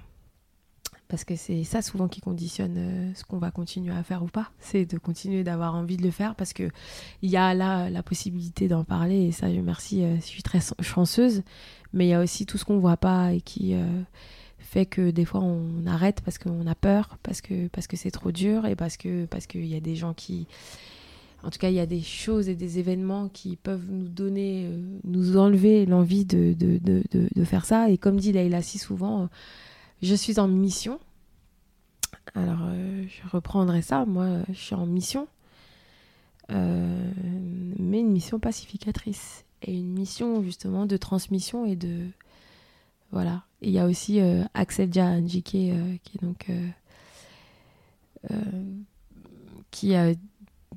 Parce que c'est ça souvent qui conditionne euh, ce qu'on va continuer à faire ou pas. C'est de continuer d'avoir envie de le faire parce que il y a là la possibilité d'en parler et ça, je merci, euh, je suis très ch- chanceuse. Mais il y a aussi tout ce qu'on voit pas et qui euh, fait que des fois on arrête parce qu'on a peur, parce que parce que c'est trop dur et parce que parce qu'il y a des gens qui en tout cas, il y a des choses et des événements qui peuvent nous donner, nous enlever l'envie de, de, de, de, faire ça. Et comme dit Leïla si souvent, je suis en mission. Alors, euh, je reprendrai ça. Moi, euh, je suis en mission. Euh, mais une mission pacificatrice. Et une mission, justement, de transmission et de. Voilà. Il y a aussi Axel euh, qui est donc. qui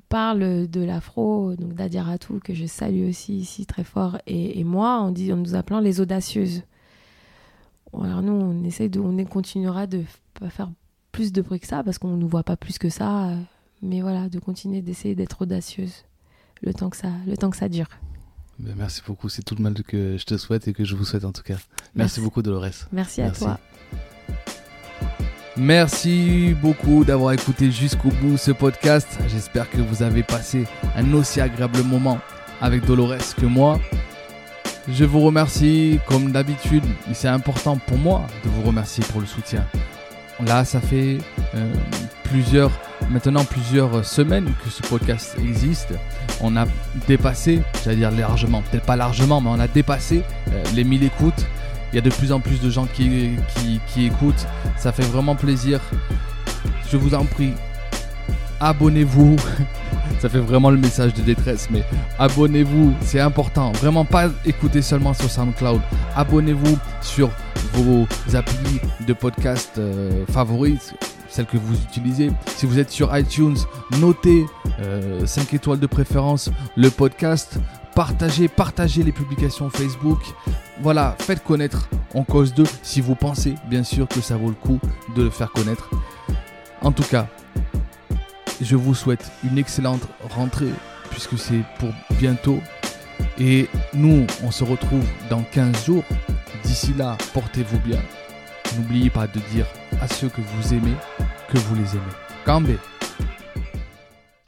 parle de l'afro, donc d'Adiaratou, que je salue aussi ici très fort, et, moi, on, dit, en nous appelant les audacieuses. Alors nous, on essaye de, on continuera de faire plus de bruit que ça, parce qu'on ne nous voit pas plus que ça, euh, mais voilà, de continuer d'essayer d'être audacieuse le temps que ça, le temps que ça dure. Ben, merci beaucoup, c'est tout le mal que je te souhaite et que je vous souhaite en tout cas. Merci, Merci. beaucoup Dolores. Merci, Merci. à toi. Merci beaucoup d'avoir écouté jusqu'au bout ce podcast. J'espère que vous avez passé un aussi agréable moment avec Dolores que moi. Je vous remercie comme d'habitude, c'est important pour moi de vous remercier pour le soutien. Là, ça fait euh, plusieurs, maintenant plusieurs semaines que ce podcast existe. On a dépassé, j'allais dire largement, peut-être pas largement, mais on a dépassé euh, les 1000 écoutes. Il y a de plus en plus de gens qui écoutent. Ça fait vraiment plaisir. Je vous en prie, abonnez-vous. Ça fait vraiment le message de détresse, mais abonnez-vous, c'est important. Vraiment pas écouter seulement sur SoundCloud. Abonnez-vous sur vos applis de podcast euh, favoris, celles que vous utilisez. Si vous êtes sur iTunes, notez euh, 5 étoiles de préférence le podcast. Partagez, partagez les publications Facebook. Voilà, faites connaître en cause 2 si vous pensez bien sûr que ça vaut le coup de le faire connaître. En tout cas, je vous souhaite une excellente rentrée puisque c'est pour bientôt. Et nous, on se retrouve dans 15 jours. D'ici là, portez-vous bien. N'oubliez pas de dire à ceux que vous aimez que vous les aimez. Cambé